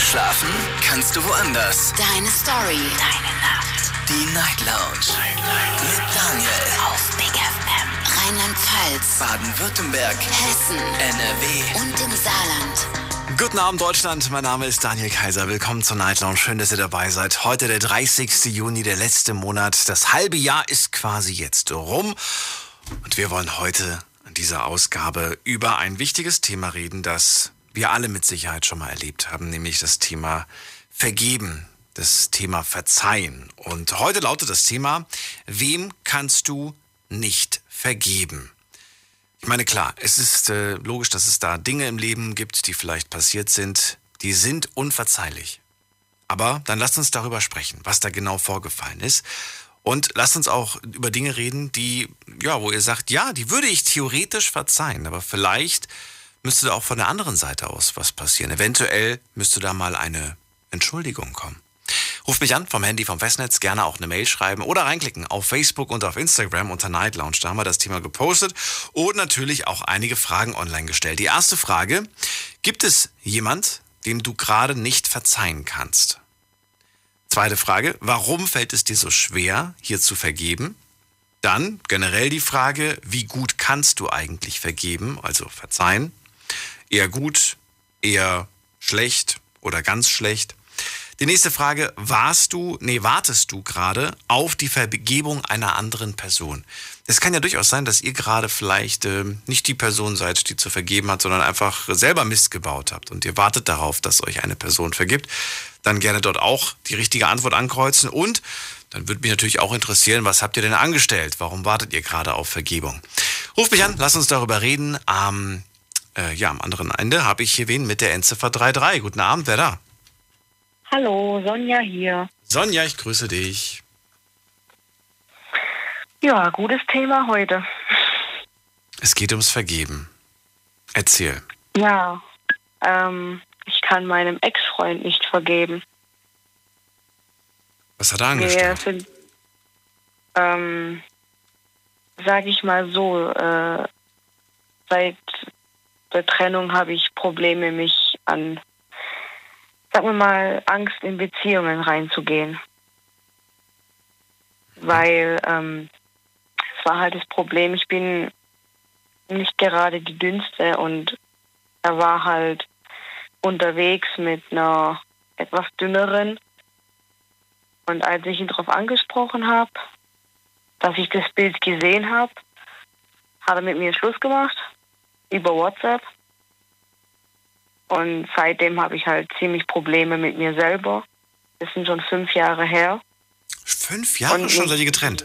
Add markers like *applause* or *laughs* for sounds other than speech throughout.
Schlafen kannst du woanders. Deine Story. Deine Nacht. Die Night Lounge. Night, Mit Daniel. Auf Big FM. Rheinland-Pfalz. Baden-Württemberg. Hessen. NRW. Und im Saarland. Guten Abend Deutschland, mein Name ist Daniel Kaiser. Willkommen zur Night Lounge. Schön, dass ihr dabei seid. Heute der 30. Juni, der letzte Monat. Das halbe Jahr ist quasi jetzt rum. Und wir wollen heute in dieser Ausgabe über ein wichtiges Thema reden, das wir alle mit Sicherheit schon mal erlebt haben, nämlich das Thema Vergeben, das Thema Verzeihen. Und heute lautet das Thema, wem kannst du nicht vergeben? Ich meine, klar, es ist äh, logisch, dass es da Dinge im Leben gibt, die vielleicht passiert sind, die sind unverzeihlich. Aber dann lasst uns darüber sprechen, was da genau vorgefallen ist. Und lasst uns auch über Dinge reden, die, ja, wo ihr sagt, ja, die würde ich theoretisch verzeihen, aber vielleicht müsste da auch von der anderen Seite aus was passieren. Eventuell müsste da mal eine Entschuldigung kommen. Ruft mich an vom Handy vom Festnetz, gerne auch eine Mail schreiben oder reinklicken auf Facebook und auf Instagram unter Night Lounge. Da haben wir das Thema gepostet und natürlich auch einige Fragen online gestellt. Die erste Frage, gibt es jemand, dem du gerade nicht verzeihen kannst? Zweite Frage, warum fällt es dir so schwer, hier zu vergeben? Dann generell die Frage, wie gut kannst du eigentlich vergeben, also verzeihen? Eher gut, eher schlecht oder ganz schlecht? Die nächste Frage, warst du, nee, wartest du gerade auf die Vergebung einer anderen Person? Es kann ja durchaus sein, dass ihr gerade vielleicht äh, nicht die Person seid, die zu vergeben hat, sondern einfach selber Mist gebaut habt und ihr wartet darauf, dass euch eine Person vergibt. Dann gerne dort auch die richtige Antwort ankreuzen und dann würde mich natürlich auch interessieren, was habt ihr denn angestellt? Warum wartet ihr gerade auf Vergebung? Ruft mich an, lasst uns darüber reden. Am, äh, ja, am anderen Ende habe ich hier wen mit der Endziffer 33. Guten Abend, wer da? Hallo, Sonja hier. Sonja, ich grüße dich. Ja, gutes Thema heute. Es geht ums Vergeben. Erzähl. Ja, ähm, ich kann meinem Ex-Freund nicht vergeben. Was hat er Wir angestellt? sind, ähm, sag ich mal so, äh, seit der Trennung habe ich Probleme, mich an, sagen wir mal, Angst in Beziehungen reinzugehen. Weil ähm, es war halt das Problem, ich bin nicht gerade die dünnste und er war halt unterwegs mit einer etwas dünneren. Und als ich ihn darauf angesprochen habe, dass ich das Bild gesehen habe, hat er mit mir Schluss gemacht über WhatsApp. Und seitdem habe ich halt ziemlich Probleme mit mir selber. Das sind schon fünf Jahre her. Fünf Jahre Und schon seid ihr getrennt.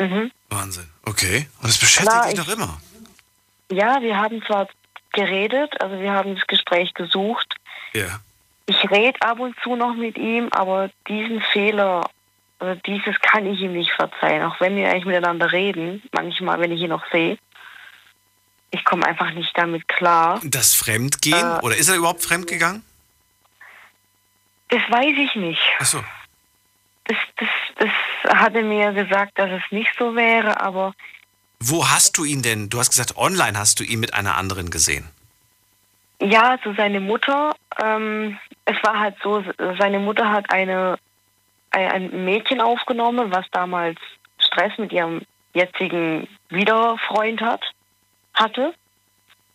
Mhm. Wahnsinn. Okay. Und es beschäftigt Klar, dich ich- noch immer. Ja, wir haben zwar geredet, also wir haben das Gespräch gesucht. Ja. Ich rede ab und zu noch mit ihm, aber diesen Fehler, also dieses kann ich ihm nicht verzeihen. Auch wenn wir eigentlich miteinander reden, manchmal, wenn ich ihn noch sehe. Ich komme einfach nicht damit klar. Das Fremdgehen? Äh. Oder ist er überhaupt fremdgegangen? Das weiß ich nicht. Achso. Das, das, das hat er mir gesagt, dass es nicht so wäre, aber Wo hast du ihn denn? Du hast gesagt, online hast du ihn mit einer anderen gesehen. ja, so seine Mutter, ähm, es war halt so, seine Mutter hat eine, ein- ein Mädchen aufgenommen, was damals Stress mit ihrem jetzigen Wiederfreund hat, hatte.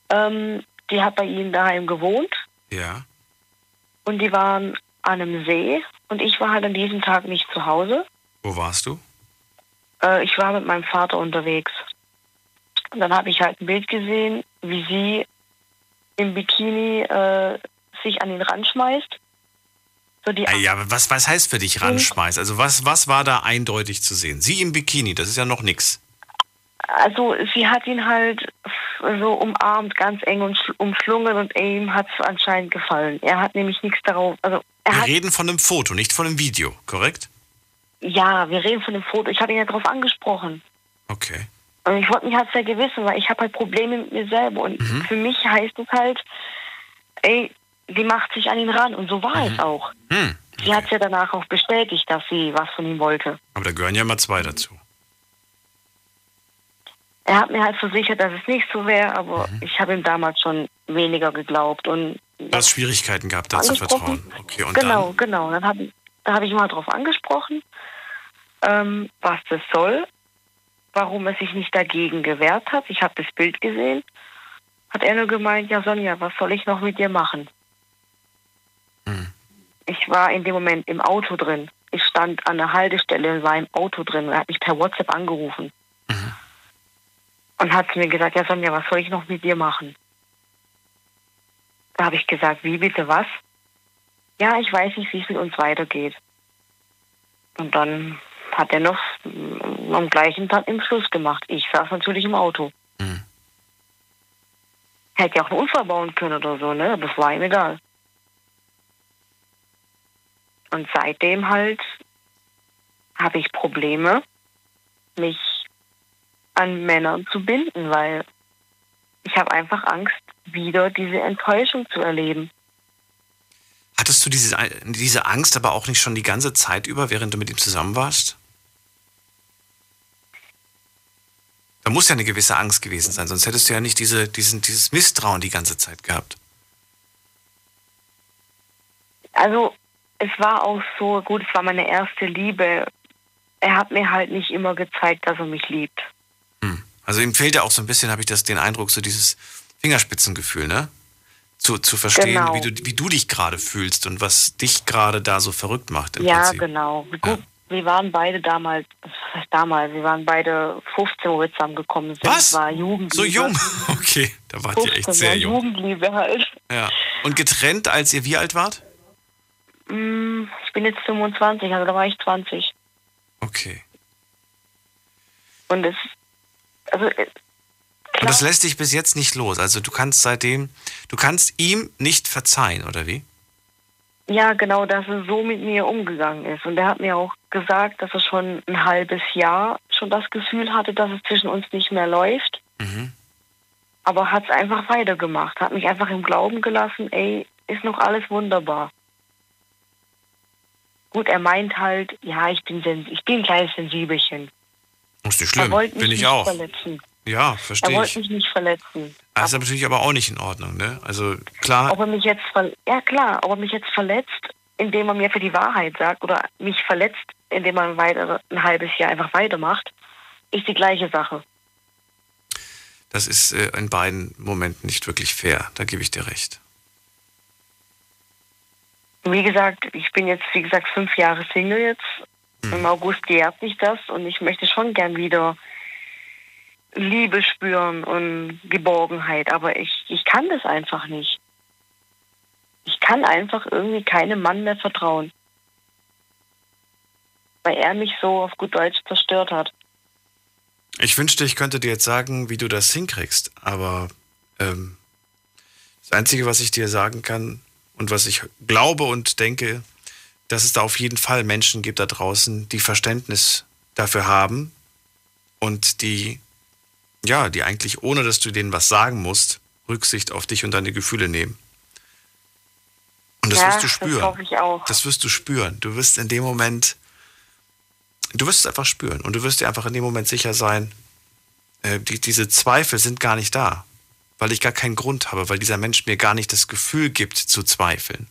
Ähm, die hat bei ihnen daheim gewohnt Ja. und die waren an einem See und ich war halt an diesem Tag nicht zu Hause. Wo warst du? Äh, ich war mit meinem Vater unterwegs. Und dann habe ich halt ein Bild gesehen, wie sie im Bikini äh, sich an ihn ranschmeißt. So die Ah, Ja, aber was, was heißt für dich ranschmeiß? Also was, was war da eindeutig zu sehen? Sie im Bikini, das ist ja noch nix. Also sie hat ihn halt so umarmt, ganz eng und schl- umschlungen und ihm hat es anscheinend gefallen. Er hat nämlich nichts darauf, also Wir reden von einem Foto, nicht von einem Video, korrekt? ja, wir reden von dem Foto. Ich hatte ihn ja darauf angesprochen. Okay. Und ich wollte mich halt vergewissen, weil ich habe halt Probleme mit mir selber. Und für mich heißt es halt, ey, die macht sich an ihn ran. Und so war es auch. Hm. Sie hat ja danach auch bestätigt, dass sie was von ihm wollte. Aber da gehören ja mal zwei dazu. Er hat mir halt versichert, dass es nicht so wäre, aber ich habe ihm damals schon weniger geglaubt. Und Du hast Schwierigkeiten gehabt, da zu vertrauen. Okay, und genau, dann? genau. Dann hab da habe ich mal drauf angesprochen, ähm, was das soll, warum er sich nicht dagegen gewehrt hat. Ich habe das Bild gesehen. Hat er nur gemeint, ja Sonja, was soll ich noch mit dir machen? Hm. Ich war in dem Moment im Auto drin. Ich stand an der Haltestelle und war im Auto drin. Er hat mich per WhatsApp angerufen. Mhm. Und hat mir gesagt, ja Sonja, was soll ich noch mit dir machen? Da habe ich gesagt, wie bitte was? Ja, ich weiß nicht, wie es mit uns weitergeht. Und dann hat er noch mm, am gleichen Tag im Schluss gemacht. Ich saß natürlich im Auto. Mhm. Hätte ja auch einen Unfall bauen können oder so, ne? Das war ihm egal. Und seitdem halt habe ich Probleme, mich an Männern zu binden, weil ich habe einfach Angst, wieder diese Enttäuschung zu erleben. Hattest du diese, diese Angst aber auch nicht schon die ganze Zeit über, während du mit ihm zusammen warst? Da muss ja eine gewisse Angst gewesen sein, sonst hättest du ja nicht diese, diesen, dieses Misstrauen die ganze Zeit gehabt. Also es war auch so, gut, es war meine erste Liebe. Er hat mir halt nicht immer gezeigt, dass er mich liebt. Also ihm fehlt ja auch so ein bisschen, habe ich das den Eindruck, so dieses Fingerspitzengefühl, ne? Zu, zu verstehen, Genau. wie, du, wie du dich gerade fühlst und was dich gerade da so verrückt macht. Im ja, Prinzip. genau. Gut, Ja. wir waren beide damals, was heißt damals, wir waren beide 15, wo wir zusammengekommen sind. Was? War Jugendliebe. So jung? *laughs* Okay, da wart ihr 15, echt sehr ja, jung. Jugendliebe halt. Ja. Und getrennt, als ihr wie alt wart? Mm, Ich bin jetzt 25, also da war ich 20. Okay. Und es, also, äh, Und das lässt dich bis jetzt nicht los. Also du kannst seitdem, du kannst ihm nicht verzeihen, oder wie? ja, genau, dass er so mit mir umgegangen ist. Und er hat mir auch gesagt, dass er schon ein halbes Jahr schon das Gefühl hatte, dass es zwischen uns nicht mehr läuft. Mhm. Aber hat es einfach weitergemacht, hat mich einfach im Glauben gelassen, ey, ist noch alles wunderbar. Gut, er meint halt, ja, ich bin, ich bin ein kleines Sensibelchen. Ist nicht er schlimm, wollte mich bin ich nicht auch. verletzen. Ja, Er verstehe wollte ich. mich nicht verletzen. Das ist natürlich aber auch nicht in Ordnung, ne? Also klar, Ob er mich jetzt ja klar, ob er mich jetzt verletzt, indem er mir für die Wahrheit sagt oder mich verletzt, indem er ein, weiter, ein halbes Jahr einfach weitermacht, ist die gleiche Sache. das ist äh, in beiden Momenten nicht wirklich fair. Da gebe ich dir recht. Wie gesagt, ich bin jetzt, wie gesagt, fünf Jahre Single jetzt. Im August jährt sich das und ich möchte schon gern wieder Liebe spüren und Geborgenheit, aber ich, ich kann das einfach nicht. Ich kann einfach irgendwie keinem Mann mehr vertrauen. Weil er mich so auf gut Deutsch zerstört hat. Ich wünschte, ich könnte dir jetzt sagen, wie du das hinkriegst, aber ähm, das Einzige, was ich dir sagen kann und was ich glaube und denke, dass es da auf jeden Fall Menschen gibt da draußen, die Verständnis dafür haben und die, ja, die eigentlich, ohne dass du denen was sagen musst, Rücksicht auf dich und deine Gefühle nehmen. Und das ja, wirst du das spüren. hoffe ich auch. Das wirst du spüren. Du wirst in dem Moment, du wirst es einfach spüren und du wirst dir einfach in dem Moment sicher sein, äh, die, diese Zweifel sind gar nicht da, weil ich gar keinen Grund habe, weil dieser Mensch mir gar nicht das Gefühl gibt zu zweifeln.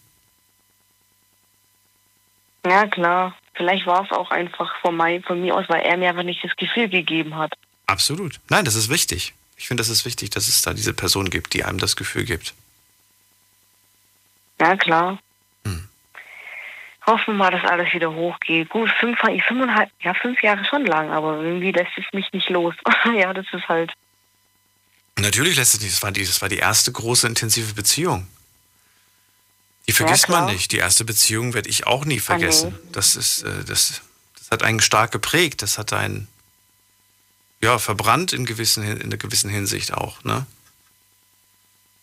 Ja, klar. Vielleicht war es auch einfach von, mein, von mir aus, weil er mir einfach nicht das Gefühl gegeben hat. Absolut. Nein, das ist wichtig. Ich finde, das ist wichtig, dass es da diese Person gibt, die einem das Gefühl gibt. Ja, klar. Hm. Hoffen wir mal, dass alles wieder hochgeht. Gut, fünf, fünfeinhalb, ja, fünf Jahre schon lang, aber irgendwie lässt es mich nicht los. *laughs* ja, das ist halt. Natürlich lässt es nicht. Das war die, das war die erste große intensive Beziehung. Die vergisst klar. man nicht. Die erste Beziehung werde ich auch nie vergessen. Das ist, äh, das, das hat einen stark geprägt. Das hat einen, ja, verbrannt in, gewissen, in einer gewissen Hinsicht auch, ne?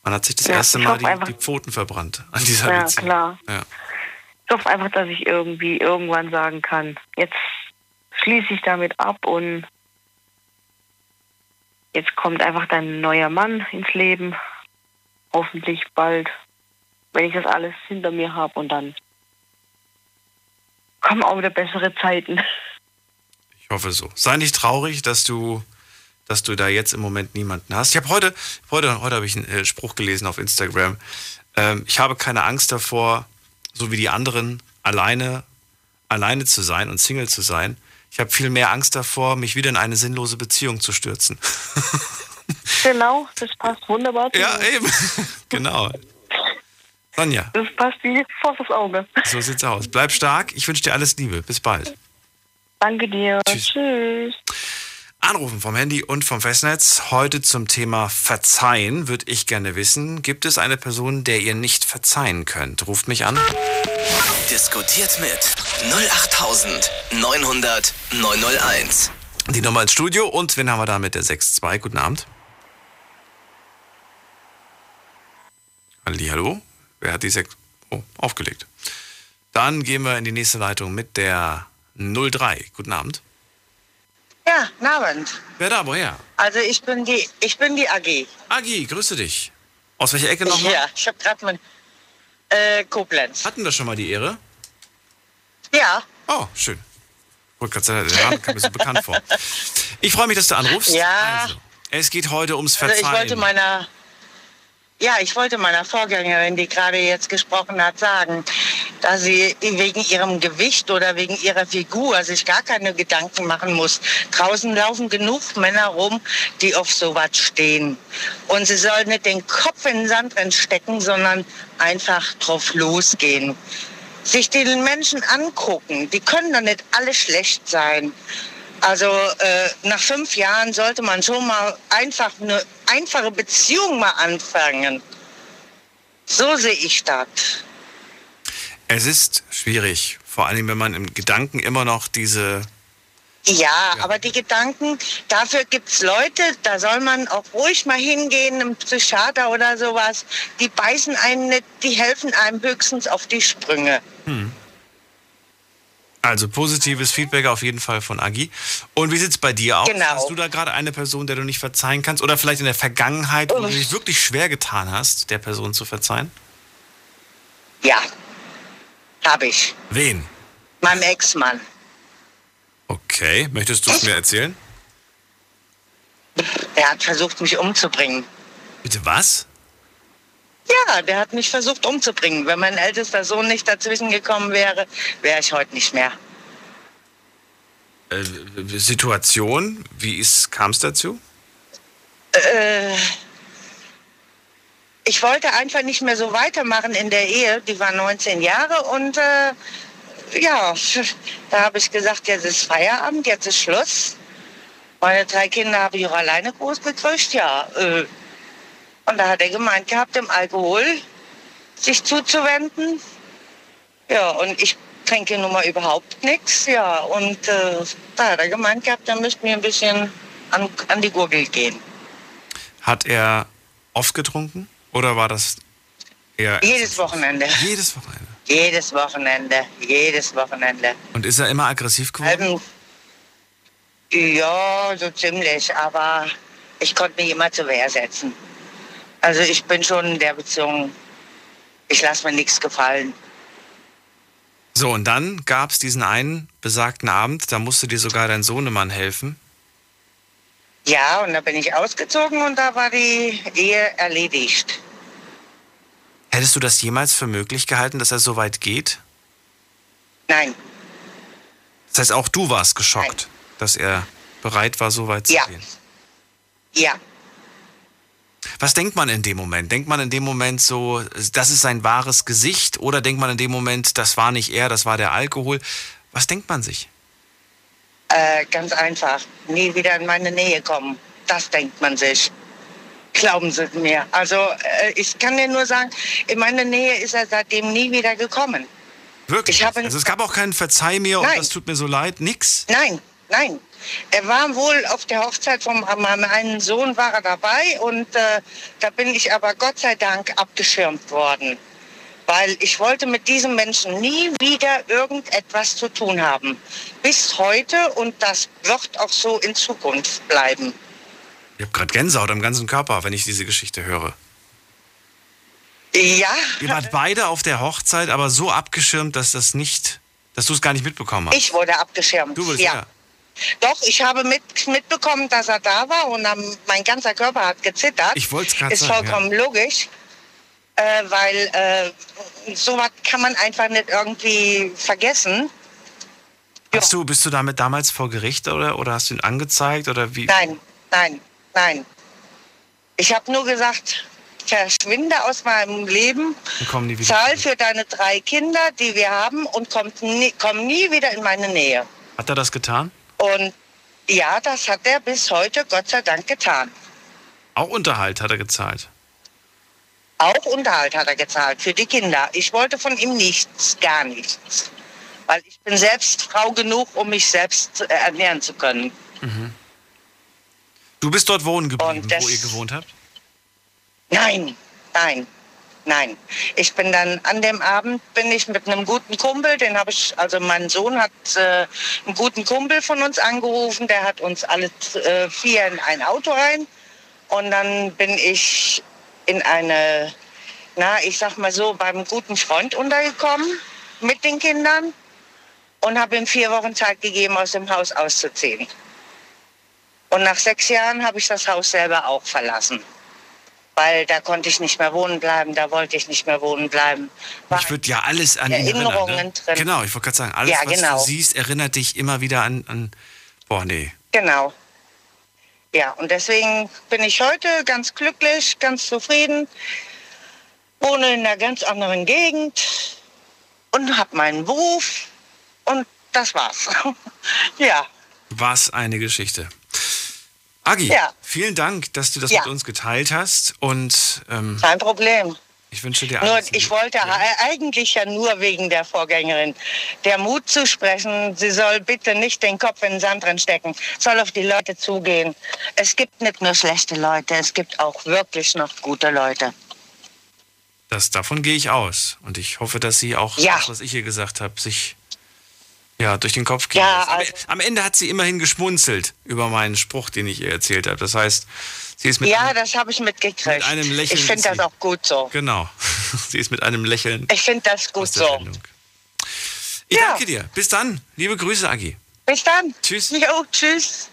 Man hat sich das Ja, erste Mal die, einfach- die Pfoten verbrannt an dieser Ja, Beziehung. klar. Ja. Ich hoffe einfach, dass ich irgendwie irgendwann sagen kann, jetzt schließe ich damit ab und jetzt kommt einfach dein neuer Mann ins Leben. Hoffentlich bald, wenn ich das alles hinter mir habe und dann kommen auch wieder bessere Zeiten. Ich hoffe so. Sei nicht traurig, dass du, dass du da jetzt im Moment niemanden hast. Ich habe heute, heute, heute habe ich einen äh, Spruch gelesen auf Instagram. Ähm, ich habe keine Angst davor, so wie die anderen, alleine, alleine zu sein und Single zu sein. Ich habe viel mehr Angst davor, mich wieder in eine sinnlose Beziehung zu stürzen. *laughs* Genau, das passt wunderbar zu ja, eben. *laughs* genau. Sonja, Das passt wie Faust aufs Auge. so sieht's aus. Bleib stark. Ich wünsche dir alles Liebe. Bis bald. Danke dir. Tschüss. Tschüss. Anrufen vom Handy und vom Festnetz. Heute zum Thema Verzeihen würde ich gerne wissen, gibt es eine Person, der ihr nicht verzeihen könnt? Ruft mich an. Diskutiert mit 08900 901. Die Nummer ins Studio und wen haben wir da mit der 6.2? Guten Abend. Hallo? Wer hat die 6? Oh, aufgelegt. Dann gehen wir in die nächste Leitung mit der 03. Guten Abend. Ja, guten Abend. Wer da, woher? Also ich bin die, ich bin die AG. Agi, grüße dich. Aus welcher Ecke nochmal? Ja, ich habe gerade mein äh, Koblenz. Hatten wir schon mal die Ehre? Ja, Oh, schön. Sagen, der Name kam mir so bekannt vor. Ich freue mich, dass du anrufst. Ja. Also, es geht heute ums also Verzeihen. ich wollte meiner, ja, ich wollte meiner Vorgängerin, die gerade jetzt gesprochen hat, sagen, dass sie wegen ihrem Gewicht oder wegen ihrer Figur sich gar keine Gedanken machen muss. Draußen laufen genug Männer rum, die auf sowas stehen. Und sie soll nicht den Kopf in den Sand stecken, sondern einfach drauf losgehen. Sich den Menschen angucken, die können doch nicht alle schlecht sein. Also äh, nach fünf Jahren sollte man schon mal einfach eine einfache Beziehung mal anfangen. So sehe ich das. Es ist schwierig, vor allem wenn man im Gedanken immer noch diese. Ja, aber die Gedanken, dafür gibt's Leute, da soll man auch ruhig mal hingehen, ein Psychiater oder sowas. Die beißen einen nicht, die helfen einem höchstens auf die Sprünge. Also positives Feedback auf jeden Fall von Agi. Und wie sieht's bei dir aus? Genau. Hast du da gerade eine Person, der du nicht verzeihen kannst? Oder vielleicht in der Vergangenheit, wo du dich wirklich schwer getan hast, der Person zu verzeihen? Ja, habe ich. Wen? Meinem Ex-Mann. Okay, möchtest du es mir erzählen? Der hat versucht, mich umzubringen. Bitte was? Ja, der hat mich versucht umzubringen. Wenn mein ältester Sohn nicht dazwischen gekommen wäre, wäre ich heute nicht mehr. Äh, Situation, wie kam es dazu? Äh, ich wollte einfach nicht mehr so weitermachen in der Ehe. Die war 19 Jahre und äh, ja, *laughs* da habe ich gesagt, jetzt ist Feierabend, jetzt ist Schluss. Meine drei Kinder habe ich auch alleine groß gekriegt, ja. Und da hat er gemeint gehabt, dem Alkohol sich zuzuwenden. Ja, und ich trinke nun mal überhaupt nichts, ja. Und äh, da hat er gemeint gehabt, er müsste mir ein bisschen an, an die Gurgel gehen. Hat er oft getrunken? Oder war das eher. Jedes Wochenende. Jedes Wochenende. Jedes Wochenende. Jedes Wochenende. Und ist er immer aggressiv geworden? Halben, ja, so ziemlich, aber ich konnte mich immer zur Wehr setzen. Also ich bin schon in der Beziehung, ich lasse mir nichts gefallen. So, und dann gab es diesen einen besagten Abend, da musste dir sogar dein Sohnemann helfen. Ja, und da bin ich ausgezogen und da war die Ehe erledigt. Hättest du das jemals für möglich gehalten, dass er so weit geht? Nein, Das heißt, auch du warst geschockt, dass er bereit war, so weit zu Ja. gehen. ja. Was denkt man in dem Moment? Denkt man in dem Moment so, das ist sein wahres Gesicht? Oder denkt man in dem Moment, das war nicht er, das war der Alkohol? Was denkt man sich? Äh, ganz einfach. Nie wieder in meine Nähe kommen. Das denkt man sich. Glauben Sie mir. Also äh, ich kann dir nur sagen, in meine Nähe ist er seitdem nie wieder gekommen. Wirklich? Also es gab auch keinen Verzeih mir und das tut mir so leid, nix. Nein, nein. Er war wohl auf der Hochzeit von meinem Sohn war er dabei und äh, da bin ich aber Gott sei Dank abgeschirmt worden. Weil ich wollte mit diesem Menschen nie wieder irgendetwas zu tun haben. Bis heute und das wird auch so in Zukunft bleiben. Ich habe gerade Gänsehaut am ganzen Körper, wenn ich diese Geschichte höre. Ja, Ihr wart beide auf der Hochzeit, aber so abgeschirmt, dass das nicht, dass du es gar nicht mitbekommen hast. ich wurde abgeschirmt. du bist ja. ja. Doch, ich habe mit, mitbekommen, dass er da war und dann, mein ganzer Körper hat gezittert. Ich wollt's grad Ist sagen, vollkommen logisch. äh, weil äh, sowas kann man einfach nicht irgendwie vergessen. Hast du, bist du damit damals vor Gericht oder, oder hast du ihn angezeigt oder wie? Nein, nein, nein. Ich habe nur gesagt, verschwinde aus meinem Leben, zahl für deine drei Kinder, die wir haben und komm nie, komm nie wieder in meine Nähe. Hat er das getan? Und ja, das hat er bis heute Gott sei Dank getan. Auch Unterhalt hat er gezahlt. Auch Unterhalt hat er gezahlt für die Kinder. Ich wollte von ihm nichts, gar nichts. Weil ich bin selbst Frau genug, um mich selbst äh, ernähren zu können. Du bist dort wohnen geblieben, das- wo ihr gewohnt habt? Nein, nein, nein. Ich bin dann an dem Abend bin ich mit einem guten Kumpel, den habe ich, also mein Sohn hat äh, einen guten Kumpel von uns angerufen, der hat uns alle äh, vier in ein Auto rein und dann bin ich in eine, na, ich sag mal so, beim guten Freund untergekommen mit den Kindern und habe ihm vier Wochen Zeit gegeben, aus dem Haus auszuziehen. Und nach sechs Jahren habe ich das Haus selber auch verlassen. Weil da konnte ich nicht mehr wohnen bleiben, da wollte ich nicht mehr wohnen bleiben. War Ich würde ja alles an ihn erinnern. Ne? Erinnerungen drin. Genau, ich wollte gerade sagen, alles, Ja, was genau. du siehst, erinnert dich immer wieder an, an. Boah, nee. Genau. Ja, und deswegen bin ich heute ganz glücklich, ganz zufrieden, wohne in einer ganz anderen Gegend und habe meinen Beruf und das war's. *laughs* ja, Was eine Geschichte. Agi, Ja. vielen Dank, dass du das Ja. mit uns geteilt hast und ähm, kein Problem. ich wünsche dir Nur, alles. ich Gute. wollte e- eigentlich ja nur wegen der Vorgängerin der Mut zu sprechen, sie soll bitte nicht den Kopf in den Sand reinstecken, soll auf die Leute zugehen. Es gibt nicht nur schlechte Leute, es gibt auch wirklich noch gute Leute. Das, davon gehe ich aus. Und ich hoffe, dass sie auch Ja. das, was ich ihr gesagt habe, sich ja, durch den Kopf gehen Ja, lässt. Am- also- Am Ende hat sie immerhin geschmunzelt über meinen Spruch, den ich ihr erzählt habe. Das heißt, sie ist mit ja, einem, das habe ich mitgekriegt. mit einem Lächeln ich finde das auch gut so. Genau. *laughs* sie ist mit einem Lächeln Ich finde das gut so. Sendung. Ich Ja. danke dir. Bis dann. Liebe Grüße, Agi. Bis dann. Tschüss. Jo, tschüss.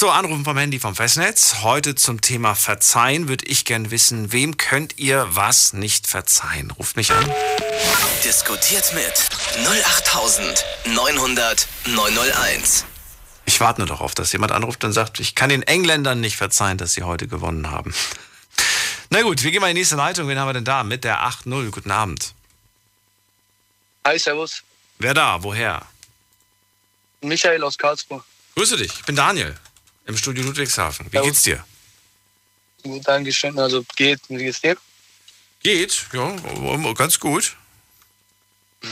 So, Anrufen vom Handy vom Festnetz. Heute zum Thema Verzeihen würde ich gern wissen, wem könnt ihr was nicht verzeihen? Ruft mich an. Diskutiert mit 08900 901. Ich warte nur darauf, dass jemand anruft und sagt, ich kann den Engländern nicht verzeihen, dass sie heute gewonnen haben. Na gut, wir gehen mal in die nächste Leitung. Wen haben wir denn da? Mit der 8.0. Guten Abend. Hi, Servus. Wer da? Woher? Michael aus Karlsruhe. Grüße dich. Ich bin Daniel. Im Studio Ludwigshafen. Wie geht's dir? Gut, Dankeschön. Also geht, wie geht's dir? Geht, ja, ganz gut. *laughs*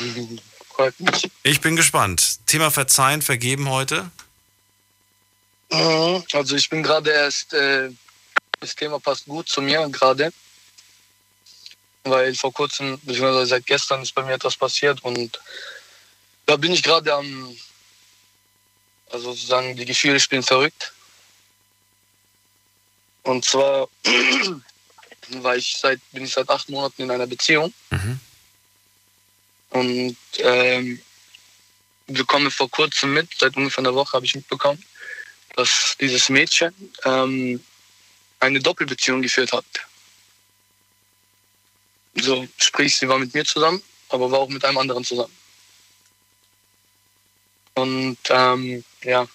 Freut mich. Ich bin gespannt. Thema Verzeihen, Vergeben heute. Mhm. Also ich bin gerade erst, äh, das Thema passt gut zu mir gerade. Weil vor kurzem, beziehungsweise seit gestern ist bei mir etwas passiert und da bin ich gerade am, also sozusagen, die Gefühle spielen verrückt. Und zwar *clears throat* war ich seit, bin ich seit acht Monaten in einer Beziehung. Mhm. Und ähm, bekomme vor kurzem mit, seit ungefähr einer Woche habe ich mitbekommen, dass dieses Mädchen ähm, eine Doppelbeziehung geführt hat. So, sprich, sie war mit mir zusammen, aber war auch mit einem anderen zusammen. Und ähm, ja,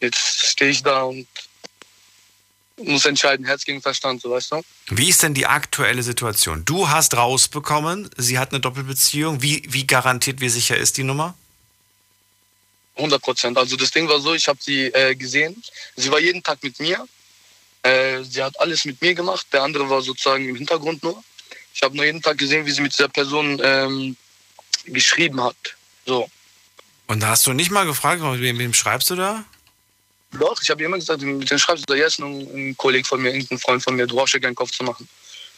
jetzt stehe ich da und muss entscheiden, Herz gegen Verstand, so weißt du. Wie ist denn die aktuelle Situation? Du hast rausbekommen, sie hat eine Doppelbeziehung. Wie, wie garantiert, wie sicher ist die Nummer? 100 Prozent. Also das Ding war so, ich habe sie äh, gesehen. Sie war jeden Tag mit mir. Äh, sie hat alles mit mir gemacht. Der andere war sozusagen im Hintergrund nur. Ich habe nur jeden Tag gesehen, wie sie mit dieser Person ähm, geschrieben hat. So. Und da hast du nicht mal gefragt, mit wem, wem schreibst du da? Doch, ich habe immer gesagt, mit dem schreibst du da jetzt ein, ein Kollege von mir, irgendein Freund von mir, du brauchst ja keinen Kopf zu machen.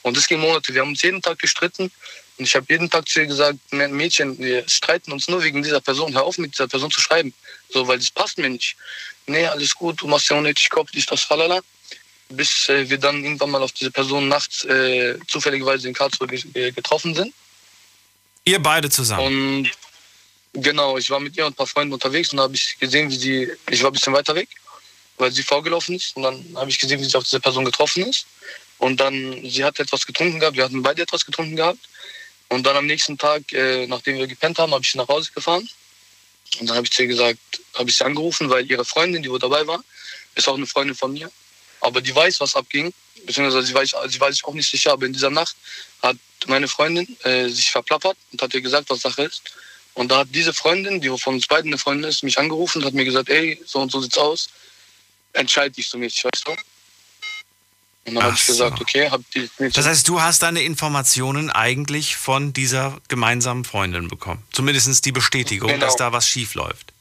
Und das ging Monate. Wir haben uns jeden Tag gestritten. Und ich habe jeden Tag zu ihr gesagt, Mädchen, wir streiten uns nur wegen dieser Person. Hör auf, mit dieser Person zu schreiben. So, weil das passt mir nicht. Nee, alles gut, du machst ja unnötig Kopf, dies, das, falala. Bis äh, wir dann irgendwann mal auf diese Person nachts äh, zufälligerweise in Karlsruhe ge getroffen sind. Ihr beide zusammen. Und genau, ich war mit ihr und ein paar Freunden unterwegs und da habe ich gesehen, wie sie, ich war ein bisschen weiter weg, weil sie vorgelaufen ist. Und dann habe ich gesehen, wie sie auf diese Person getroffen ist. Und dann, sie hat etwas getrunken gehabt, wir hatten beide etwas getrunken gehabt. Und dann am nächsten Tag, äh, nachdem wir gepennt haben, habe ich sie nach Hause gefahren. Und dann habe ich ihr gesagt, habe ich sie angerufen, weil ihre Freundin, die wo dabei war, ist auch eine Freundin von mir. Aber die weiß, was abging. Beziehungsweise sie weiß, sie weiß sich auch nicht sicher, aber in dieser Nacht hat meine Freundin äh, sich verplappert und hat ihr gesagt, was Sache ist. Und da hat diese Freundin, die von uns beiden eine Freundin ist, mich angerufen und hat mir gesagt, ey, so und so sieht's aus. Entscheid dich so mäßig, weißt du? Und dann habe ich Ach so. gesagt, okay, hab die Mädchen Das heißt, du hast deine Informationen eigentlich von dieser gemeinsamen Freundin bekommen. Zumindest die Bestätigung, Genau. dass da was schief läuft.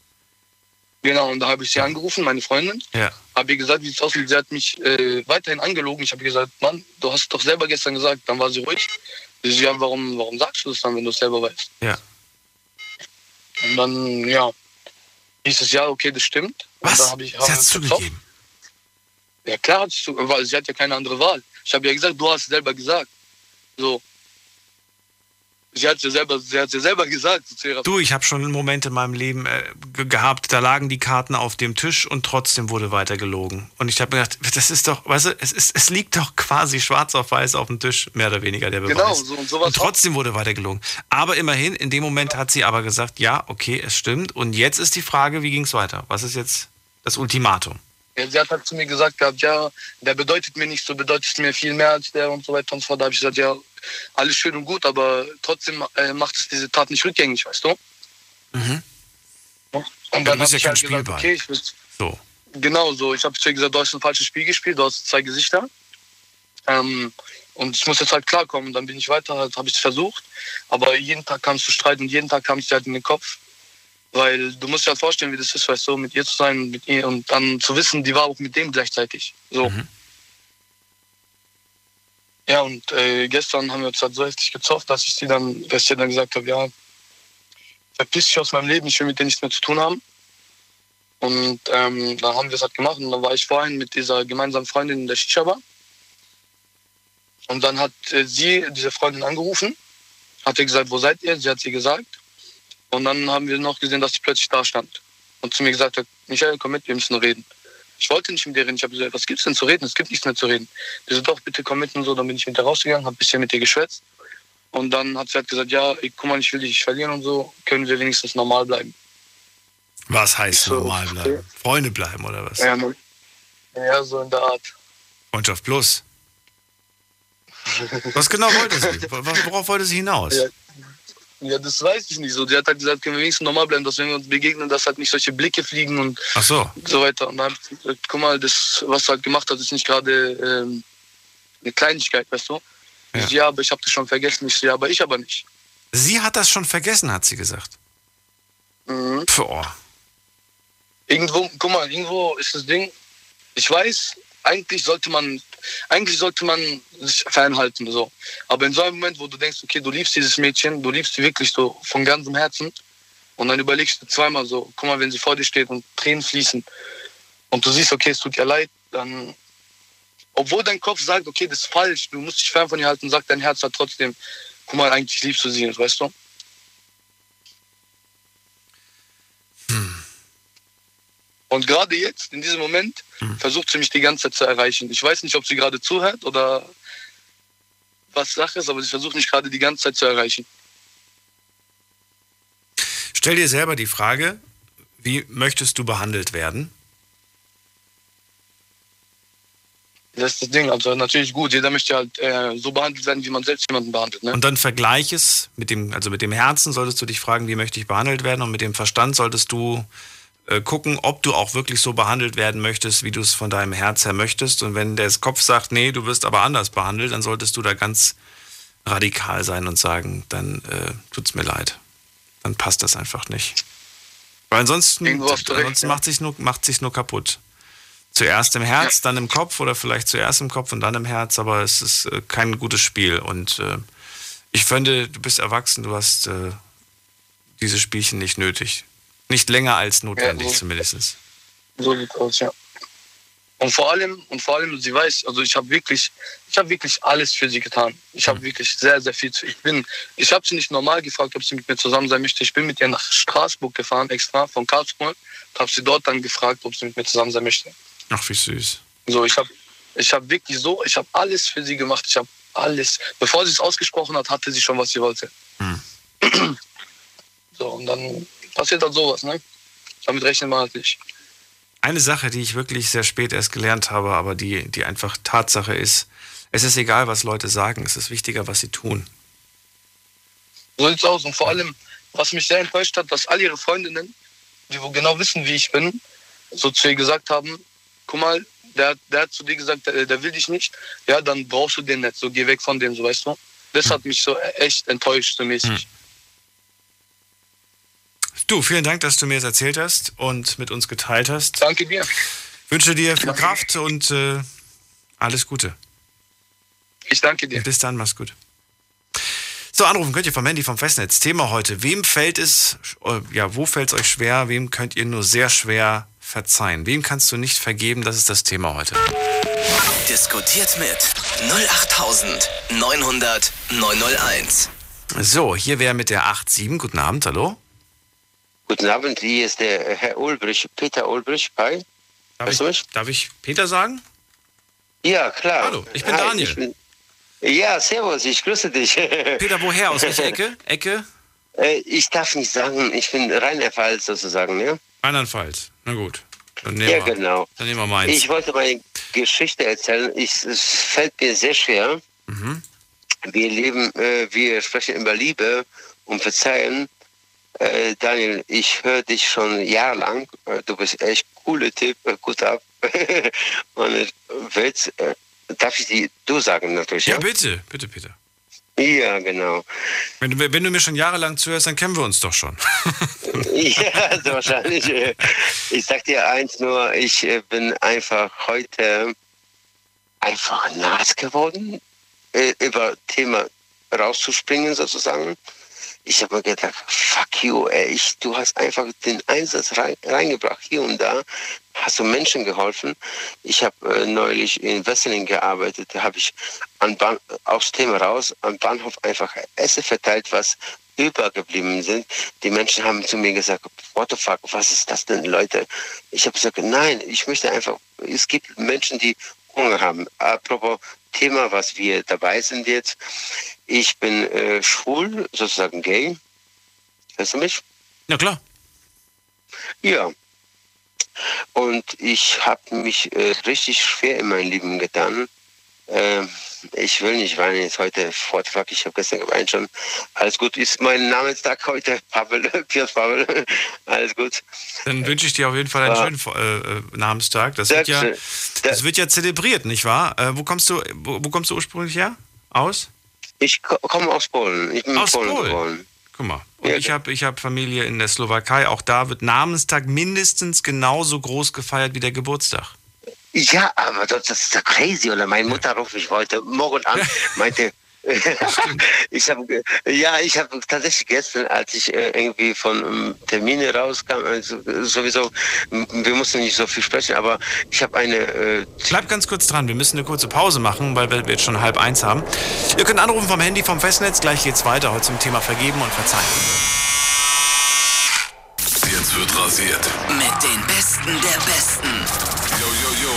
Genau, und da habe ich sie angerufen, meine Freundin, Ja. habe ihr gesagt, wie es aussieht. Sie hat mich äh, weiterhin angelogen. Ich habe gesagt, Mann, du hast doch selber gestern gesagt. Dann war sie ruhig. Sie so, ja, warum, warum sagst du das dann, wenn du es selber weißt? Ja. Und dann, ja, hieß es, ja, okay, das stimmt. Und Was? dann habe ich, Sie hat gezofft. zugegeben. Ja, klar hat sie zugegeben, weil sie hat ja keine andere Wahl. Ich habe ja gesagt, du hast es selber gesagt. So. Sie hat ja selber, sie hat ja selber gesagt. Du, ich habe schon Momente in meinem Leben äh, ge- gehabt, da lagen die Karten auf dem Tisch und trotzdem wurde weiter gelogen. Und ich habe mir gedacht, das ist doch, weißt du, es, ist, es liegt doch quasi schwarz auf weiß auf dem Tisch, mehr oder weniger der Beweis. Genau, so und sowas Und trotzdem wurde weiter gelogen. Aber immerhin, in dem Moment hat sie aber gesagt, ja, okay, es stimmt. Und jetzt ist die Frage, wie ging es weiter? Was ist jetzt das Ultimatum? Ja, sie hat halt zu mir gesagt gehabt, ja, der bedeutet mir nicht so, bedeutet mir viel mehr als der und so weiter und so fort. Da habe ich gesagt, ja, alles schön und gut, aber trotzdem äh, macht es diese Tat nicht rückgängig, weißt du? Mhm. Und dann bist habe ja ich kein halt gesagt, Spielball. okay, ich will, So. genau so. Ich habe zu ihr gesagt, du hast ein falsches Spiel gespielt, du hast zwei Gesichter. Ähm, und ich muss jetzt halt klarkommen. Dann bin ich weiter, halt, habe ich es versucht. Aber jeden Tag kam es zu Streit und jeden Tag kam es dir halt in den Kopf. Weil du musst dir halt vorstellen, wie das ist, weißt du, mit ihr zu sein, mit ihr und dann zu wissen, die war auch mit dem gleichzeitig. So. Mhm. Ja, und äh, gestern haben wir uns halt so heftig gezofft, dass ich sie dann, dass ich dann gesagt habe, ja, verpiss dich aus meinem Leben, ich will mit dir nichts mehr zu tun haben. Und ähm, dann haben wir es halt gemacht und dann war ich vorhin mit dieser gemeinsamen Freundin in der Shisha-Bar. Und dann hat äh, sie diese Freundin angerufen, hat ihr gesagt, wo seid ihr? Sie hat sie gesagt. Und dann haben wir noch gesehen, dass sie plötzlich da stand und zu mir gesagt hat, Michael, komm mit, wir müssen reden. Ich wollte nicht mit ihr reden. Ich habe gesagt, was gibt's denn zu reden? Es gibt nichts mehr zu reden. Die so, doch, bitte komm mit und so. Dann bin ich mit ihr rausgegangen, habe ein bisschen mit ihr geschwätzt. Und dann hat sie halt gesagt, ja, ey, guck mal, ich will dich nicht verlieren und so. Können wir wenigstens normal bleiben. Was heißt So, normal bleiben? Freunde bleiben oder was? Ja, ja, so in der Art. Freundschaft plus. Was genau wollte sie? *laughs* Wo- Worauf wollte sie hinaus? Ja. Ja, das weiß ich nicht so. Die hat halt gesagt, können wir wenigstens normal bleiben, dass wenn wir uns begegnen, dass halt nicht solche Blicke fliegen und Ach so. so weiter. Und dann hab ich gesagt, guck mal, das, was du halt gemacht hast, ist nicht gerade ähm, eine Kleinigkeit, weißt du? Ja. Ich so, ja, aber ich habe das schon vergessen. Ich so, ja, aber ich aber nicht. Sie hat das schon vergessen, hat sie gesagt. Mhm. Pff, oh. Irgendwo, guck mal, irgendwo ist das Ding. Ich weiß, eigentlich sollte man, eigentlich sollte man sich fernhalten, so. Aber in so einem Moment, wo du denkst, okay, du liebst dieses Mädchen, du liebst sie wirklich so von ganzem Herzen, und dann überlegst du zweimal so, guck mal, wenn sie vor dir steht und Tränen fließen, und du siehst, okay, es tut ihr leid, dann, obwohl dein Kopf sagt, okay, das ist falsch, du musst dich fern von ihr halten, sagt dein Herz halt trotzdem, guck mal, eigentlich liebst du sie, weißt du? Und gerade jetzt, in diesem Moment, versucht sie mich die ganze Zeit zu erreichen. Ich weiß nicht, ob sie gerade zuhört oder was Sache ist, aber sie versucht mich gerade die ganze Zeit zu erreichen. Stell dir selber die Frage, wie möchtest du behandelt werden? Das ist das Ding. Also natürlich gut, jeder möchte halt äh, so behandelt werden, wie man selbst jemanden behandelt. Ne? Und dann vergleich es mit dem, also mit dem Herzen solltest du dich fragen, wie möchte ich behandelt werden? Und mit dem Verstand solltest du äh, gucken, ob du auch wirklich so behandelt werden möchtest, wie du es von deinem Herz her möchtest. Und wenn der Kopf sagt, nee, du wirst aber anders behandelt, dann solltest du da ganz radikal sein und sagen, dann äh, tut's mir leid. Dann passt das einfach nicht. Weil ansonsten, recht, ansonsten ja. macht sich nur, macht sich nur kaputt. Zuerst im Herz, dann im Kopf oder vielleicht zuerst im Kopf und dann im Herz, aber es ist äh, kein gutes Spiel. Und äh, ich finde, du bist erwachsen, du hast äh, diese Spielchen nicht nötig. Nicht länger als notwendig Ja, so- zumindest. So sieht's aus, ja. Und vor allem, und vor allem, sie weiß, also ich habe wirklich, ich habe wirklich alles für sie getan. Ich habe wirklich sehr, sehr viel zu. Ich bin, ich habe sie nicht normal gefragt, ob sie mit mir zusammen sein möchte. Ich bin mit ihr nach Straßburg gefahren, extra von Karlsruhe, und habe sie dort dann gefragt, ob sie mit mir zusammen sein möchte. Ach, wie süß. So, ich habe, Ich habe wirklich so, ich habe alles für sie gemacht. Ich habe alles. Bevor sie es ausgesprochen hat, hatte sie schon, was sie wollte. Hm. So, und dann passiert halt sowas, ne? Damit rechnet man halt nicht. Eine Sache, die ich wirklich sehr spät erst gelernt habe, aber die, die einfach Tatsache ist, es ist egal, was Leute sagen, es ist wichtiger, was sie tun. So sieht's aus. Und vor allem, was mich sehr enttäuscht hat, dass all ihre Freundinnen, die wo genau wissen, wie ich bin, so zu ihr gesagt haben, guck mal, der, der hat zu dir gesagt, der, der will dich nicht, ja, dann brauchst du den nicht, so geh weg von dem, so weißt du. Das hat mich so echt enttäuscht, so mäßig. Hm. Du, vielen Dank, dass du mir das erzählt hast und mit uns geteilt hast. Danke dir. Wünsche dir viel Kraft und äh, alles Gute. Ich danke dir. Bis dann, mach's gut. So, anrufen könnt ihr vom Handy vom Festnetz. Thema heute. Wem fällt es, äh, ja, wo fällt es euch schwer? Wem könnt ihr nur sehr schwer verzeihen? Wem kannst du nicht vergeben? Das ist das Thema heute. Diskutiert mit 08900 901. So, hier wäre mit der 87. Guten Abend, hallo. Guten Abend, hier ist der Herr Ulbrich, Peter Ulbrich. Hi. Darf, Hörst ich, mich? darf ich Peter sagen? Ja, klar. Hallo, ich bin Hi, Daniel. ich bin- ja, servus, ich grüße dich. *laughs* Peter, woher? Aus welcher Ecke? *laughs* Ecke? Äh, ich darf nicht sagen, ich bin Rheinland-Pfalz sozusagen, ja? Andernfalls. Na gut. Dann nehmen, Ja, wir, genau. dann nehmen wir meins. Ich wollte meine Geschichte erzählen. Ich, es fällt mir sehr schwer. Mhm. Wir leben, äh, wir sprechen über Liebe und Verzeihen. Äh, Daniel, ich höre dich schon jahrelang. Äh, du bist echt cooler Typ, äh, gut ab. *laughs* und ich will's, äh, darf ich die du sagen natürlich, ja, ja? bitte, bitte, Peter. Ja, genau. Wenn du, wenn du mir schon jahrelang zuhörst, dann kennen wir uns doch schon. *laughs* *laughs* ja, also wahrscheinlich. äh, Ich sag dir eins nur, ich äh, bin einfach heute einfach nass geworden, äh, über Thema rauszuspringen sozusagen. Ich habe mir gedacht, fuck you, ey, ich, du hast einfach den Einsatz rein, reingebracht, hier und da, hast du Menschen geholfen. Ich habe äh, neulich in Wesseling gearbeitet, da habe ich an Bahn, aufs Thema raus, am Bahnhof einfach Essen verteilt, was übergeblieben sind. Die Menschen haben zu mir gesagt, what the fuck, was ist das denn, Leute? Ich habe gesagt, nein, ich möchte einfach, es gibt Menschen, die Hunger haben. Apropos Thema, was wir dabei sind jetzt. Ich bin äh, schwul, sozusagen gay. Hörst du mich? Na klar. Ja. Und ich habe mich äh, richtig schwer in meinem Leben getan. Ähm, ich will nicht weinen jetzt heute Vortrag. Ich habe gestern geweint schon. Alles gut. Ist mein Namenstag heute. Pavel, *laughs* Piers Pavel. Alles gut. Dann wünsche ich dir auf jeden Fall einen Ja. schönen äh, äh, Namenstag. Das wird, ja, das wird ja zelebriert, nicht wahr? Äh, wo, kommst du, wo, wo kommst du ursprünglich her? Aus? Ich ko- komme aus Polen. Ich bin in Aus Polen, Polen? geboren. Guck mal. Und Ja, ich habe ich hab Familie in der Slowakei. Auch da wird Namenstag mindestens genauso groß gefeiert wie der Geburtstag. Ja, aber das, ist ja crazy. Oder meine Mutter ruft mich heute Morgen an, *laughs* meinte, *laughs* ich habe ja, ich habe tatsächlich gestern, als ich äh, irgendwie von ähm, Termine rauskam, also, sowieso, m- wir mussten nicht so viel sprechen, aber ich habe eine äh, Bleib ganz kurz dran, wir müssen eine kurze Pause machen, weil wir jetzt schon halb eins haben. Ihr könnt anrufen vom Handy, vom Festnetz. Gleich geht's weiter heute zum Thema Vergeben und Verzeihen. Jetzt wird rasiert. Mit den Besten der Besten.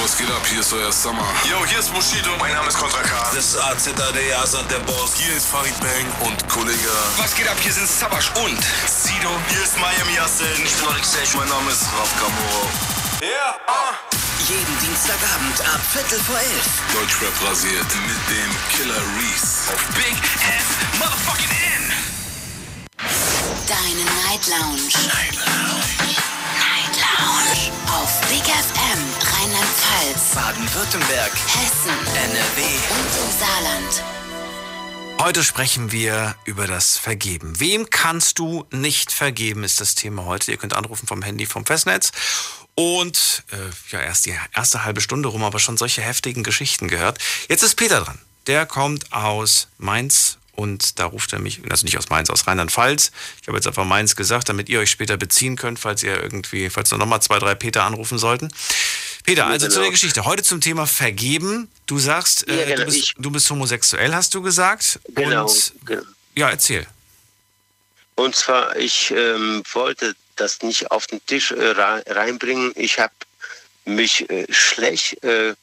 Was geht ab? Hier ist euer Summer. Yo, hier ist Bushido. Mein Name ist Kontra K. Das ist AZAD, Asad der Boss. Hier ist Farid Bang und Kollege. Was geht ab? Hier sind Sabash und Sido. Hier ist Miami Yassin. Ich bin Alex Sage, mein Name ist Raf Kamoro. Ja, ah. Jeden Dienstagabend ab Viertel vor elf. Deutschrap rasiert mit dem Killer Reese. Auf Big F Motherfucking N. Deine Night Lounge. Night Lounge. Night Lounge. Auf Big FM Rheinland-Pfalz, Baden-Württemberg, Hessen NRW. und im Saarland. Heute sprechen wir über das Vergeben. Wem kannst du nicht vergeben, ist das Thema heute. Ihr könnt anrufen vom Handy, vom Festnetz. Und äh, ja, erst die erste halbe Stunde rum, aber schon solche heftigen Geschichten gehört. Jetzt ist Peter dran. Der kommt aus Mainz und da ruft er mich, also nicht aus Mainz, aus Rheinland-Pfalz. Ich habe jetzt einfach Mainz gesagt, damit ihr euch später beziehen könnt, falls ihr irgendwie, falls noch mal zwei, drei Peter anrufen sollten. Peter, also zu genau. der Geschichte. Heute zum Thema Vergeben. Du sagst, Ja, äh, genau, du, bist, du bist homosexuell, hast du gesagt. genau, Und genau. ja, erzähl. Und zwar, ich ähm, wollte das nicht auf den Tisch äh, rei- reinbringen. Ich habe mich äh, schlecht äh,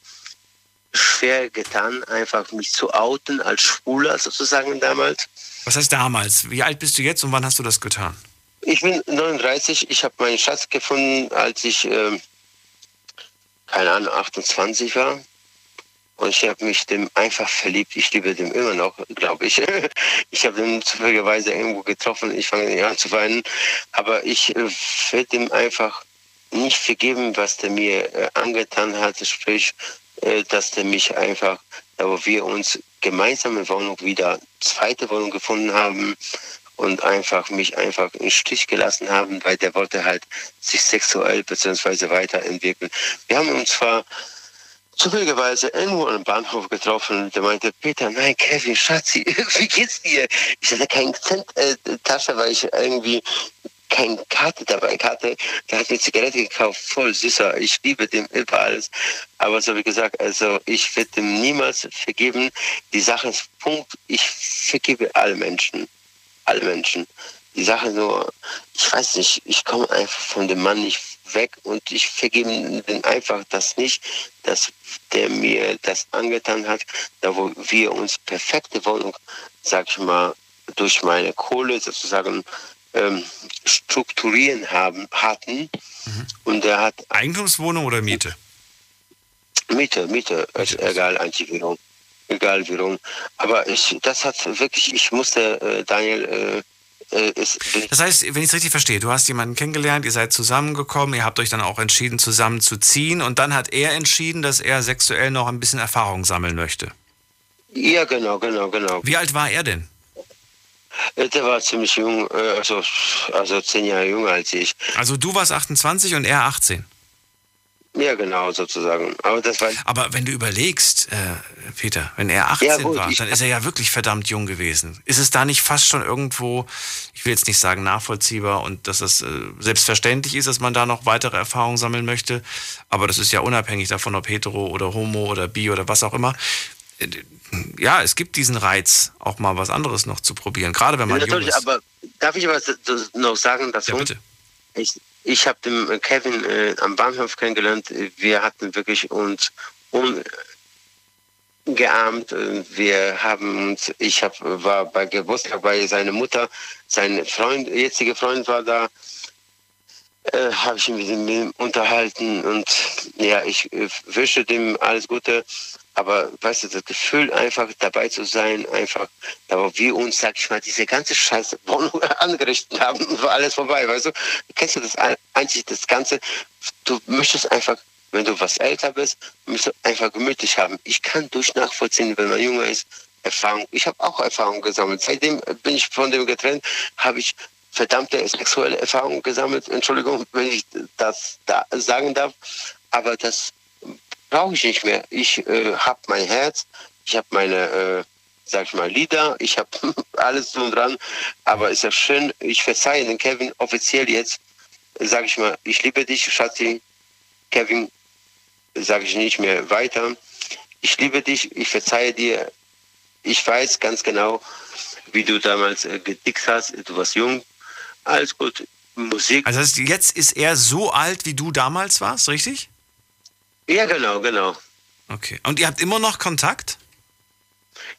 schwer getan, einfach mich zu outen als Schwuler sozusagen damals. Was heißt damals? Wie alt bist du jetzt und wann hast du das getan? Ich bin 39, ich habe meinen Schatz gefunden, als ich, äh, keine Ahnung, 28 war. Und ich habe mich dem einfach verliebt. Ich liebe den immer noch, glaube ich. *laughs* Ich habe den zufälligerweise irgendwo getroffen. Ich fange an zu weinen. Aber ich äh, werde ihm einfach nicht vergeben, was der mir äh, angetan hat. Sprich, dass der mich einfach, wo wir uns gemeinsame Wohnung wieder, zweite Wohnung gefunden haben und einfach mich einfach im Stich gelassen haben, weil der wollte halt sich sexuell beziehungsweise weiterentwickeln. Wir haben uns zwar zufälligerweise irgendwo am Bahnhof getroffen. Der meinte, Peter, nein, Kevin, Schatzi, *laughs* wie geht's dir? Ich hatte keine Cent äh, Tasche, weil ich irgendwie keine Karte dabei hatte. Der hat mir Zigarette gekauft, voll süßer. Ich liebe den über alles. Aber so wie gesagt, also ich werde dem niemals vergeben. Die Sache ist Punkt. Ich vergebe alle Menschen. Alle Menschen. Die Sache nur, ich weiß nicht, ich komme einfach von dem Mann nicht weg und ich vergebe ihm einfach das nicht, dass der mir das angetan hat, da wo wir uns perfekte Wohnung, sag ich mal, durch meine Kohle sozusagen ähm, strukturieren haben, hatten. Mhm. Und er hat. Eigentumswohnung oder Miete? Miete, Miete, Miete egal, Antivirung. Egal wie rum. Aber ich, das hat wirklich, ich musste, äh, Daniel, äh, äh, das heißt, wenn ich es richtig verstehe, du hast jemanden kennengelernt, ihr seid zusammengekommen, ihr habt euch dann auch entschieden, zusammen zu ziehen und dann hat er entschieden, dass er sexuell noch ein bisschen Erfahrung sammeln möchte. Ja, genau, genau, genau. Wie alt war er denn? Äh, der war ziemlich jung, äh, also, also zehn Jahre jünger als ich. Also du warst 28 und er 18? Ja, genau, sozusagen. Aber, das war Aber wenn du überlegst, äh, Peter, wenn er 18 ja, gut, war, dann ist er ja wirklich verdammt jung gewesen. Ist es da nicht fast schon irgendwo, ich will jetzt nicht sagen nachvollziehbar und dass es äh, selbstverständlich ist, dass man da noch weitere Erfahrungen sammeln möchte, aber das ist ja unabhängig davon, ob hetero oder homo oder bi oder was auch immer. Äh, ja, es gibt diesen Reiz, auch mal was anderes noch zu probieren, gerade wenn man ja, jung ist. Aber darf ich was noch sagen dazu? Ja, bitte. Ich, ich habe den Kevin äh, am Bahnhof kennengelernt. Wir hatten wirklich uns ungeahmt. Wir haben uns, ich hab, war bei Geburtstag bei seiner Mutter, sein Freund, jetziger Freund war da. Äh, habe ich mich mit ihm unterhalten und ja, ich äh, wünsche dem alles Gute. Aber weißt du, das Gefühl, einfach dabei zu sein, einfach, da wir uns, sag ich mal, diese ganze Scheiße *laughs* angerichtet haben, *laughs* war alles vorbei, weißt du? Kennst du das einzig, das Ganze? Du möchtest einfach, wenn du was älter bist, möchtest du einfach gemütlich haben. Ich kann durch nachvollziehen, wenn man jünger ist, Erfahrung. Ich habe auch Erfahrung gesammelt. Seitdem bin ich von dem getrennt, habe ich verdammte sexuelle Erfahrungen gesammelt. Entschuldigung, wenn ich das da sagen darf. Aber das brauche ich nicht mehr. Ich äh, habe mein Herz, ich habe meine, äh, sag ich mal, Lieder, ich habe *laughs* alles so dran. Aber ist ja schön, ich verzeihe den Kevin offiziell jetzt, sage ich mal, ich liebe dich, Schatzi. Kevin, sage ich nicht mehr weiter. Ich liebe dich, ich verzeihe dir. Ich weiß ganz genau, wie du damals äh, gedickt hast. Du warst jung. Alles gut. Musik. Also jetzt ist er so alt, wie du damals warst, richtig? Ja, genau, genau. Okay. Und ihr habt immer noch Kontakt?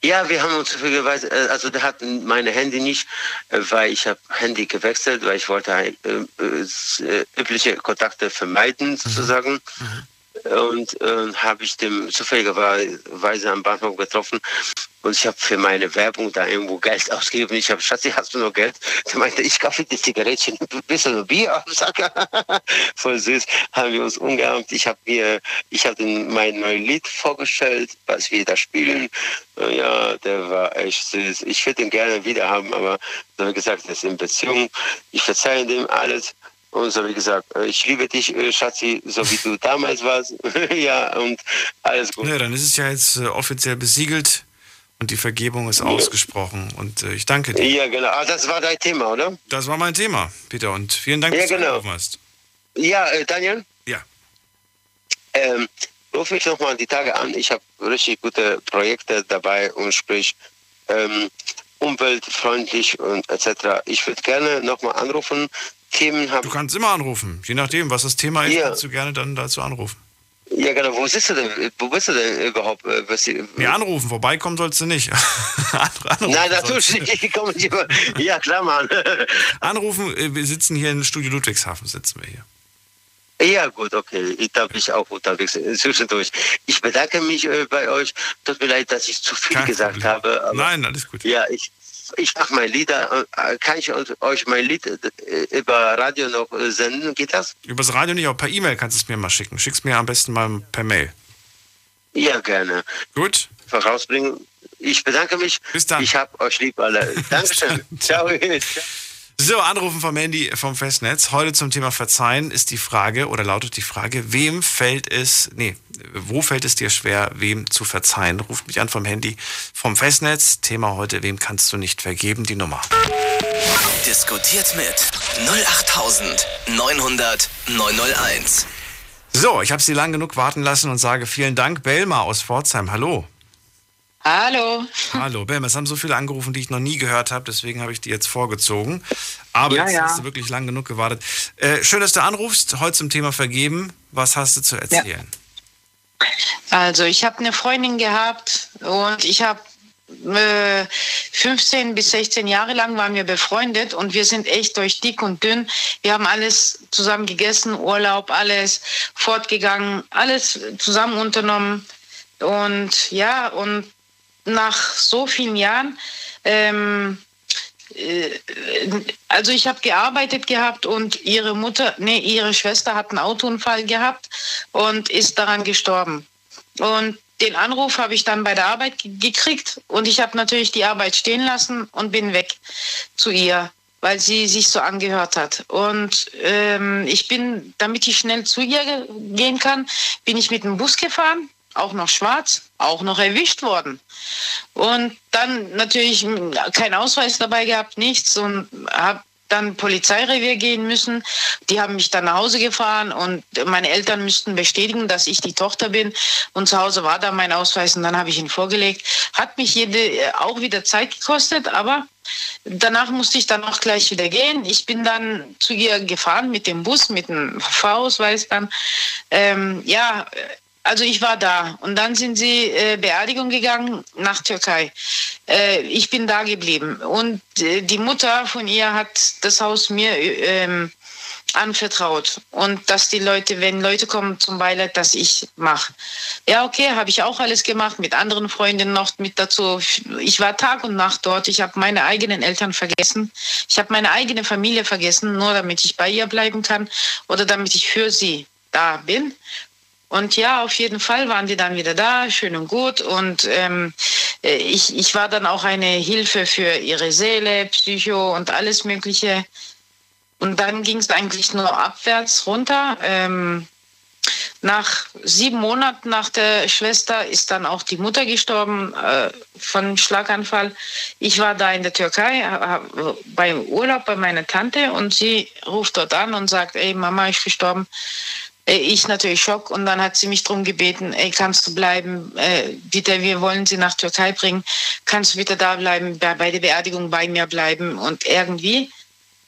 Ja, wir haben uns zufälligerweise, äh, also der hat meine Handy nicht, äh, weil ich habe Handy gewechselt, weil ich wollte äh, äh, übliche Kontakte vermeiden sozusagen. Mhm. mhm. Und äh, habe ich dem zufälligerweise am Bahnhof getroffen und ich habe für meine Werbung da irgendwo Geld ausgegeben. Ich habe, Schatzi, hast du noch Geld? Der meinte, ich kaufe die Zigarettchen, *laughs* ein bisschen Bier. Sag, *laughs* voll süß. Haben wir uns umgehabt. Ich habe mir, ich habe mein neues Lied vorgestellt, was wir da spielen. Ja, der war echt süß. Ich würde ihn gerne wieder haben, aber wie gesagt, das ist in Beziehung. Ich verzeihe dem alles. Und so wie gesagt, ich liebe dich, äh, Schatzi, so wie du damals warst. *laughs* ja, und alles gut. Ja, dann ist es ja jetzt äh, offiziell besiegelt. Und die Vergebung ist ausgesprochen. Und äh, ich danke dir. Ja, genau. Ah, das war dein Thema, oder? Das war mein Thema, Peter. Und vielen Dank, ja, dass du genau. angerufen hast. Ja, äh, Daniel? Ja. Ähm, rufe ich nochmal die Tage an. Ich habe richtig gute Projekte dabei und sprich ähm, umweltfreundlich und etc. Ich würde gerne nochmal anrufen. Themen haben. Du kannst immer anrufen. Je nachdem, was das Thema ist, ja. kannst du gerne dann dazu anrufen. Ja, genau. Wo bist du denn, wo bist du denn überhaupt? äh, Was, Nee, anrufen, vorbeikommen sollst du nicht. *laughs* anrufen Nein, natürlich nicht. Ich komme nicht über. Ja, klar, Mann. *laughs* Anrufen, äh, wir sitzen hier in Studio Ludwigshafen, sitzen wir hier. Ja, gut, okay. Ich- Da bin ich auch unterwegs äh, zwischendurch. Ich bedanke mich äh, bei euch. Tut mir leid, dass ich zu viel Kein gesagt Problem. habe. Nein, alles gut. Ja, ich, ich mache mein Lieder. Äh, Kann ich euch mein Lied äh, über Radio noch äh, senden? Geht das? Übers Radio nicht, aber per E-Mail kannst du es mir mal schicken. Schick's mir am besten mal per Mail. Ja, gerne. Gut? Vorausbringen. Ich bedanke mich. Bis dann. Ich hab euch lieb alle. *laughs* Dankeschön. Ciao. *laughs* So, Anrufen vom Handy vom Festnetz. Heute zum Thema Verzeihen ist die Frage oder lautet die Frage, wem fällt es, nee, wo fällt es dir schwer, wem zu verzeihen? Ruft mich an vom Handy vom Festnetz. Thema heute, wem kannst du nicht vergeben? Die Nummer. Diskutiert mit 08900 901. So, ich habe Sie lang genug warten lassen und sage vielen Dank. Belma aus Pforzheim, hallo. Hallo. Hallo, Belma, es haben so viele angerufen, die ich noch nie gehört habe, deswegen habe ich die jetzt vorgezogen. Aber Ja, jetzt ja. hast du wirklich lang genug gewartet. Äh, schön, dass du anrufst, heute zum Thema Vergeben. Was hast du zu erzählen? Also ich habe eine Freundin gehabt und ich habe äh, 15 bis 16 Jahre lang waren wir befreundet und wir sind echt durch dick und dünn. Wir haben alles zusammen gegessen, Urlaub, alles fortgegangen, alles zusammen unternommen. Und ja, und nach so vielen Jahren, ähm, äh, also ich habe gearbeitet gehabt und ihre Mutter, nee, ihre Schwester hat einen Autounfall gehabt und ist daran gestorben. Und den Anruf habe ich dann bei der Arbeit ge- gekriegt und ich habe natürlich die Arbeit stehen lassen und bin weg zu ihr, weil sie sich so angehört hat. Und ähm, ich bin, damit ich schnell zu ihr ge- gehen kann, bin ich mit dem Bus gefahren, auch noch schwarz, auch noch erwischt worden. Und dann natürlich kein Ausweis dabei gehabt, nichts und habe dann Polizeirevier gehen müssen. Die haben mich dann nach Hause gefahren und meine Eltern müssten bestätigen, dass ich die Tochter bin. Und zu Hause war da mein Ausweis und dann habe ich ihn vorgelegt. Hat mich jede äh, auch wieder Zeit gekostet, aber danach musste ich dann auch gleich wieder gehen. Ich bin dann zu ihr gefahren mit dem Bus, mit dem Fahrausweis dann. Ähm, ja, also ich war da und dann sind sie äh, Beerdigung gegangen nach Türkei. Äh, ich bin da geblieben und äh, die Mutter von ihr hat das Haus mir ähm, anvertraut und dass die Leute, wenn Leute kommen zum Beileid, dass ich mache. Ja, okay, habe ich auch alles gemacht mit anderen Freundinnen noch mit dazu. Ich war Tag und Nacht dort. Ich habe meine eigenen Eltern vergessen. Ich habe meine eigene Familie vergessen, nur damit ich bei ihr bleiben kann oder damit ich für sie da bin. Und ja, auf jeden Fall waren die dann wieder da, schön und gut. Und ähm, äh, ich, ich war dann auch eine Hilfe für ihre Seele, Psycho und alles Mögliche. Und dann ging es eigentlich nur abwärts runter. Ähm, nach sieben Monaten nach der Schwester ist dann auch die Mutter gestorben äh, von Schlaganfall. Ich war da in der Türkei beim Urlaub bei meiner Tante und sie ruft dort an und sagt, ey, Mama ist gestorben. Äh, Ich natürlich Schock und dann hat sie mich darum gebeten, ey, kannst du bleiben, äh, bitte, wir wollen sie nach Türkei bringen, kannst du bitte da bleiben, bei, bei der Beerdigung bei mir bleiben und irgendwie.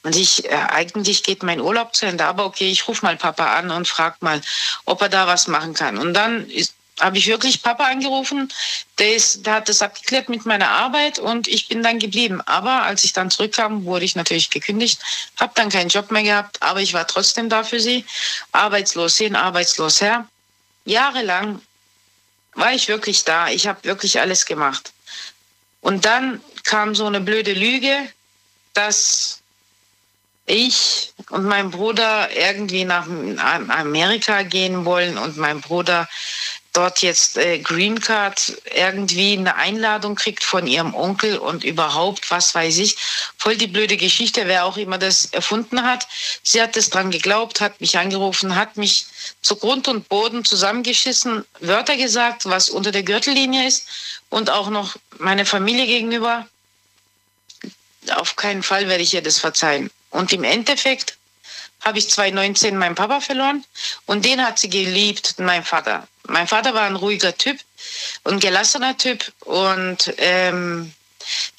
Und ich, äh, eigentlich geht mein Urlaub zu Ende, aber okay, ich rufe mal Papa an und frag mal, ob er da was machen kann. Und dann ist, habe ich wirklich Papa angerufen, der, ist, der hat das abgeklärt mit meiner Arbeit und ich bin dann geblieben. Aber als ich dann zurückkam, wurde ich natürlich gekündigt, habe dann keinen Job mehr gehabt, aber ich war trotzdem da für sie. Arbeitslos hin, arbeitslos her. Jahrelang war ich wirklich da. Ich habe wirklich alles gemacht. Und dann kam so eine blöde Lüge, dass ich und mein Bruder irgendwie nach Amerika gehen wollen und mein Bruder dort jetzt äh, Green Card irgendwie eine Einladung kriegt von ihrem Onkel und überhaupt, was weiß ich. Voll die blöde Geschichte, wer auch immer das erfunden hat. Sie hat es dran geglaubt, hat mich angerufen, hat mich zu Grund und Boden zusammengeschissen, Wörter gesagt, was unter der Gürtellinie ist und auch noch meine Familie gegenüber. Auf keinen Fall werde ich ihr das verzeihen. Und im Endeffekt habe ich 2019 meinen Papa verloren und den hat sie geliebt, mein Vater. Mein Vater war ein ruhiger Typ und gelassener Typ und ähm,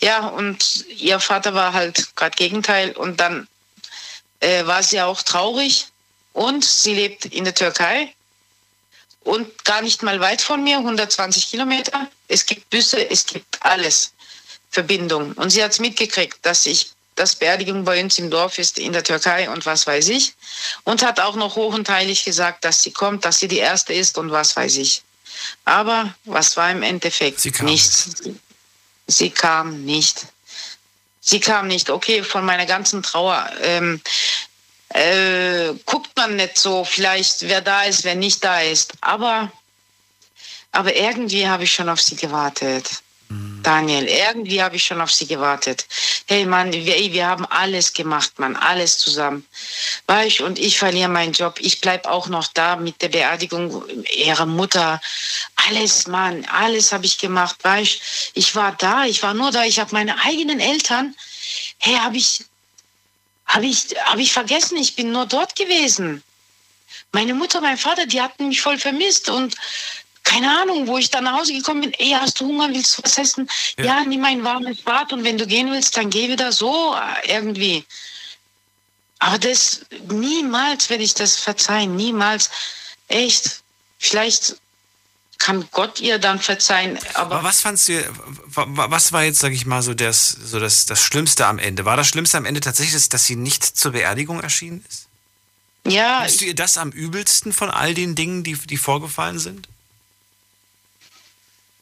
ja, und ihr Vater war halt gerade Gegenteil und dann äh, war sie auch traurig und sie lebt in der Türkei und gar nicht mal weit von mir, 120 Kilometer. Es gibt Büsse, es gibt alles. Verbindung. Und sie hat es mitgekriegt, dass ich das Beerdigung bei uns im Dorf ist in der Türkei und was weiß ich. Und hat auch noch hoch und heilig gesagt, dass sie kommt, dass sie die Erste ist und was weiß ich. Aber was war im Endeffekt? Sie kam Nichts. Sie kam nicht. Sie kam nicht. Okay, von meiner ganzen Trauer ähm, äh, guckt man nicht so, vielleicht wer da ist, wer nicht da ist. Aber, aber irgendwie habe ich schon auf sie gewartet. Daniel, irgendwie habe ich schon auf sie gewartet. Hey Mann, wir, wir haben alles gemacht, Mann, alles zusammen. Weißt und ich verliere meinen Job. Ich bleib auch noch da mit der Beerdigung ihrer Mutter. Alles, Mann, alles habe ich gemacht. Weißt ich war da, ich war nur da. Ich habe meine eigenen Eltern. Hey, habe ich, habe ich, habe ich vergessen. Ich bin nur dort gewesen. Meine Mutter, mein Vater, die hatten mich voll vermisst und keine Ahnung, wo ich dann nach Hause gekommen bin, ey, hast du Hunger, willst du was essen? Ja, ja nimm ein warmes Bad und wenn du gehen willst, dann geh wieder so äh, irgendwie. Aber das, niemals werde ich das verzeihen, niemals. Echt, vielleicht kann Gott ihr dann verzeihen. Aber, aber was fandst du, was war jetzt, sag ich mal, so das, so das, das Schlimmste am Ende? War das Schlimmste am Ende tatsächlich, dass sie nicht zur Beerdigung erschienen ist? Ja. Bist du ihr das am übelsten von all den Dingen, die, die vorgefallen sind?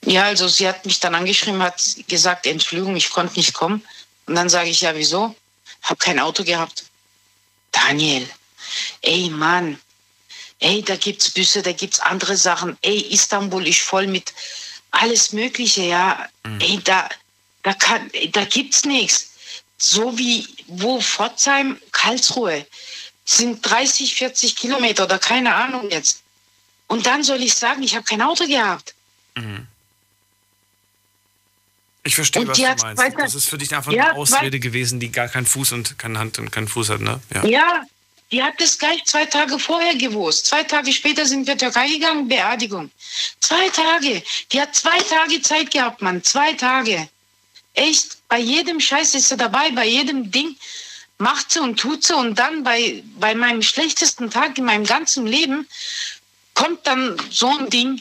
Ja, also sie hat mich dann angeschrieben, hat gesagt, Entschuldigung, ich konnte nicht kommen. Und dann sage ich, ja, wieso? Hab kein Auto gehabt. Daniel, ey Mann, ey, da gibt's Büsse, da gibt's andere Sachen. Ey, Istanbul ist voll mit alles Mögliche, ja. Mhm. Ey, da, da kann, da gibt's nichts. So wie wo Pforzheim, Karlsruhe sind 30, 40 Kilometer oder keine Ahnung jetzt. Und dann soll ich sagen, ich habe kein Auto gehabt. Mhm. Ich verstehe, was du meinst. Das ist für dich einfach ja, eine Ausrede gewesen, die gar keinen Fuß und keine Hand und keinen Fuß hat, ne? Ja. ja, die hat das gleich zwei Tage vorher gewusst. Zwei Tage später sind wir Türkei gegangen, Beerdigung. Zwei Tage. Die hat zwei Tage Zeit gehabt, Mann. Zwei Tage. Echt, bei jedem Scheiß ist sie dabei, bei jedem Ding macht sie und tut sie. Und dann bei, bei meinem schlechtesten Tag in meinem ganzen Leben kommt dann so ein Ding.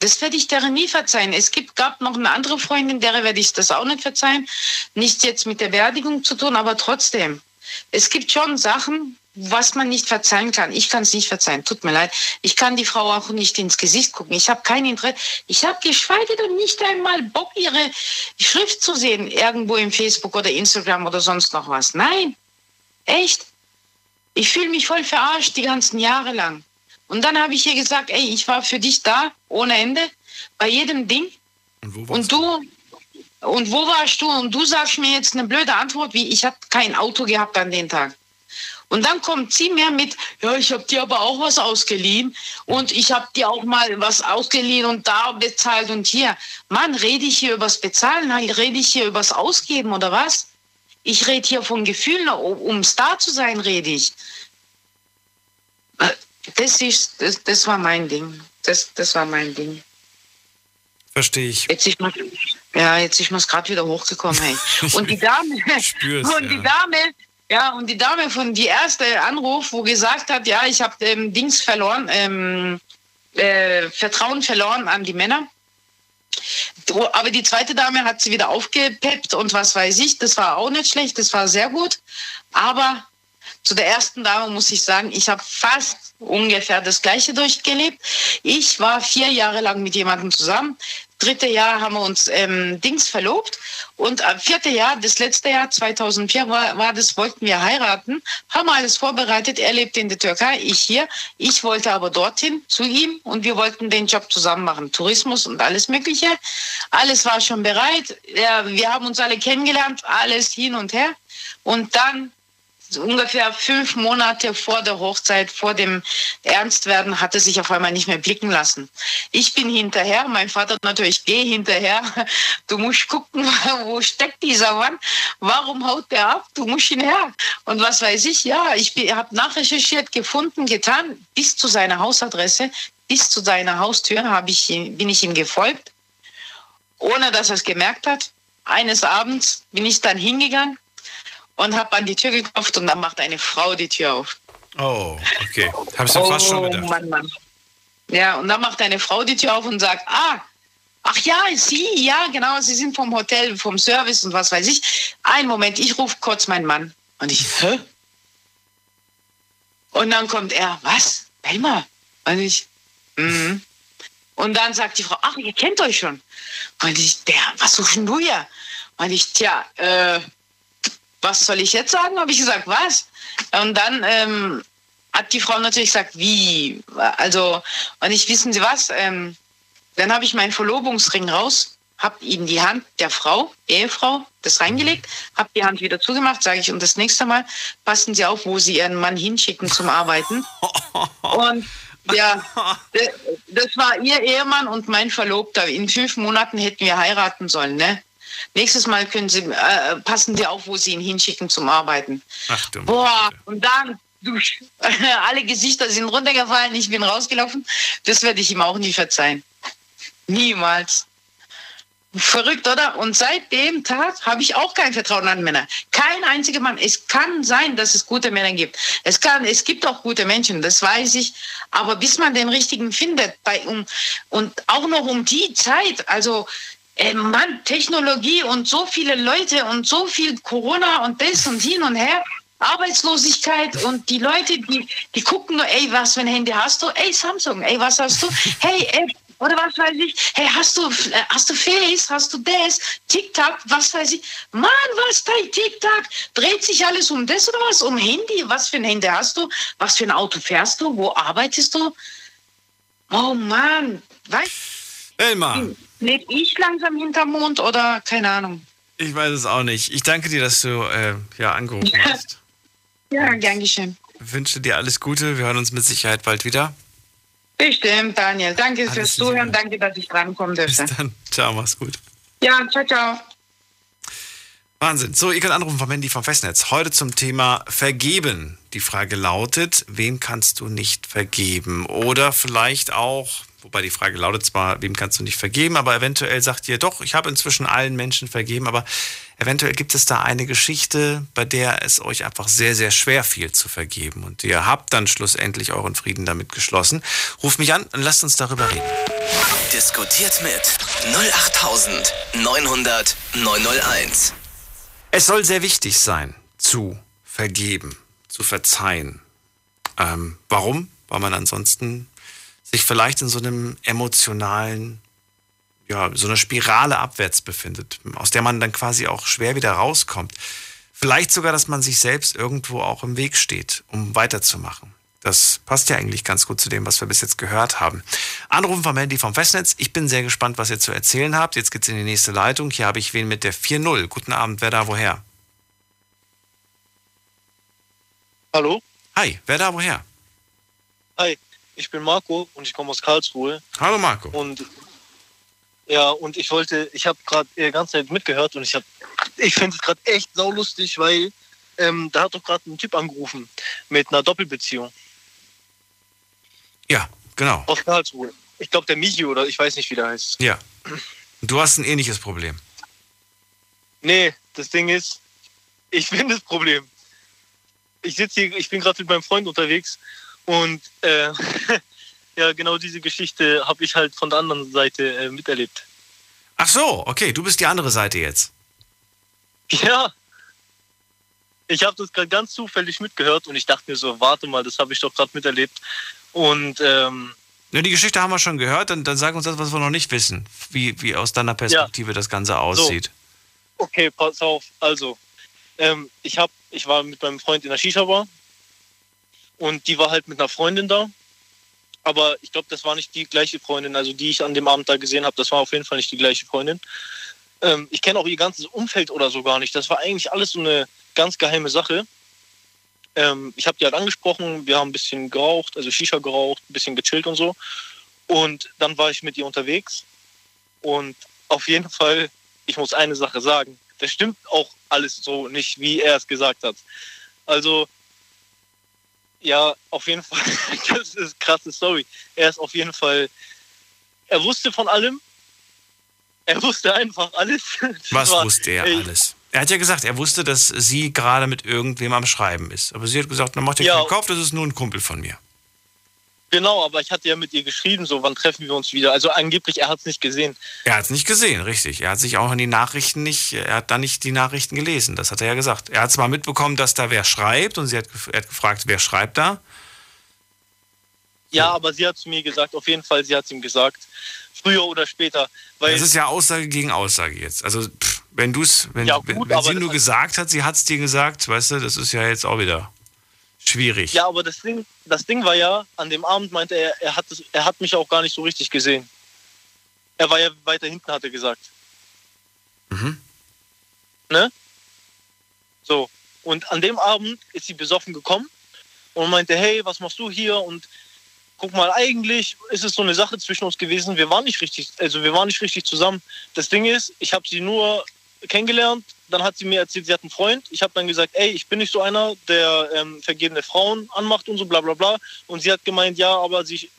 Das werde ich der nie verzeihen. Es gibt, gab noch eine andere Freundin, der werde ich das auch nicht verzeihen. Nicht jetzt mit der Beerdigung zu tun, aber trotzdem. Es gibt schon Sachen, was man nicht verzeihen kann. Ich kann es nicht verzeihen. Tut mir leid. Ich kann die Frau auch nicht ins Gesicht gucken. Ich habe kein Interesse. Ich habe geschweige denn nicht einmal Bock, ihre Schrift zu sehen, irgendwo im Facebook oder Instagram oder sonst noch was. Nein. Echt. Ich fühle mich voll verarscht die ganzen Jahre lang. Und dann habe ich ihr gesagt, ey, ich war für dich da, ohne Ende, bei jedem Ding. Und, und du, und wo warst du? Und du sagst mir jetzt eine blöde Antwort, wie ich habe kein Auto gehabt an den Tag. Und dann kommt sie mir mit, ja, ich habe dir aber auch was ausgeliehen und ich habe dir auch mal was ausgeliehen und da bezahlt und hier. Mann, rede ich hier übers Bezahlen, rede ich hier übers Ausgeben oder was? Ich rede hier von Gefühlen, um Star zu sein, rede ich. Das ist, das, das war mein Ding. Das, das war mein Ding. Verstehe ich. Jetzt ist man, ja, jetzt ist man gerade wieder hochgekommen. Hey. *laughs* Und die Dame, und die Dame, ja, und die Dame von die erste Anruf, wo gesagt hat, ja, ich habe ähm, Dings verloren, ähm, äh, Vertrauen verloren an die Männer. Aber die zweite Dame hat sie wieder aufgepeppt und was weiß ich. Das war auch nicht schlecht, das war sehr gut. Aber zu der ersten Dame muss ich sagen, ich habe fast ungefähr das Gleiche durchgelebt. Ich war vier Jahre lang mit jemandem zusammen. Dritte Jahr haben wir uns ähm, Dings verlobt und am vierte Jahr, das letzte Jahr 2004 war, war das, wollten wir heiraten, haben alles vorbereitet. Er lebt in der Türkei, ich hier. Ich wollte aber dorthin zu ihm und wir wollten den Job zusammen machen, Tourismus und alles Mögliche. Alles war schon bereit. Ja, wir haben uns alle kennengelernt, alles hin und her. Und dann so ungefähr fünf Monate vor der Hochzeit, vor dem Ernstwerden, hat er sich auf einmal nicht mehr blicken lassen. Ich bin hinterher, mein Vater natürlich, geh hinterher. Du musst gucken, *laughs* wo steckt dieser Mann? Warum haut der ab? Du musst ihn her. Und was weiß ich, ja, ich habe nachrecherchiert, gefunden, getan, bis zu seiner Hausadresse, bis zu seiner Haustür ich, bin ich ihm gefolgt, ohne dass er es gemerkt hat. Eines Abends bin ich dann hingegangen, und habe an die Tür geklopft und dann macht eine Frau die Tür auf. Oh, okay. Hab's du oh, fast schon gedacht. Mann, Mann. Ja, und dann macht deine Frau die Tür auf und sagt, ah, ach ja, Sie, ja, genau, Sie sind vom Hotel, vom Service und was weiß ich. Ein Moment, ich rufe kurz meinen Mann. Und ich, hä? Und dann kommt er, was? Belma? Und ich, mhm. Und dann sagt die Frau, ach, ihr kennt euch schon. Und ich, der, was suchst du hier? Und ich, tja, äh, was soll ich jetzt sagen? Habe ich gesagt, was? Und dann ähm, hat die Frau natürlich gesagt, wie? Also, und ich, wissen Sie was? Ähm, dann habe ich meinen Verlobungsring raus, habe ihm die Hand der Frau, Ehefrau, das reingelegt, habe die Hand wieder zugemacht, sage ich, und das nächste Mal passen Sie auf, wo Sie Ihren Mann hinschicken zum Arbeiten. Und ja, das war ihr Ehemann und mein Verlobter. In fünf Monaten hätten wir heiraten sollen, ne? Nächstes Mal können Sie, äh, passen Sie auf, wo Sie ihn hinschicken zum Arbeiten. Ach du Boah, und dann, du, *laughs* alle Gesichter sind runtergefallen, ich bin rausgelaufen. Das werde ich ihm auch nie verzeihen. Niemals. Verrückt, oder? Und seit dem Tag habe ich auch kein Vertrauen an Männer. Kein einziger Mann. Es kann sein, dass es gute Männer gibt. Es kann, es gibt auch gute Menschen, das weiß ich. Aber bis man den richtigen findet, bei, um, und auch noch um die Zeit, also, äh, Mann, Technologie und so viele Leute und so viel Corona und das und hin und her. Arbeitslosigkeit und die Leute, die, die gucken nur, ey, was für ein Handy hast du? Ey, Samsung, ey, was hast du? Hey, ey, oder was weiß ich, hey, hast du, äh, hast du Face, hast du das, TikTok, was weiß ich. Mann, was dein TikTok? Dreht sich alles um das oder was? Um Handy? Was für ein Handy hast du? Was für ein Auto fährst du? Wo arbeitest du? Oh Mann, weißt Elmar. Lebe ich langsam hinterm Mond oder keine Ahnung? Ich weiß es auch nicht. Ich danke dir, dass du äh, ja, angerufen hast. ja, gern geschehen. Ich wünsche dir alles Gute. Wir hören uns mit Sicherheit bald wieder. Bestimmt, Daniel. Danke Alles fürs Zuhören. Liebe. Danke, dass ich drankommen durfte. Bis dann. Ciao, mach's gut. Ja, ciao, ciao. Wahnsinn. So, ihr könnt anrufen vom Handy vom Festnetz. Heute zum Thema Vergeben. Die Frage lautet, wem kannst du nicht vergeben? Oder vielleicht auch, wobei die Frage lautet zwar, wem kannst du nicht vergeben, aber eventuell sagt ihr doch, ich habe inzwischen allen Menschen vergeben, aber Eventuell gibt es da eine Geschichte, bei der es euch einfach sehr, sehr schwer fiel zu vergeben. Und ihr habt dann schlussendlich euren Frieden damit geschlossen. Ruft mich an und lasst uns darüber reden. Diskutiert mit 08900 901. Es soll sehr wichtig sein, zu vergeben, zu verzeihen. Ähm, warum? Weil man ansonsten sich vielleicht in so einem emotionalen ja, so eine Spirale abwärts befindet, aus der man dann quasi auch schwer wieder rauskommt. Vielleicht sogar, dass man sich selbst irgendwo auch im Weg steht, um weiterzumachen. Das passt ja eigentlich ganz gut zu dem, was wir bis jetzt gehört haben. Anrufen vom Handy vom Festnetz. Ich bin sehr gespannt, was ihr zu erzählen habt. Jetzt geht's in die nächste Leitung. Hier habe ich wen mit der 4.0. Guten Abend, wer da woher? Hallo? Hi, wer da woher? Hi, ich bin Marco und ich komme aus Karlsruhe. Hallo Marco. Und ja, und ich wollte, ich habe gerade die ganze Zeit mitgehört und ich habe, ich finde es gerade echt saulustig, weil ähm, da hat doch gerade ein Typ angerufen mit einer Doppelbeziehung. Ja, genau. Aus Karlsruhe. Ich glaube, der Michi oder ich weiß nicht, wie der heißt. Ja. Du hast ein ähnliches Problem. Nee, das Ding ist, ich *laughs* bin das Problem. Ich sitze hier, ich bin gerade mit meinem Freund unterwegs und äh, *laughs* ja, genau diese Geschichte habe ich halt von der anderen Seite äh, miterlebt. Ach so, okay, du bist die andere Seite jetzt. Ja. Ich habe das gerade ganz zufällig mitgehört und ich dachte mir so, warte mal, das habe ich doch gerade miterlebt. Und ähm, ja, die Geschichte haben wir schon gehört, dann, dann sag uns das, was wir noch nicht wissen, wie, wie aus deiner Perspektive ja. das Ganze aussieht. So. Okay, pass auf. Also, ähm, ich, hab, ich war mit meinem Freund in der Shisha-Bar und die war halt mit einer Freundin da aber ich glaube, das war nicht die gleiche Freundin, also die ich an dem Abend da gesehen habe. Das war auf jeden Fall nicht die gleiche Freundin. Ähm, ich kenne auch ihr ganzes Umfeld oder so gar nicht. Das war eigentlich alles so eine ganz geheime Sache. Ähm, ich habe die halt angesprochen, wir haben ein bisschen geraucht, also Shisha geraucht, ein bisschen gechillt und so. Und dann war ich mit ihr unterwegs. Und auf jeden Fall, ich muss eine Sache sagen, das stimmt auch alles so nicht, wie er es gesagt hat. Also ja, auf jeden Fall. *laughs* Das ist eine krasse Story. Er ist auf jeden Fall. Er wusste von allem. Er wusste einfach alles. *laughs* Das Was war, wusste er ey, alles? Er hat ja gesagt, er wusste, dass sie gerade mit irgendwem am Schreiben ist. Aber sie hat gesagt, na mach dir ja, keinen Kopf, das ist nur ein Kumpel von mir. Genau, aber ich hatte ja mit ihr geschrieben, so, wann treffen wir uns wieder? Also angeblich, er hat es nicht gesehen. Er hat es nicht gesehen, richtig. Er hat sich auch in die Nachrichten nicht, er hat dann nicht die Nachrichten gelesen, das hat er ja gesagt. Er hat zwar mitbekommen, dass da wer schreibt und sie hat, er hat gefragt, wer schreibt da. Ja, aber sie hat zu mir gesagt, auf jeden Fall, sie hat es ihm gesagt. Früher oder später. Das ist ja Aussage gegen Aussage jetzt. Also, pff, wenn du es, wenn, Ja, gut, wenn, wenn sie nur gesagt hat, sie hat es dir gesagt, weißt du, das ist ja jetzt auch wieder schwierig. Ja, aber das Ding, das Ding war ja, an dem Abend meinte er, er hat, es, er hat mich auch gar nicht so richtig gesehen. Er war ja weiter hinten, hat er gesagt. Mhm. Ne? So. Und an dem Abend ist sie besoffen gekommen und meinte, hey, was machst du hier? Und guck mal, eigentlich ist es so eine Sache zwischen uns gewesen. Wir waren nicht richtig, also wir waren nicht richtig zusammen. Das Ding ist, ich habe sie nur kennengelernt. Dann hat sie mir erzählt, sie hat einen Freund. Ich habe dann gesagt, ey, ich bin nicht so einer, der ähm, vergebene Frauen anmacht und so, bla bla bla. Und sie hat gemeint, ja, aber sie,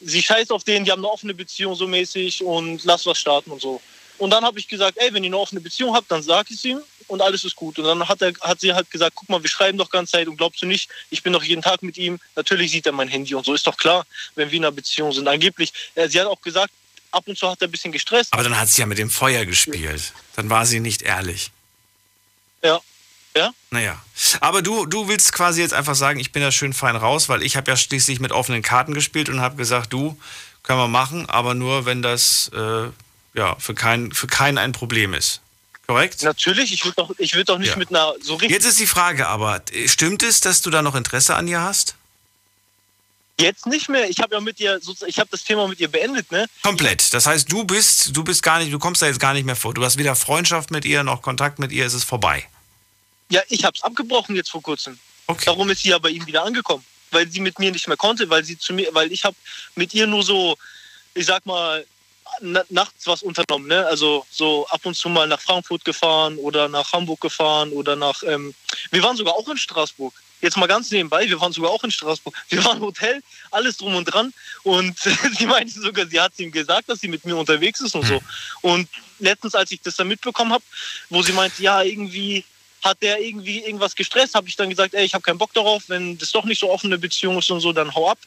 sie scheißt auf den, die haben eine offene Beziehung so mäßig und lass was starten und so. Und dann habe ich gesagt, ey, wenn ihr eine offene Beziehung habt, dann sag es ihm und alles ist gut. Und dann hat, er, hat sie halt gesagt, guck mal, wir schreiben doch ganze Zeit und glaubst du nicht, ich bin doch jeden Tag mit ihm. Natürlich sieht er mein Handy und so, ist doch klar, wenn wir in einer Beziehung sind. Angeblich, äh, sie hat auch gesagt, ab und zu hat er ein bisschen gestresst. Aber dann hat sie ja mit dem Feuer gespielt. Dann war sie nicht ehrlich. Ja. Ja? Naja. Aber du, du willst quasi jetzt einfach sagen, ich bin da schön fein raus, weil ich habe ja schließlich mit offenen Karten gespielt und habe gesagt, du, können wir machen, aber nur, wenn das äh, ja, für, kein, für keinen ein Problem ist. Korrekt? Natürlich, ich würde doch, ich würd doch nicht Ja. mit einer so richtig. Jetzt ist die Frage aber, stimmt es, dass du da noch Interesse an ihr hast? Jetzt nicht mehr. Ich habe ja mit ihr, sozusagen- ich habe das Thema mit ihr beendet, ne? Komplett. Das heißt, du bist, du bist gar nicht, du kommst da jetzt gar nicht mehr vor. Du hast weder Freundschaft mit ihr noch Kontakt mit ihr, es ist vorbei. Ja, ich habe es abgebrochen jetzt vor kurzem. Okay. Darum ist sie ja bei ihm wieder angekommen, weil sie mit mir nicht mehr konnte, weil sie zu mir, weil ich habe mit ihr nur so, ich sag mal, na, nachts was unternommen, ne? Also so ab und zu mal nach Frankfurt gefahren oder nach Hamburg gefahren oder nach. Ähm, wir waren sogar auch in Straßburg. Jetzt mal ganz nebenbei, wir waren sogar auch in Straßburg. Wir waren im Hotel, alles drum und dran. Und *laughs* sie meinte sogar, sie hat ihm gesagt, dass sie mit mir unterwegs ist und so. Und letztens, als ich das dann mitbekommen habe, wo sie meinte, ja, irgendwie hat der irgendwie irgendwas gestresst, habe ich dann gesagt, ey, ich habe keinen Bock darauf, wenn das doch nicht so offene Beziehung ist und so, dann hau ab.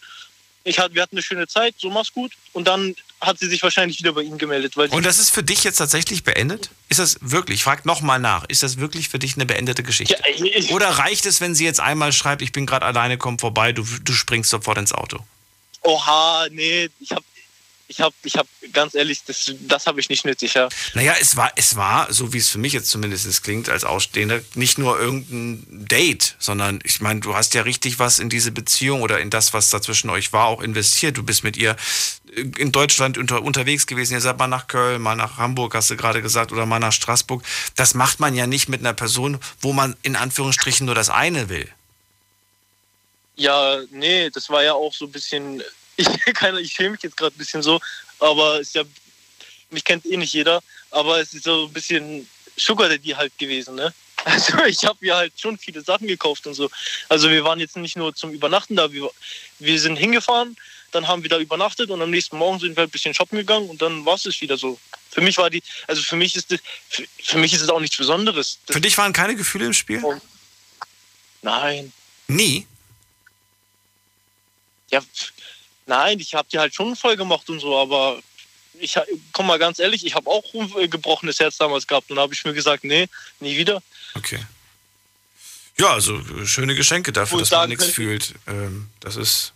Ich hat, wir hatten eine schöne Zeit, so mach's gut. Und dann hat sie sich wahrscheinlich wieder bei ihm gemeldet. Und das ist für dich jetzt tatsächlich beendet? Ist das wirklich, ich frage nochmal nach, ist das wirklich für dich eine beendete Geschichte? Ja, ich- Oder reicht es, wenn sie jetzt einmal schreibt, ich bin gerade alleine, komm vorbei, du, du springst sofort ins Auto? Oha, nee, ich habe, ich habe, ich habe, ganz ehrlich, das, das habe ich nicht nötig, ja. Naja, es war, es war, so wie es für mich jetzt zumindest klingt, als Ausstehender, nicht nur irgendein Date, sondern ich meine, du hast ja richtig was in diese Beziehung oder in das, was da zwischen euch war, auch investiert. Du bist mit ihr in Deutschland unter, unterwegs gewesen. Ihr seid mal nach Köln, mal nach Hamburg, hast du gerade gesagt, oder mal nach Straßburg. Das macht man ja nicht mit einer Person, wo man in Anführungsstrichen nur das eine will. Ja, nee, das war ja auch so ein bisschen, ich, *laughs* keine, ich schäme mich jetzt gerade ein bisschen so, aber es ist ja, mich kennt eh nicht jeder, aber es ist so ein bisschen Sugar Daddy halt gewesen, ne? *laughs* Also ich habe mir halt schon viele Sachen gekauft und so. Also wir waren jetzt nicht nur zum Übernachten da, wir, wir sind hingefahren, dann haben wir da übernachtet und am nächsten Morgen sind wir halt ein bisschen shoppen gegangen und dann war es wieder so. Für mich war die, also für mich ist das, für, für mich ist es auch nichts Besonderes. Das, Für dich waren keine Gefühle im Spiel? nein. Nie? Ja, nein, ich habe die halt schon voll gemacht und so, aber ich komm mal ganz ehrlich, ich habe auch ein äh, gebrochenes Herz damals gehabt und da habe ich mir gesagt, nee, nie wieder. Okay. Ja, also äh, schöne Geschenke dafür, ich dass man nichts fühlt. Ähm, das ist.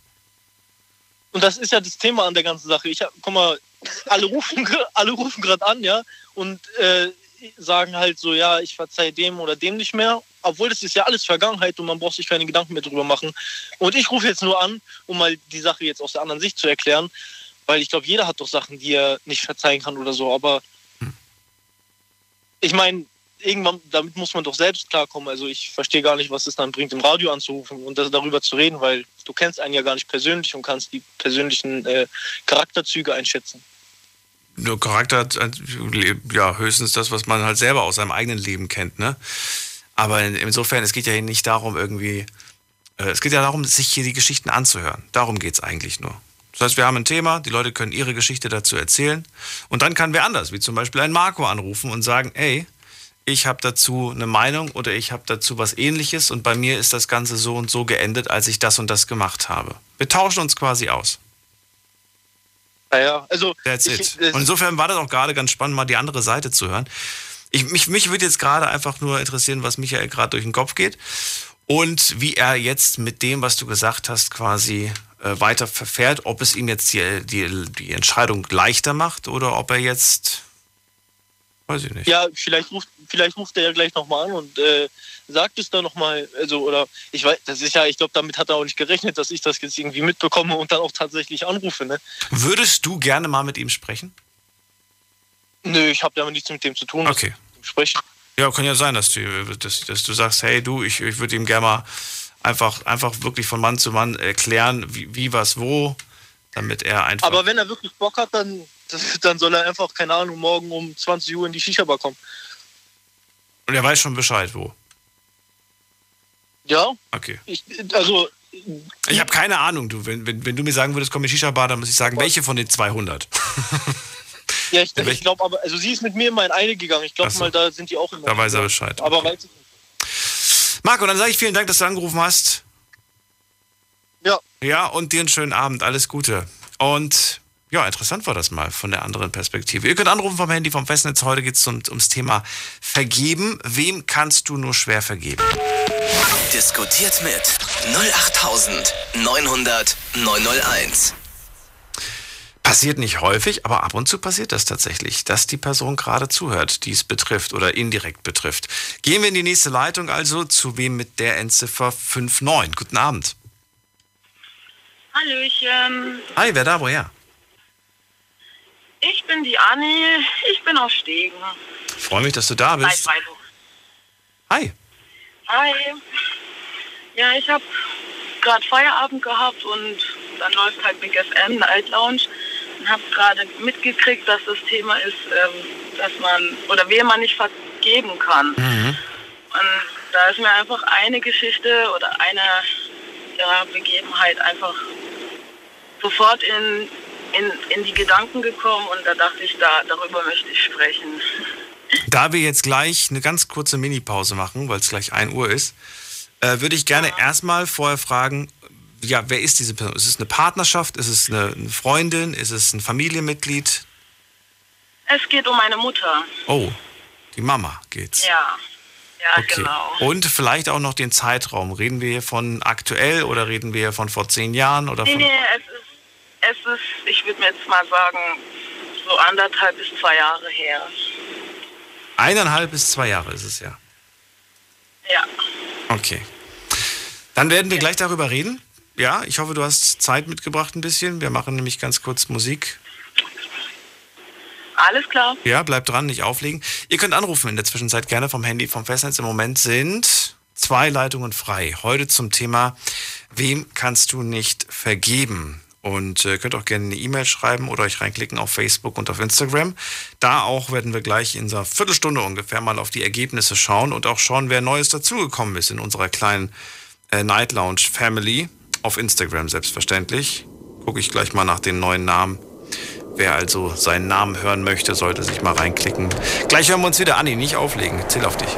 Und das ist ja das Thema an der ganzen Sache. Ich hab, guck mal, alle rufen, *laughs* alle rufen gerade an, ja, und äh, sagen halt so, ja, ich verzeihe dem oder dem nicht mehr. Obwohl das ist ja alles Vergangenheit und man braucht sich keine Gedanken mehr drüber machen. Und ich rufe jetzt nur an, um mal die Sache jetzt aus der anderen Sicht zu erklären, weil ich glaube, jeder hat doch Sachen, die er nicht verzeihen kann oder so. Aber ich meine, irgendwann, damit muss man doch selbst klarkommen. Also ich verstehe gar nicht, was es dann bringt, im Radio anzurufen und darüber zu reden, weil du kennst einen ja gar nicht persönlich und kannst die persönlichen äh, Charakterzüge einschätzen. Nur Charakter ja höchstens das, was man halt selber aus seinem eigenen Leben kennt, ne? Aber in, insofern, es geht ja hier nicht darum, irgendwie. Äh, es geht ja darum, sich hier die Geschichten anzuhören. Darum geht es eigentlich nur. Das heißt, wir haben ein Thema, die Leute können ihre Geschichte dazu erzählen. Und dann kann wer anders, wie zum Beispiel ein Marco, anrufen und sagen, ey, ich habe dazu eine Meinung oder ich habe dazu was ähnliches und bei mir ist das Ganze so und so geendet, als ich das und das gemacht habe. Wir tauschen uns quasi aus. Naja, also. That's it. Und insofern war das auch gerade ganz spannend, mal die andere Seite zu hören. Ich, mich, mich würde jetzt gerade einfach nur interessieren, was Michael gerade durch den Kopf geht und wie er jetzt mit dem, was du gesagt hast, quasi äh, weiter verfährt, ob es ihm jetzt die, die, die Entscheidung leichter macht oder ob er jetzt, weiß ich nicht. Ja, vielleicht ruft, vielleicht ruft er ja gleich nochmal an und äh, sagt es dann nochmal, also, oder ich weiß, das ist ja, ich glaube, damit hat er auch nicht gerechnet, dass ich das jetzt irgendwie mitbekomme und dann auch tatsächlich anrufe, ne? Würdest du gerne mal mit ihm sprechen? Nö, ich habe ja nichts mit dem zu tun. Okay. Sprechen. Ja, kann ja sein, dass du, dass, dass du sagst, hey du, ich, ich würde ihm gerne mal einfach, einfach wirklich von Mann zu Mann erklären, wie, wie was, wo, damit er einfach. Aber wenn er wirklich Bock hat, dann, dann soll er einfach, keine Ahnung, morgen um 20 Uhr in die Shisha-Bar kommen. Und er weiß schon Bescheid, wo. Ja. Okay. Ich, also. Ich habe keine Ahnung, du. Wenn, wenn, wenn du mir sagen würdest, komm in Shisha-Bar, dann muss ich sagen, welche von den 200? Ja, ich, *laughs* ich glaube aber, also sie ist mit mir immer in eine gegangen. Ich glaube so. mal, da sind die auch immer. Da weiß er Bescheid. Aber okay. weiß ich nicht. Marco, dann sage ich vielen Dank, dass du angerufen hast. Ja. Ja, und dir einen schönen Abend. Alles Gute. Und ja, interessant war das mal von der anderen Perspektive. Ihr könnt anrufen vom Handy, vom Festnetz. Heute geht es um, ums Thema Vergeben. Wem kannst du nur schwer vergeben? Diskutiert mit 08900 901. Passiert nicht häufig, aber ab und zu passiert das tatsächlich, dass die Person gerade zuhört, die es betrifft oder indirekt betrifft. Gehen wir in die nächste Leitung also zu wem mit der Endziffer 59. Guten Abend. Hallöchen. Hi, wer da, woher? Ich bin die Anni, ich bin aus Stegen. Freue mich, dass du da bist. Freiburg. Hi. Hi. Ja, ich habe gerade Feierabend gehabt und dann läuft halt Big FM, Night Lounge. Und habe gerade mitgekriegt, dass das Thema ist, ähm, dass man oder wem man nicht vergeben kann. Mhm. Und da ist mir einfach eine Geschichte oder eine ja, Begebenheit einfach sofort in, in, in die Gedanken gekommen und da dachte ich, da, darüber möchte ich sprechen. Da wir jetzt gleich eine ganz kurze Mini-Pause machen, weil es gleich 1 Uhr ist, äh, würde ich gerne ja. erstmal vorher fragen, ja, wer ist diese Person? Ist es eine Partnerschaft? Ist es eine, eine Freundin? Ist es ein Familienmitglied? Es geht um meine Mutter. Oh, die Mama geht's. Ja. Ja, okay. genau. Und vielleicht auch noch den Zeitraum. Reden wir hier von aktuell oder reden wir hier von vor zehn Jahren? Oder nee, nee, es ist, es ist, ich würde mir jetzt mal sagen, so anderthalb bis zwei Jahre her. Eineinhalb bis zwei Jahre ist es ja. Ja. Okay. Dann werden wir gleich darüber reden. Ja, ich hoffe, du hast Zeit mitgebracht ein bisschen. Wir machen nämlich ganz kurz Musik. Alles klar. Ja, bleibt dran, nicht auflegen. Ihr könnt anrufen in der Zwischenzeit gerne vom Handy, vom Festnetz. Im Moment sind zwei Leitungen frei. Heute zum Thema, wem kannst du nicht vergeben? Und äh, könnt auch gerne eine E-Mail schreiben oder euch reinklicken auf Facebook und auf Instagram. Da auch werden wir gleich in einer Viertelstunde ungefähr mal auf die Ergebnisse schauen und auch schauen, wer Neues dazugekommen ist in unserer kleinen äh, Night Lounge Family. Auf Instagram selbstverständlich. Gucke ich gleich mal nach den neuen Namen. Wer also seinen Namen hören möchte, sollte sich mal reinklicken. Gleich hören wir uns wieder an, nicht auflegen. Zähl auf dich.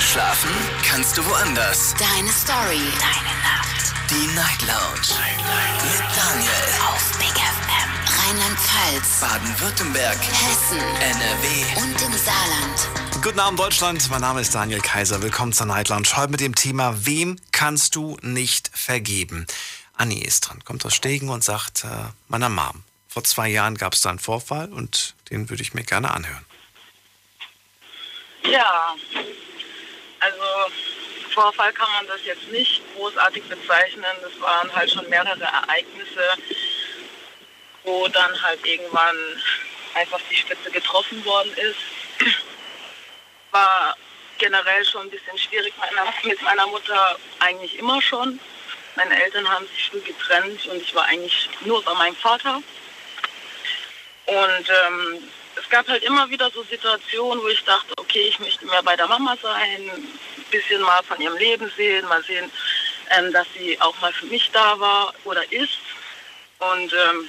Schlafen kannst du woanders. Deine Story. Deine Nacht. Die Night Lounge. Night, Night. Mit Daniel. Auf Big FM. Rheinland-Pfalz. Baden-Württemberg. Hessen. NRW. Und im Saarland. Guten Abend, Deutschland. Mein Name ist Daniel Kaiser. Willkommen zur Night Lounge. Heute mit dem Thema, wem kannst du nicht vergeben? Anni ist dran, kommt aus Stegen und sagt, äh, meiner Mom. Vor zwei Jahren gab es da einen Vorfall und den würde ich mir gerne anhören. Ja, also Vorfall kann man das jetzt nicht großartig bezeichnen. Das waren halt schon mehrere Ereignisse, wo dann halt irgendwann einfach die Spitze getroffen worden ist. War generell schon ein bisschen schwierig mit meiner Mutter, eigentlich immer schon. Meine Eltern haben sich früh getrennt und ich war eigentlich nur bei meinem Vater. Und ähm, es gab halt immer wieder so Situationen, wo ich dachte, okay, ich möchte mehr bei der Mama sein, ein bisschen mal von ihrem Leben sehen, mal sehen, ähm, dass sie auch mal für mich da war oder ist. Und ähm,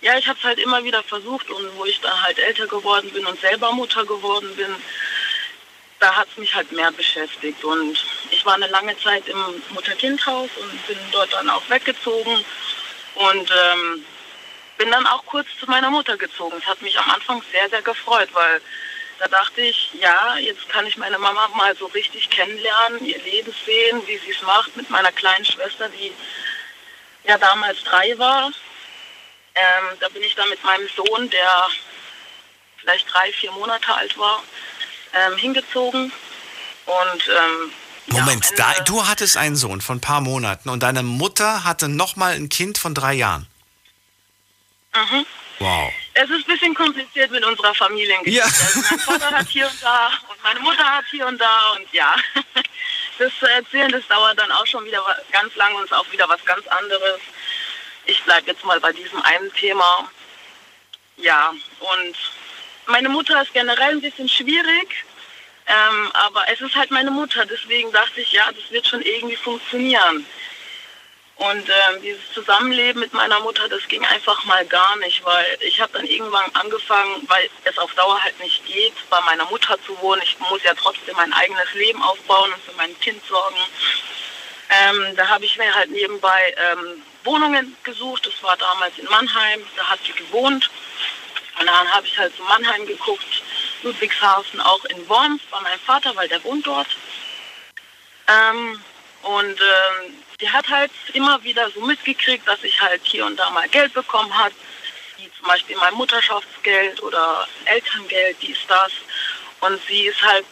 ja, ich habe es halt immer wieder versucht und wo ich dann halt älter geworden bin und selber Mutter geworden bin, da hat es mich halt mehr beschäftigt. Und ich war eine lange Zeit im Mutter-Kind-Haus und bin dort dann auch weggezogen. Und ähm, bin dann auch kurz zu meiner Mutter gezogen. Es hat mich am Anfang sehr, sehr gefreut, weil da dachte ich, ja, jetzt kann ich meine Mama mal so richtig kennenlernen, ihr Leben sehen, wie sie es macht mit meiner kleinen Schwester, die ja damals drei war. Ähm, da bin ich dann mit meinem Sohn, der vielleicht drei, vier Monate alt war, ähm, hingezogen. Und ähm, Moment, ja, da, du hattest einen Sohn von ein paar Monaten und deine Mutter hatte nochmal ein Kind von drei Jahren. Mhm. Wow. Es ist ein bisschen kompliziert mit unserer Familiengeschichte. Ja. Also mein Vater hat hier und da und meine Mutter hat hier und da und ja. *laughs* Das zu erzählen, das dauert dann auch schon wieder ganz lang und ist auch wieder was ganz anderes. Ich bleibe jetzt mal bei diesem einen Thema. Ja, und meine Mutter ist generell ein bisschen schwierig, ähm, aber es ist halt meine Mutter. Deswegen dachte ich, ja, das wird schon irgendwie funktionieren. Und ähm, dieses Zusammenleben mit meiner Mutter, das ging einfach mal gar nicht, weil ich habe dann irgendwann angefangen, weil es auf Dauer halt nicht geht, bei meiner Mutter zu wohnen. Ich muss ja trotzdem mein eigenes Leben aufbauen und für mein Kind sorgen. Ähm, da habe ich mir halt nebenbei ähm, Wohnungen gesucht. Das war damals in Mannheim, da hat sie gewohnt. Und dann habe ich halt zu Mannheim geguckt, Ludwigshafen, auch in Worms bei meinem Vater, weil der wohnt dort. Ähm, und ähm, die hat halt immer wieder so mitgekriegt, dass ich halt hier und da mal Geld bekommen hat, wie zum Beispiel mein Mutterschaftsgeld oder Elterngeld, dies, das. Und sie ist halt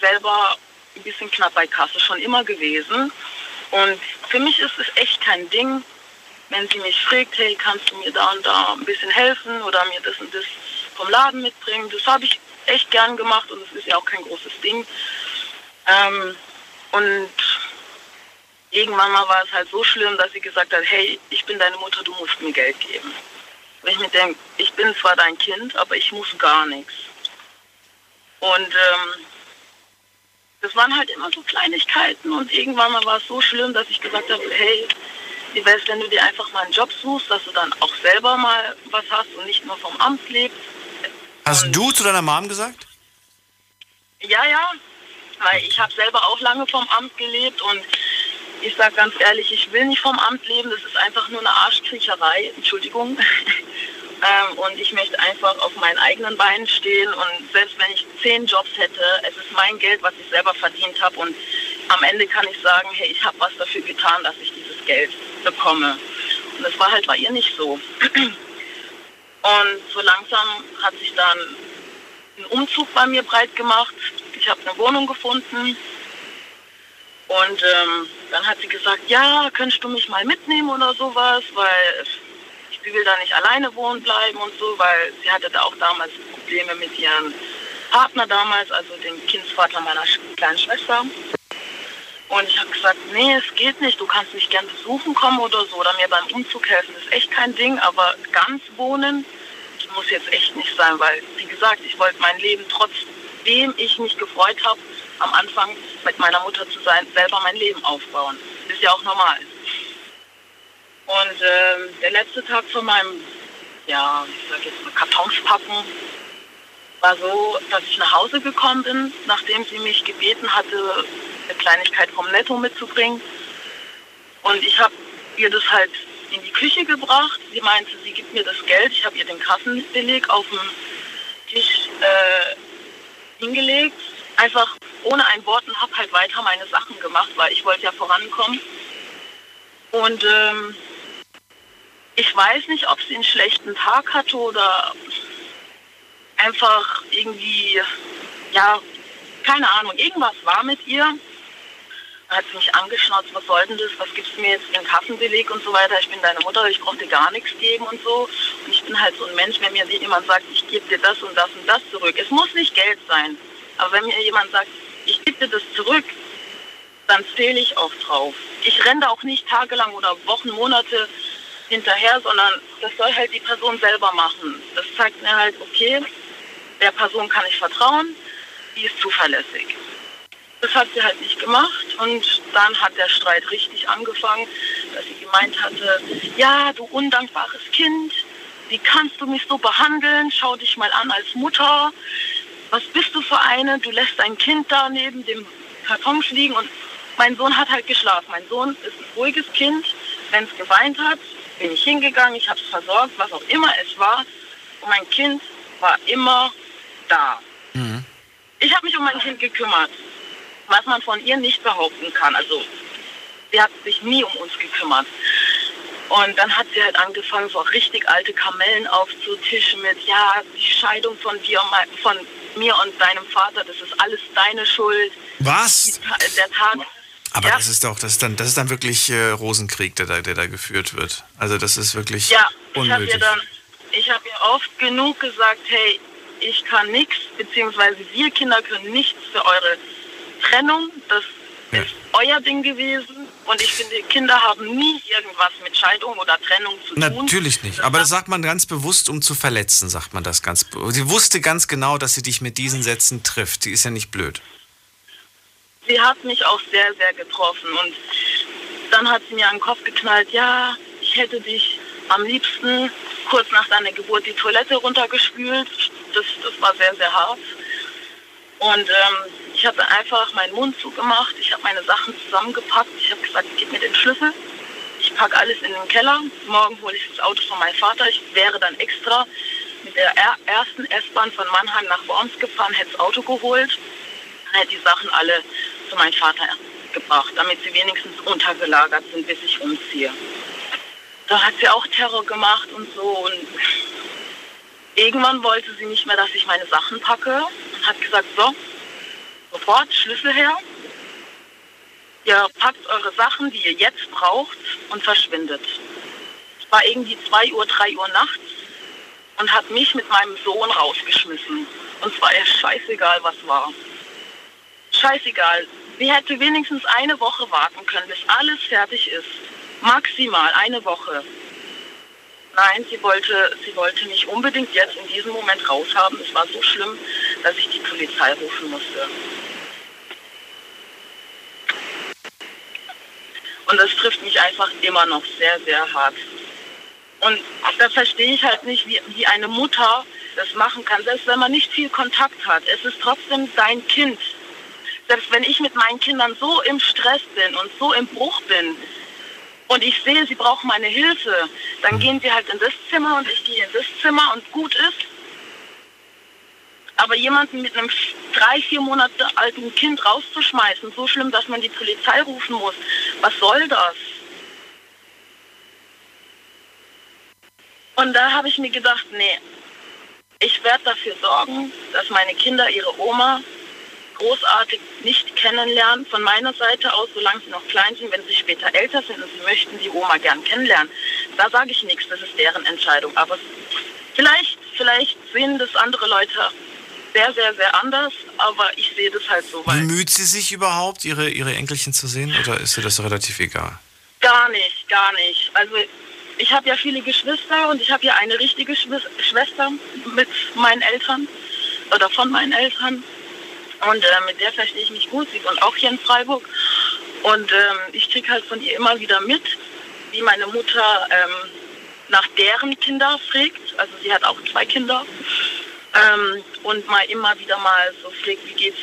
selber ein bisschen knapp bei Kasse schon immer gewesen. Und für mich ist es echt kein Ding, wenn sie mich fragt, hey, kannst du mir da und da ein bisschen helfen oder mir das und das vom Laden mitbringen. Das habe ich echt gern gemacht und es ist ja auch kein großes Ding. Ähm, und irgendwann mal war es halt so schlimm, dass sie gesagt hat, hey, ich bin deine Mutter, du musst mir Geld geben. Und ich mir denke, ich bin zwar dein Kind, aber ich muss gar nichts. Und ähm, das waren halt immer so Kleinigkeiten und irgendwann mal war es so schlimm, dass ich gesagt habe, hey, wie wäre es, wenn du dir einfach mal einen Job suchst, dass du dann auch selber mal was hast und nicht nur vom Amt lebst. Hast du zu deiner Mom gesagt? Ja, ja, weil ich habe selber auch lange vom Amt gelebt und ich sage ganz ehrlich, ich will nicht vom Amt leben, das ist einfach nur eine Arschkriecherei, Entschuldigung. *laughs* ähm, und ich möchte einfach auf meinen eigenen Beinen stehen und selbst wenn ich zehn Jobs hätte, es ist mein Geld, was ich selber verdient habe und am Ende kann ich sagen, hey, ich habe was dafür getan, dass ich dieses Geld bekomme. Und das war halt bei ihr nicht so. *clears throat* Und so langsam hat sich dann ein Umzug bei mir breit gemacht. Ich habe eine Wohnung gefunden. Und ähm, dann hat sie gesagt, ja, könntest du mich mal mitnehmen oder sowas, weil sie will da nicht alleine wohnen bleiben und so, weil sie hatte da auch damals Probleme mit ihrem Partner damals, also dem Kindsvater meiner kleinen Schwester. Und ich habe gesagt, nee, es geht nicht, du kannst mich gern besuchen kommen oder so oder mir beim Umzug helfen, das ist echt kein Ding, aber ganz wohnen, muss jetzt echt nicht sein, weil, wie gesagt, ich wollte mein Leben trotzdem ich mich gefreut habe, am Anfang mit meiner Mutter zu sein, selber mein Leben aufbauen. Ist ja auch normal. Und ähm, der letzte Tag von meinem, ja, ich sag jetzt mal Kartons packen, war so, dass ich nach Hause gekommen bin, nachdem sie mich gebeten hatte, eine Kleinigkeit vom Netto mitzubringen. Und ich habe ihr das halt in die Küche gebracht. Sie meinte, sie gibt mir das Geld. Ich habe ihr den Kassenbeleg auf dem Tisch äh, hingelegt. Einfach ohne ein Wort und habe halt weiter meine Sachen gemacht, weil ich wollte ja vorankommen. Und ähm, ich weiß nicht, ob sie einen schlechten Tag hatte oder einfach irgendwie, ja, keine Ahnung, irgendwas war mit ihr. Dann hat sie mich angeschnauzt, was soll denn das, was gibst du mir jetzt für einen Kassenbeleg und so weiter, ich bin deine Mutter, ich brauche dir gar nichts geben und so. Und ich bin halt so ein Mensch, wenn mir jemand sagt, ich gebe dir das und das und das zurück. Es muss nicht Geld sein, aber wenn mir jemand sagt, ich gebe dir das zurück, dann zähle ich auch drauf. Ich renne auch nicht tagelang oder Wochen, Monate hinterher, sondern das soll halt die Person selber machen. Das zeigt mir halt, okay, der Person kann ich vertrauen, die ist zuverlässig. Das hat sie halt nicht gemacht und dann hat der Streit richtig angefangen, dass sie gemeint hatte, ja, du undankbares Kind, wie kannst du mich so behandeln? Schau dich mal an als Mutter. Was bist du für eine? Du lässt dein Kind da neben dem Karton liegen und mein Sohn hat halt geschlafen. Mein Sohn ist ein ruhiges Kind. Wenn es geweint hat, bin ich hingegangen, ich habe es versorgt, was auch immer es war. Und mein Kind war immer da. Mhm. Ich habe mich um mein Kind gekümmert, was man von ihr nicht behaupten kann. Also sie hat sich nie um uns gekümmert. Und dann hat sie halt angefangen, so richtig alte Kamellen aufzutischen mit, ja, die Scheidung von dir, von mir und deinem Vater, das ist alles deine Schuld. Was? Die, der Tag. Aber Ja. das ist doch, das ist dann, das ist dann wirklich äh, Rosenkrieg, der da, der da geführt wird. Also das ist wirklich Ja, ich habe unnötig. ihr ich habe ihr oft genug gesagt, hey, ich kann nichts, beziehungsweise wir Kinder können nichts für eure Trennung. Das Ja. ist euer Ding gewesen. Und ich finde, Kinder haben nie irgendwas mit Scheidung oder Trennung zu tun. Natürlich nicht. Aber das sagt man ganz bewusst, um zu verletzen, sagt man das ganz. Sie wusste ganz genau, dass sie dich mit diesen Sätzen trifft. Sie ist ja nicht blöd. sie hat mich auch sehr, sehr getroffen. Und dann hat sie mir an den Kopf geknallt, ja, ich hätte dich am liebsten kurz nach deiner Geburt die Toilette runtergespült. Das, das war sehr, sehr hart. Und ähm, ich habe einfach meinen Mund zugemacht, ich habe meine Sachen zusammengepackt, ich habe gesagt, gib mir den Schlüssel, ich packe alles in den Keller, morgen hole ich das Auto von meinem Vater, ich wäre dann extra mit der er ersten S-Bahn von Mannheim nach Worms gefahren, hätte das Auto geholt, hätte die Sachen alle zu meinem Vater gebracht, damit sie wenigstens untergelagert sind, bis ich umziehe. Da hat sie auch Terror gemacht und so und irgendwann wollte sie nicht mehr, dass ich meine Sachen packe und hat gesagt, so, sofort Schlüssel her. Ihr packt eure Sachen, die ihr jetzt braucht und verschwindet. Es war irgendwie 2 Uhr, 3 Uhr nachts und hat mich mit meinem Sohn rausgeschmissen. Und zwar ihr scheißegal, was war. Scheißegal. Sie hätte wenigstens eine Woche warten können, bis alles fertig ist. Maximal eine Woche. Nein, sie wollte, sie wollte mich unbedingt jetzt in diesem Moment raushaben. Es war so schlimm, dass ich die Polizei rufen musste. Und das trifft mich einfach immer noch sehr, sehr hart. Und da verstehe ich halt nicht, wie, wie eine Mutter das machen kann, selbst wenn man nicht viel Kontakt hat. Es ist trotzdem dein Kind. Selbst wenn ich mit meinen Kindern so im Stress bin und so im Bruch bin und ich sehe, sie brauchen meine Hilfe, dann gehen sie halt in das Zimmer und ich gehe in das Zimmer und gut ist. Aber jemanden mit einem drei, vier Monate alten Kind rauszuschmeißen, so schlimm, dass man die Polizei rufen muss, was soll das? Und da habe ich mir gedacht, nee, ich werde dafür sorgen, dass meine Kinder ihre Oma großartig nicht kennenlernen. Von meiner Seite aus, solange sie noch klein sind, wenn sie später älter sind und sie möchten die Oma gern kennenlernen, da sage ich nichts, das ist deren Entscheidung. Aber vielleicht, vielleicht sehen das andere Leute sehr, sehr, sehr anders, aber ich sehe das halt so, Bemüht sie sich überhaupt, ihre, ihre Enkelchen zu sehen oder ist ihr das relativ egal? Gar nicht, gar nicht. Also ich habe ja viele Geschwister und ich habe ja eine richtige Schwester mit meinen Eltern oder von meinen Eltern. Und äh, mit der verstehe ich mich gut. Sie wohnt auch hier in Freiburg. Und ähm, ich kriege halt von ihr immer wieder mit, wie meine Mutter ähm, nach deren Kinder fragt. Also sie hat auch zwei Kinder. Ähm, und mal immer wieder mal so fragt, wie geht's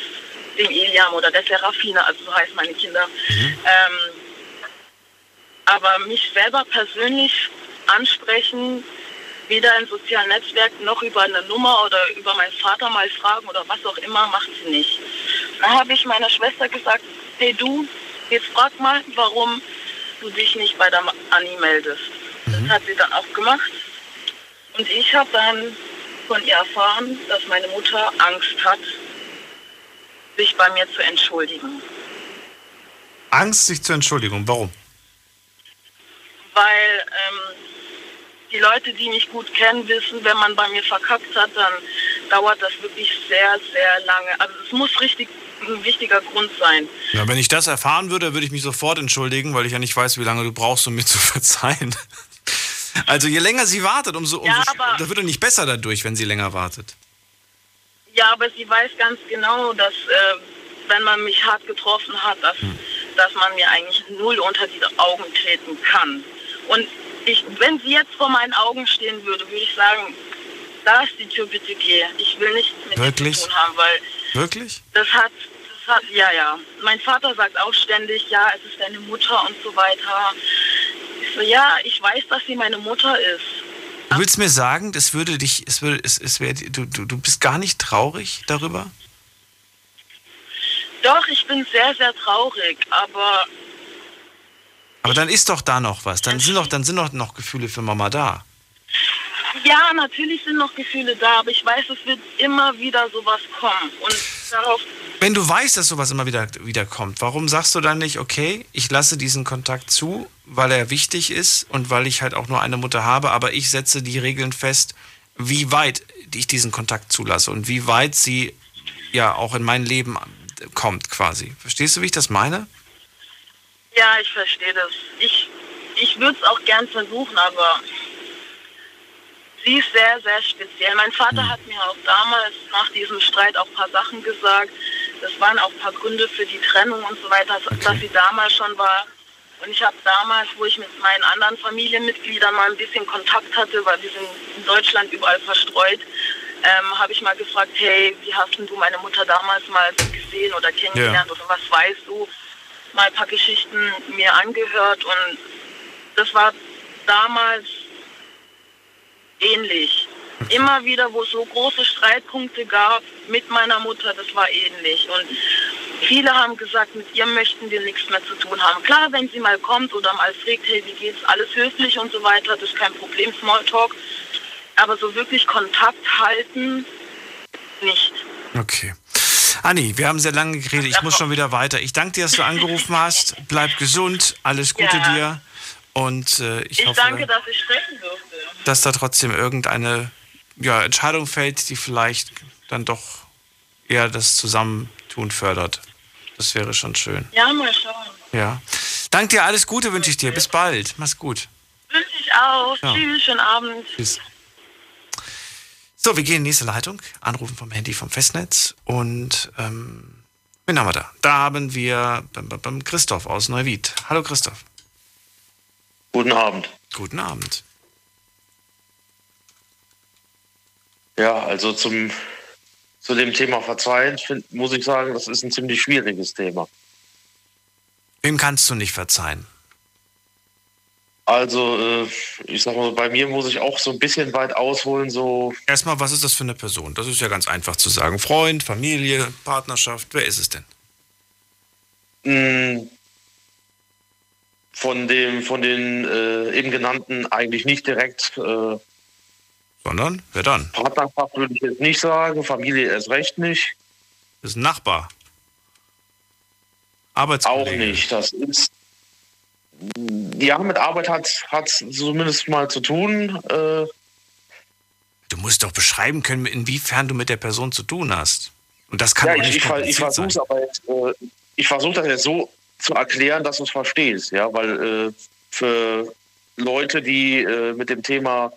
dem Eliam oder der Serafina, also so heißen meine Kinder. Ähm, aber mich selber persönlich ansprechen, weder in sozialen Netzwerken noch über eine Nummer oder über meinen Vater mal fragen oder was auch immer, macht sie nicht. Da habe ich meiner Schwester gesagt, hey du, jetzt frag mal, warum du dich nicht bei der Anni meldest. Das hat sie dann auch gemacht. Und ich habe dann von ihr erfahren, dass meine Mutter Angst hat, sich bei mir zu entschuldigen. Angst, sich zu entschuldigen. Warum? weil ähm, die Leute, die mich gut kennen, wissen, wenn man bei mir verkackt hat, dann dauert das wirklich sehr, sehr lange. Also es muss richtig ein wichtiger Grund sein. Ja, wenn ich das erfahren würde, würde ich mich sofort entschuldigen, weil ich ja nicht weiß, wie lange du brauchst, um mir zu *laughs* verzeihen. Also je länger sie wartet, umso, umso Ja, aber- das wird doch nicht besser dadurch, wenn sie länger wartet. Ja, aber sie weiß ganz genau, dass äh, wenn man mich hart getroffen hat, dass, dass man mir eigentlich null unter die Augen treten kann. Und ich, wenn sie jetzt vor meinen Augen stehen würde, würde ich sagen, da ist die Tür, bitte geh. Ich will nichts mit Wirklich? zu tun haben, weil Wirklich? das hat, das hat, ja, ja. Mein Vater sagt auch ständig, ja, es ist deine Mutter und so weiter. Ich so, ja, ich weiß, dass sie meine Mutter ist. Du willst mir sagen, das würde dich, es würde, es, es wäre, du, du, du bist gar nicht traurig darüber? Doch, ich bin sehr, sehr traurig, aber Aber dann ist doch da noch was. Dann sind doch, dann sind doch noch Gefühle für Mama da. ja, natürlich sind noch Gefühle da, aber ich weiß, es wird immer wieder sowas kommen. Und darauf, Wenn du weißt, dass sowas immer wieder, wieder kommt, warum sagst du dann nicht, okay, ich lasse diesen Kontakt zu, weil er wichtig ist und weil ich halt auch nur eine Mutter habe, aber ich setze die Regeln fest, wie weit ich diesen Kontakt zulasse und wie weit sie ja auch in mein Leben kommt quasi. Verstehst du, wie ich das meine? Ja, ich verstehe das. Ich, ich würde es auch gern versuchen, aber sie ist sehr, sehr speziell. Mein Vater hat mir auch damals nach diesem Streit auch ein paar Sachen gesagt. Das waren auch ein paar Gründe für die Trennung und so weiter, dass sie damals schon war. Und ich habe damals, wo ich mit meinen anderen Familienmitgliedern mal ein bisschen Kontakt hatte, weil wir sind in Deutschland überall verstreut, ähm, habe ich mal gefragt, hey, wie hast denn du meine Mutter damals mal gesehen oder kennengelernt Ja. oder was weißt du? Mal ein paar Geschichten mir angehört und das war damals ähnlich. Immer wieder, wo es so große Streitpunkte gab mit meiner Mutter, das war ähnlich. Und viele haben gesagt, mit ihr möchten wir nichts mehr zu tun haben. Klar, wenn sie mal kommt oder mal fragt, hey, wie geht's, alles höflich und so weiter, das ist kein Problem, Smalltalk. Aber so wirklich Kontakt halten, nicht. Okay. Anni, wir haben sehr lange geredet. Ich muss schon wieder weiter. Ich danke dir, dass du angerufen hast. Bleib gesund. Alles Gute Ja. dir. Und äh, ich, Ich, hoffe, danke, dass ich sprechen durfte. dass da trotzdem irgendeine ja, Entscheidung fällt, die vielleicht dann doch eher das Zusammentun fördert. Das wäre schon schön. Ja, mal schauen. Ja. Danke dir, alles Gute wünsche ich dir. Bis bald. Mach's gut. Wünsche ich auch. Ja. Tschüss, schönen Abend. Tschüss. So, wir gehen in die nächste Leitung. Anrufen vom Handy vom Festnetz. Und ähm, wen haben wir da? Da haben wir bam, Christoph aus Neuwied. Hallo Christoph. Guten Abend. Guten Abend. Ja, also zum, zu dem Thema Verzeihen find, muss ich sagen, das ist ein ziemlich schwieriges Thema. Wem kannst du nicht verzeihen? Also, äh, ich sag mal, bei mir muss ich auch so ein bisschen weit ausholen, so. Erstmal, was ist das für eine Person? Das ist ja ganz einfach zu sagen. Freund, Familie, Partnerschaft, wer ist es denn? mh, von dem, von den äh, eben genannten eigentlich nicht direkt. Äh, Sondern? Wer dann? Partnerschaft würde ich jetzt nicht sagen, Familie erst recht nicht. Das ist ein Nachbar. Arbeitskollege. Auch nicht. Das ist. Ja, mit Arbeit hat hat zumindest mal zu tun. Äh, Du musst doch beschreiben können, inwiefern du mit der Person zu tun hast. Und das kann ja, ich, nicht ich, ich versuche aber jetzt, äh, ich versuche das jetzt so zu erklären, dass du es verstehst, ja, weil äh, für Leute, die äh, mit dem Thema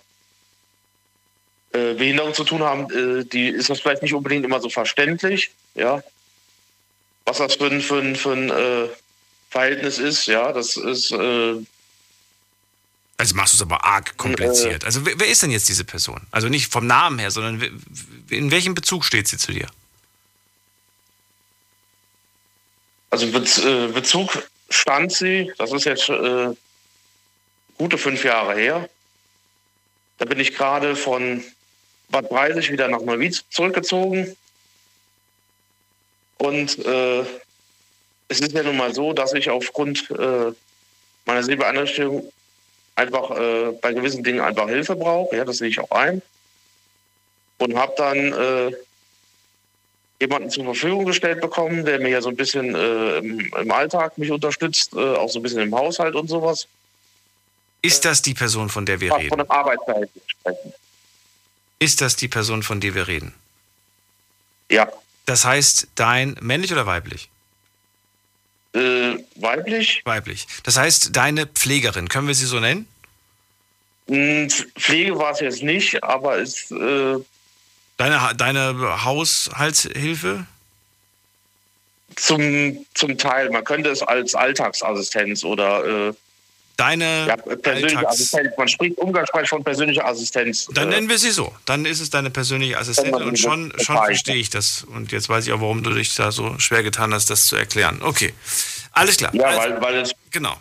äh, Behinderung zu tun haben, äh, die ist das vielleicht nicht unbedingt immer so verständlich, ja. Was das für ein, für ein, für ein äh, Verhältnis ist, ja, das ist äh, Also machst du es aber arg kompliziert. Also wer, wer ist denn jetzt diese Person? Also nicht vom Namen her, sondern in welchem Bezug steht sie zu dir? Also Bez äh, Bezug stand sie, das ist jetzt äh, gute fünf Jahre her. Da bin ich gerade von Bad Breisig wieder nach Neuwied zurückgezogen. Und äh, es ist ja nun mal so, dass ich aufgrund äh, meiner Sehbeeinträchtigung einfach äh, bei gewissen Dingen einfach Hilfe brauche. Ja, das sehe ich auch ein. Und habe dann äh, jemanden zur Verfügung gestellt bekommen, der mir ja so ein bisschen äh, im, im Alltag mich unterstützt, äh, auch so ein bisschen im Haushalt und sowas. Ist das die Person, von der wir Von reden? einem Arbeitsverhältnis sprechen. Ist das die Person, von der wir reden? Ja. Das heißt, dein männlich oder weiblich? Äh, weiblich. Weiblich. Das heißt, deine Pflegerin, können wir sie so nennen? Hm, Pflege war es jetzt nicht, aber es. Äh, Deine, deine Haushaltshilfe? zum, zum Teil, man könnte es als Alltagsassistenz oder. Äh, Deine ja, persönliche Alltags- Assistenz. Man spricht umgangssprachlich von persönlicher Assistenz. Dann Äh, nennen wir sie so. Dann ist es deine persönliche man und schon, schon verstehe ich das. Und jetzt weiß ich auch, warum du dich da so schwer getan hast, das zu erklären. Okay. Alles klar. Ja, also, weil, weil es Genau.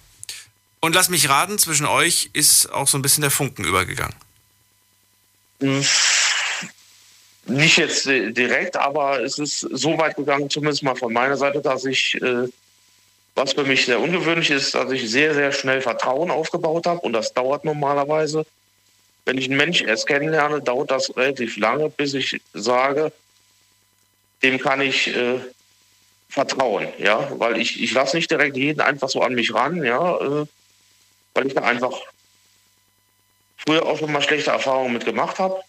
Und lass mich raten, zwischen euch ist auch so ein bisschen der Funken übergegangen. nicht jetzt direkt, aber es ist so weit gegangen, zumindest mal von meiner Seite, dass ich, äh, was für mich sehr ungewöhnlich ist, dass ich sehr, sehr schnell Vertrauen aufgebaut habe und das dauert normalerweise. Wenn ich einen Mensch erst kennenlerne, dauert das relativ lange, bis ich sage, dem kann ich äh, vertrauen, ja, weil ich, ich lasse nicht direkt jeden einfach so an mich ran, ja, äh, weil ich da einfach früher auch schon mal schlechte Erfahrungen mit gemacht habe.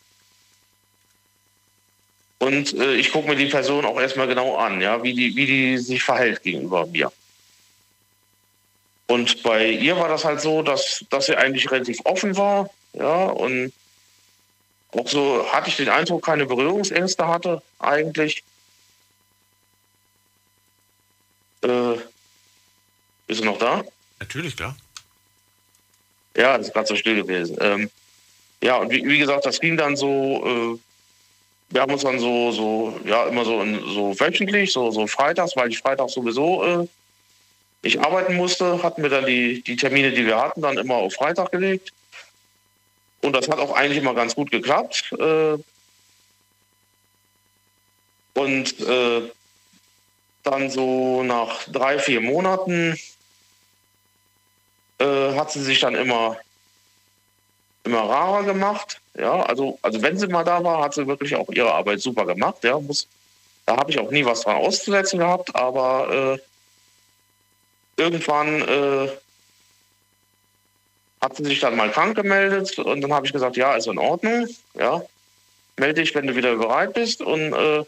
Und äh, ich gucke mir die Person auch erstmal genau an, ja, wie die, wie die sich verhält gegenüber mir. Und bei ihr war das halt so, dass, dass sie eigentlich relativ offen war, ja, und auch so hatte ich den Eindruck, keine Berührungsängste hatte eigentlich. Äh, bist du noch da? Natürlich, klar. Ja, das ist gerade so still gewesen. Ähm, ja, und wie, wie gesagt, das ging dann so, äh, wir haben uns dann so, so, ja, immer so, in, so wöchentlich, so, so freitags, weil ich freitags sowieso äh, nicht arbeiten musste, hatten wir dann die, die Termine, die wir hatten, dann immer auf Freitag gelegt. Und das hat auch eigentlich immer ganz gut geklappt. Äh, und äh, dann so nach drei, vier Monaten äh, hat sie sich dann immer, immer rarer gemacht. Ja, also, also wenn sie mal da war, hat sie wirklich auch ihre Arbeit super gemacht. Ja, muss, da habe ich auch nie was dran auszusetzen gehabt, aber irgendwann äh, hat sie sich dann mal krank gemeldet und dann habe ich gesagt, ja, ist in Ordnung, ja, melde dich, wenn du wieder bereit bist und äh,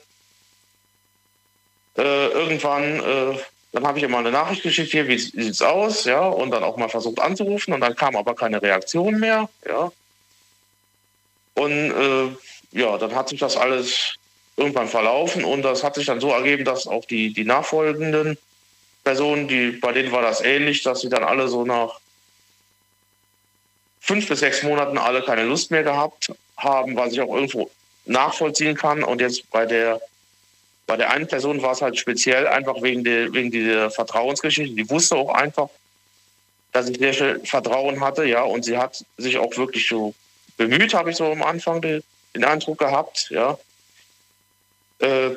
äh, irgendwann, äh, dann habe ich ihr mal eine Nachricht geschickt, hier, wie sieht's aus, ja, und dann auch mal versucht anzurufen und dann kam aber keine Reaktion mehr, ja. Und äh, ja, dann hat sich das alles irgendwann verlaufen und das hat sich dann so ergeben, dass auch die, die nachfolgenden Personen, die, bei denen war das ähnlich, dass sie dann alle so nach fünf bis sechs Monaten alle keine Lust mehr gehabt haben, was ich auch irgendwo nachvollziehen kann. Und jetzt bei der bei der einen Person war es halt speziell einfach wegen der, wegen dieser Vertrauensgeschichte. Die wusste auch einfach, dass ich sehr schnell Vertrauen hatte, ja, und sie hat sich auch wirklich so bemüht, habe ich so am Anfang den, den Eindruck gehabt, ja. Äh,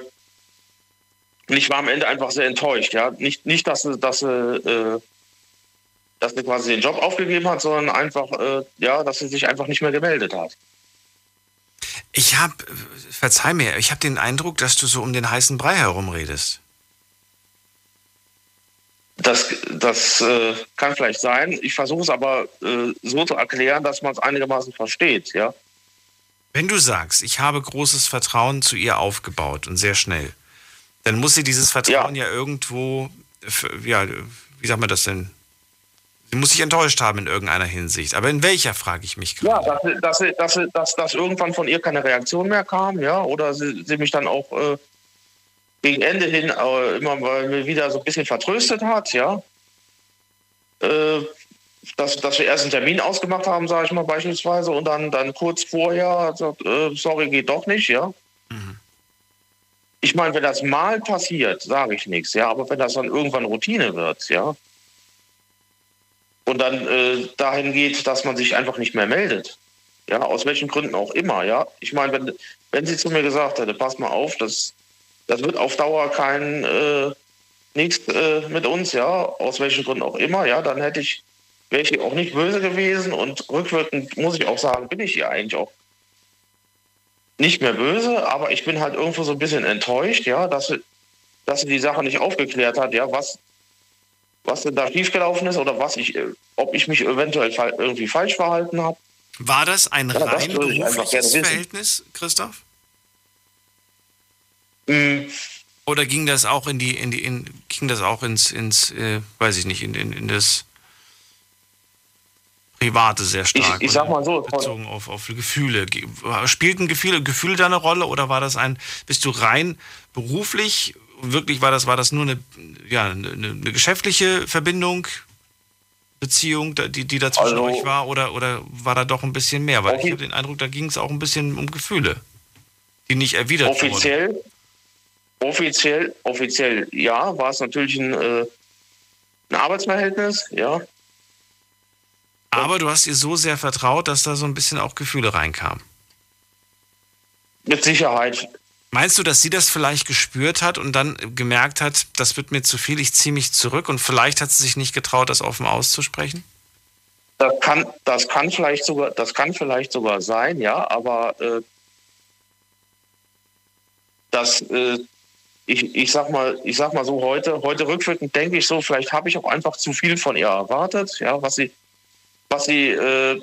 und ich war am Ende einfach sehr enttäuscht, ja. Nicht, nicht dass sie, dass sie, äh, dass sie quasi den Job aufgegeben hat, sondern einfach, äh, ja, dass sie sich einfach nicht mehr gemeldet hat. Ich habe, verzeih mir, ich habe den Eindruck, dass du so um den heißen Brei herumredest. Das, das äh, kann vielleicht sein. Ich versuche es aber äh, so zu erklären, dass man es einigermaßen versteht, ja. Wenn du sagst, ich habe großes Vertrauen zu ihr aufgebaut und sehr schnell, dann muss sie dieses Vertrauen ja, irgendwo, f- ja, wie sagt man das denn? Sie muss sich enttäuscht haben in irgendeiner Hinsicht. Aber in welcher, frage ich mich gerade. Ja, dass, dass, dass, dass, dass irgendwann von ihr keine Reaktion mehr kam, ja, oder sie, sie mich dann auch äh, gegen Ende hin äh, immer mal wieder so ein bisschen vertröstet hat, ja. Äh, dass, dass wir erst einen Termin ausgemacht haben, sage ich mal beispielsweise, und dann, dann kurz vorher sagt, äh, sorry, geht doch nicht, ja. Ich meine, wenn das mal passiert, sage ich nichts, ja, aber wenn das dann irgendwann Routine wird, ja, und dann äh, dahin geht, dass man sich einfach nicht mehr meldet, ja, aus welchen Gründen auch immer, ja. Ich meine, wenn, wenn sie zu mir gesagt hätte, pass mal auf, das, das wird auf Dauer kein äh, nichts äh, mit uns, ja, aus welchen Gründen auch immer, ja, dann hätte ich, wäre ich auch nicht böse gewesen und rückwirkend muss ich auch sagen, bin ich ihr eigentlich auch nicht mehr böse, aber ich bin halt irgendwo so ein bisschen enttäuscht, ja, dass sie, dass sie die Sache nicht aufgeklärt hat, ja, was, was denn da schiefgelaufen ist oder was ich, äh, ob ich mich eventuell irgendwie falsch verhalten habe. War das ein Ja, das rein gerne berufliches. Verhältnis, Christoph? Mm. Oder ging das auch in die, in die, in, ging das auch ins, ins, äh, weiß ich nicht, in, in, in das Private sehr stark? ich sag oder mal so, Bezogen auf, auf Gefühle. Ge- Spielten Gefühle, Gefühle da eine Rolle oder war das ein, bist du rein beruflich, wirklich war das, war das nur eine, ja, eine, eine geschäftliche Verbindung? Beziehung, die, die da zwischen Also- euch war, oder, oder war da doch ein bisschen mehr? Weil ich habe den Eindruck, da ging es auch ein bisschen um Gefühle, die nicht erwidert wurden. Offiziell, offiziell, offiziell, ja, war es natürlich ein, äh, ein Arbeitsverhältnis, ja. Aber du hast ihr so sehr vertraut, dass da so ein bisschen auch Gefühle reinkamen. Mit Sicherheit. Meinst du, dass sie das vielleicht gespürt hat und dann gemerkt hat, das wird mir zu viel, ich ziehe mich zurück und vielleicht hat sie sich nicht getraut, das offen auszusprechen? Das kann, das kann vielleicht sogar, das kann vielleicht sogar sein, ja, aber äh, das, äh, ich, ich sag mal, ich sag mal so heute, heute rückwirkend denke ich so, vielleicht habe ich auch einfach zu viel von ihr erwartet, ja, was sie, was sie, äh,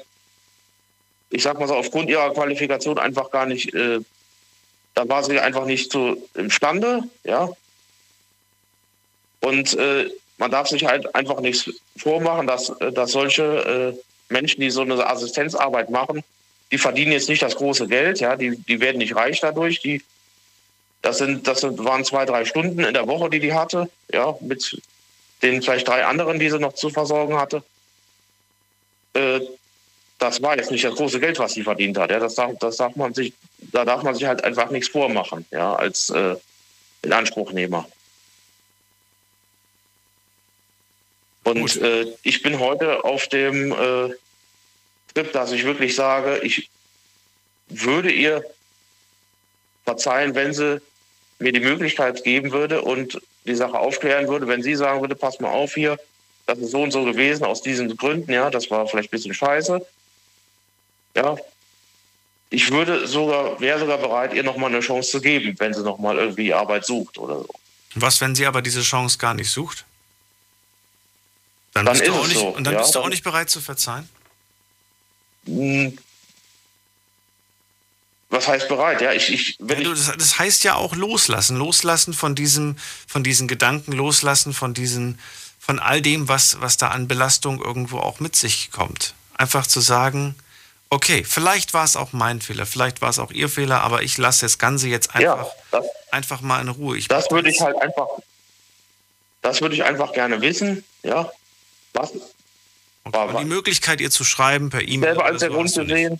ich sag mal so, aufgrund ihrer Qualifikation einfach gar nicht, äh, da war sie einfach nicht so imstande, ja. Und äh, man darf sich halt einfach nichts vormachen, dass, äh, dass solche äh, Menschen, die so eine Assistenzarbeit machen, die verdienen jetzt nicht das große Geld, ja, die, die werden nicht reich dadurch, die das sind, das sind, waren zwei, drei Stunden in der Woche, die die hatte, ja, mit den vielleicht drei anderen, die sie noch zu versorgen hatte. Äh, das war jetzt nicht das große Geld, was sie verdient hat. Ja, das darf, das darf man sich, da darf man sich halt einfach nichts vormachen, ja, als äh, Inanspruchnehmer. Und äh, ich bin heute auf dem äh, Trip, dass ich wirklich sage, ich würde ihr verzeihen, wenn sie mir die Möglichkeit geben würde und die Sache aufklären würde, wenn sie sagen würde, pass mal auf hier, das ist so und so gewesen aus diesen Gründen, ja, das war vielleicht ein bisschen scheiße. Ja. Ich würde sogar, wäre sogar bereit, ihr nochmal eine Chance zu geben, wenn sie nochmal irgendwie Arbeit sucht oder so. Was, wenn sie aber diese Chance gar nicht sucht? Dann, Dann bist, du auch nicht, so, und dann ja, bist du auch nicht bereit zu verzeihen? Hm. Was heißt bereit? Ja, ich, ich, wenn Ja, du, das, das heißt ja auch loslassen. Loslassen von diesem, von diesen Gedanken, loslassen von diesen, von all dem, was, was da an Belastung irgendwo auch mit sich kommt. Einfach zu sagen, okay, vielleicht war es auch mein Fehler, vielleicht war es auch ihr Fehler, aber ich lasse das Ganze jetzt einfach, das, einfach mal in Ruhe. Ich das würde ich halt einfach, das würde ich einfach gerne wissen, ja. Was? War, Und die Möglichkeit, ihr zu schreiben per E-Mail. selber als der so Grund zu sehen.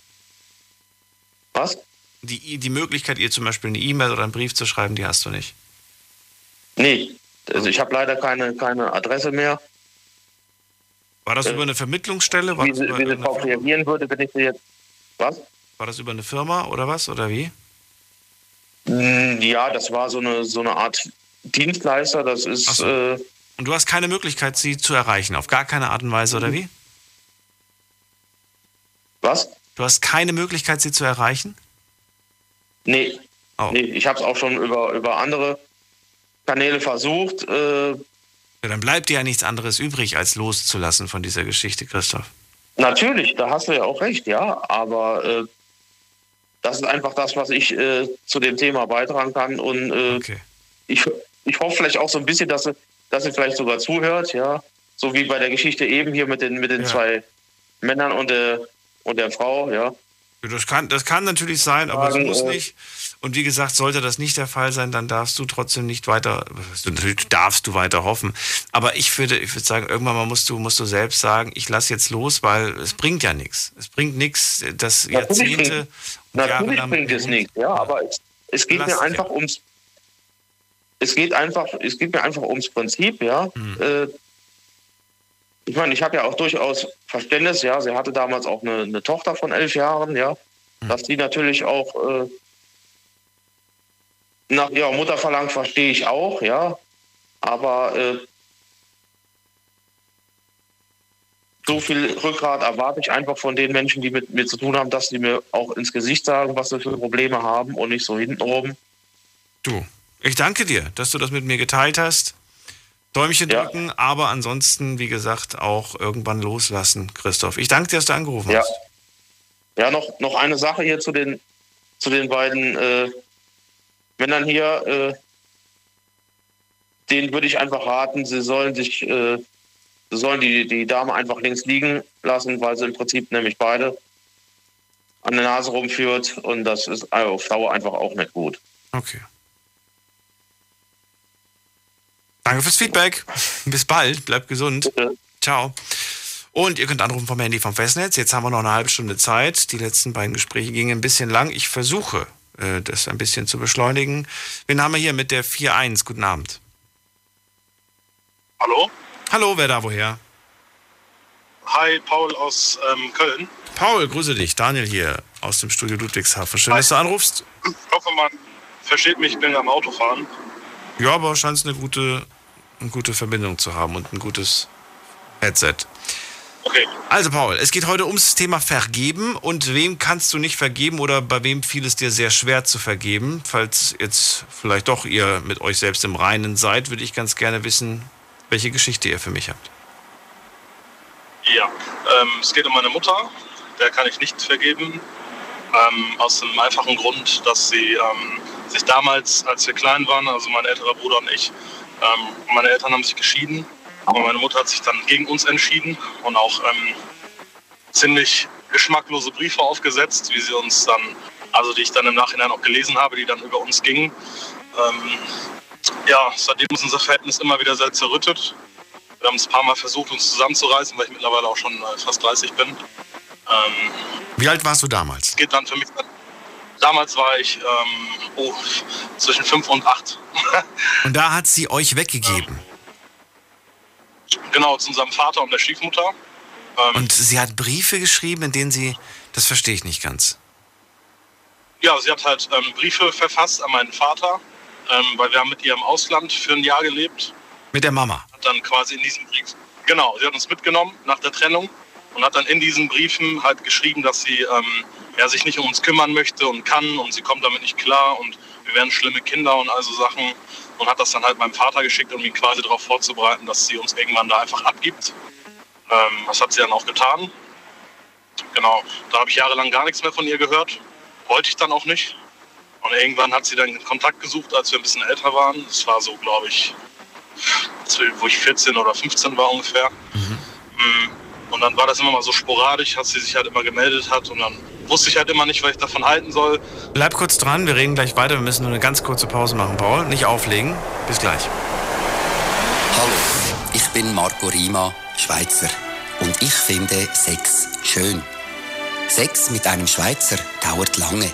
Was? Die, die Möglichkeit, ihr zum Beispiel eine E-Mail oder einen Brief zu schreiben, die hast du nicht. Nee, also ich habe leider keine, keine Adresse mehr. War das über eine Vermittlungsstelle? War Wie das sie, wie sie darauf reagieren würde, wenn ich sie jetzt. Was? War das über eine Firma oder was? Oder wie? Mm, Ja, das war so eine, so eine Art Dienstleister. Das ist. Äh, Und du hast keine Möglichkeit, sie zu erreichen, auf gar keine Art und Weise, oder wie? Was? Du hast keine Möglichkeit, sie zu erreichen? nee. Oh. nee. Ich habe es auch schon über, über andere Kanäle versucht. Äh, Ja, dann bleibt dir ja nichts anderes übrig, als loszulassen von dieser Geschichte, Christoph. Natürlich, da hast du ja auch recht, ja. Aber äh, das ist einfach das, was ich äh, zu dem Thema beitragen kann. Und äh, ich, ich hoffe vielleicht auch so ein bisschen, dass sie, dass sie vielleicht sogar zuhört, ja. So wie bei der Geschichte eben hier mit den, mit den Ja. zwei Männern und der, und der Frau, ja. Das kann, das kann natürlich sein, aber es muss äh, nicht. Und wie gesagt, sollte das nicht der Fall sein, dann darfst du trotzdem nicht weiter, natürlich darfst du weiter hoffen. Aber ich würde, ich würde sagen, irgendwann mal musst du, musst du selbst sagen, ich lasse jetzt los, weil es bringt ja nichts. Es bringt nichts, das Natürlich Jahrzehnte bringt- Natürlich bringt es nichts, ja, aber es, es geht Lass mir einfach ums es geht einfach, es geht mir einfach ums Prinzip, ja. Hm. Äh, ich meine, ich habe ja auch durchaus Verständnis, ja. Sie hatte damals auch eine, eine Tochter von elf Jahren, ja, Hm. dass die natürlich auch äh, nach ihrer Mutter verlangt, verstehe ich auch, ja. Aber äh, so viel Rückgrat erwarte ich einfach von den Menschen, die mit mir zu tun haben, dass sie mir auch ins Gesicht sagen, was sie für Probleme haben und nicht so hintenrum. Du, ich danke dir, dass du das mit mir geteilt hast. Däumchen drücken, aber ansonsten, wie gesagt, auch irgendwann loslassen, Christoph. Ich danke dir, dass du angerufen Ja. hast. Ja, noch, noch eine Sache hier zu den, zu den beiden äh, Männern hier. Äh, denen würde ich einfach raten, sie sollen sich, äh, sie sollen die, die Dame einfach links liegen lassen, weil sie im Prinzip nämlich beide an der Nase rumführt und das ist auf Dauer einfach auch nicht gut. Okay. Danke fürs Feedback. *laughs* Bis bald. Bleib gesund. Ciao. Und ihr könnt anrufen vom Handy vom Festnetz. Jetzt haben wir noch eine halbe Stunde Zeit. Die letzten beiden Gespräche gingen ein bisschen lang. Ich versuche, äh, das ein bisschen zu beschleunigen. Wen haben wir hier mit der 4.1? Guten Abend. Hallo? Hallo, wer da woher? Hi, Paul aus ähm, Köln. Paul, grüße dich. Daniel hier aus dem Studio Ludwigshafen. Schön, dass du anrufst. Ich hoffe, man versteht mich, ich bin am Autofahren. Ja, aber scheint eine gute, eine gute Verbindung zu haben und ein gutes Headset. Okay. Also Paul, es geht heute ums Thema Vergeben und wem kannst du nicht vergeben oder bei wem fiel es dir sehr schwer zu vergeben? Falls jetzt vielleicht doch ihr mit euch selbst im Reinen seid, würde ich ganz gerne wissen, welche Geschichte ihr für mich habt. Ja, ähm, es geht um meine Mutter. Der kann ich nicht vergeben. Ähm, aus dem einfachen Grund, dass sie ähm, sich damals, als wir klein waren, also mein älterer Bruder und ich, ähm, meine Eltern haben sich geschieden. Aber meine Mutter hat sich dann gegen uns entschieden und auch ähm, ziemlich geschmacklose Briefe aufgesetzt, wie sie uns dann, also die ich dann im Nachhinein auch gelesen habe, die dann über uns gingen. Ähm, ja, seitdem ist unser Verhältnis immer wieder sehr zerrüttet. Wir haben es ein paar Mal versucht, uns zusammenzureißen, weil ich mittlerweile auch schon äh, fast 30 bin. Ähm, Wie alt warst du damals? es geht dann für mich. Damals war ich ähm, oh, zwischen 5 und 8. *laughs* Und da hat sie euch weggegeben. Genau, zu unserem Vater und der Stiefmutter. Ähm, Und sie hat Briefe geschrieben, in denen sie, das verstehe ich nicht ganz. Ja, sie hat halt ähm, Briefe verfasst an meinen Vater, ähm, weil wir haben mit ihr im Ausland für ein Jahr gelebt. Mit der Mama. Hat dann quasi in diesem Brief, genau, sie hat uns mitgenommen nach der Trennung und hat dann in diesen Briefen halt geschrieben, dass sie ähm, ja, sich nicht um uns kümmern möchte und kann und sie kommt damit nicht klar und wir wären schlimme Kinder und all so Sachen und hat das dann halt meinem Vater geschickt, um ihn quasi darauf vorzubereiten, dass sie uns irgendwann da einfach abgibt. Ähm, das hat sie dann auch getan. Genau, da habe ich jahrelang gar nichts mehr von ihr gehört. Wollte ich dann auch nicht. Und irgendwann hat sie dann Kontakt gesucht, als wir ein bisschen älter waren. Das war so, glaube ich, wo ich 14 oder 15 war ungefähr. Mm, Und dann war das immer mal so sporadisch, dass sie sich halt immer gemeldet hat. Und dann wusste ich halt immer nicht, was ich davon halten soll. Bleib kurz dran, wir reden gleich weiter. Wir müssen nur eine ganz kurze Pause machen, Paul. Nicht auflegen. Bis gleich. Hallo, ich bin Marco Rima, Schweizer. Und ich finde Sex schön. Sex mit einem Schweizer dauert lange.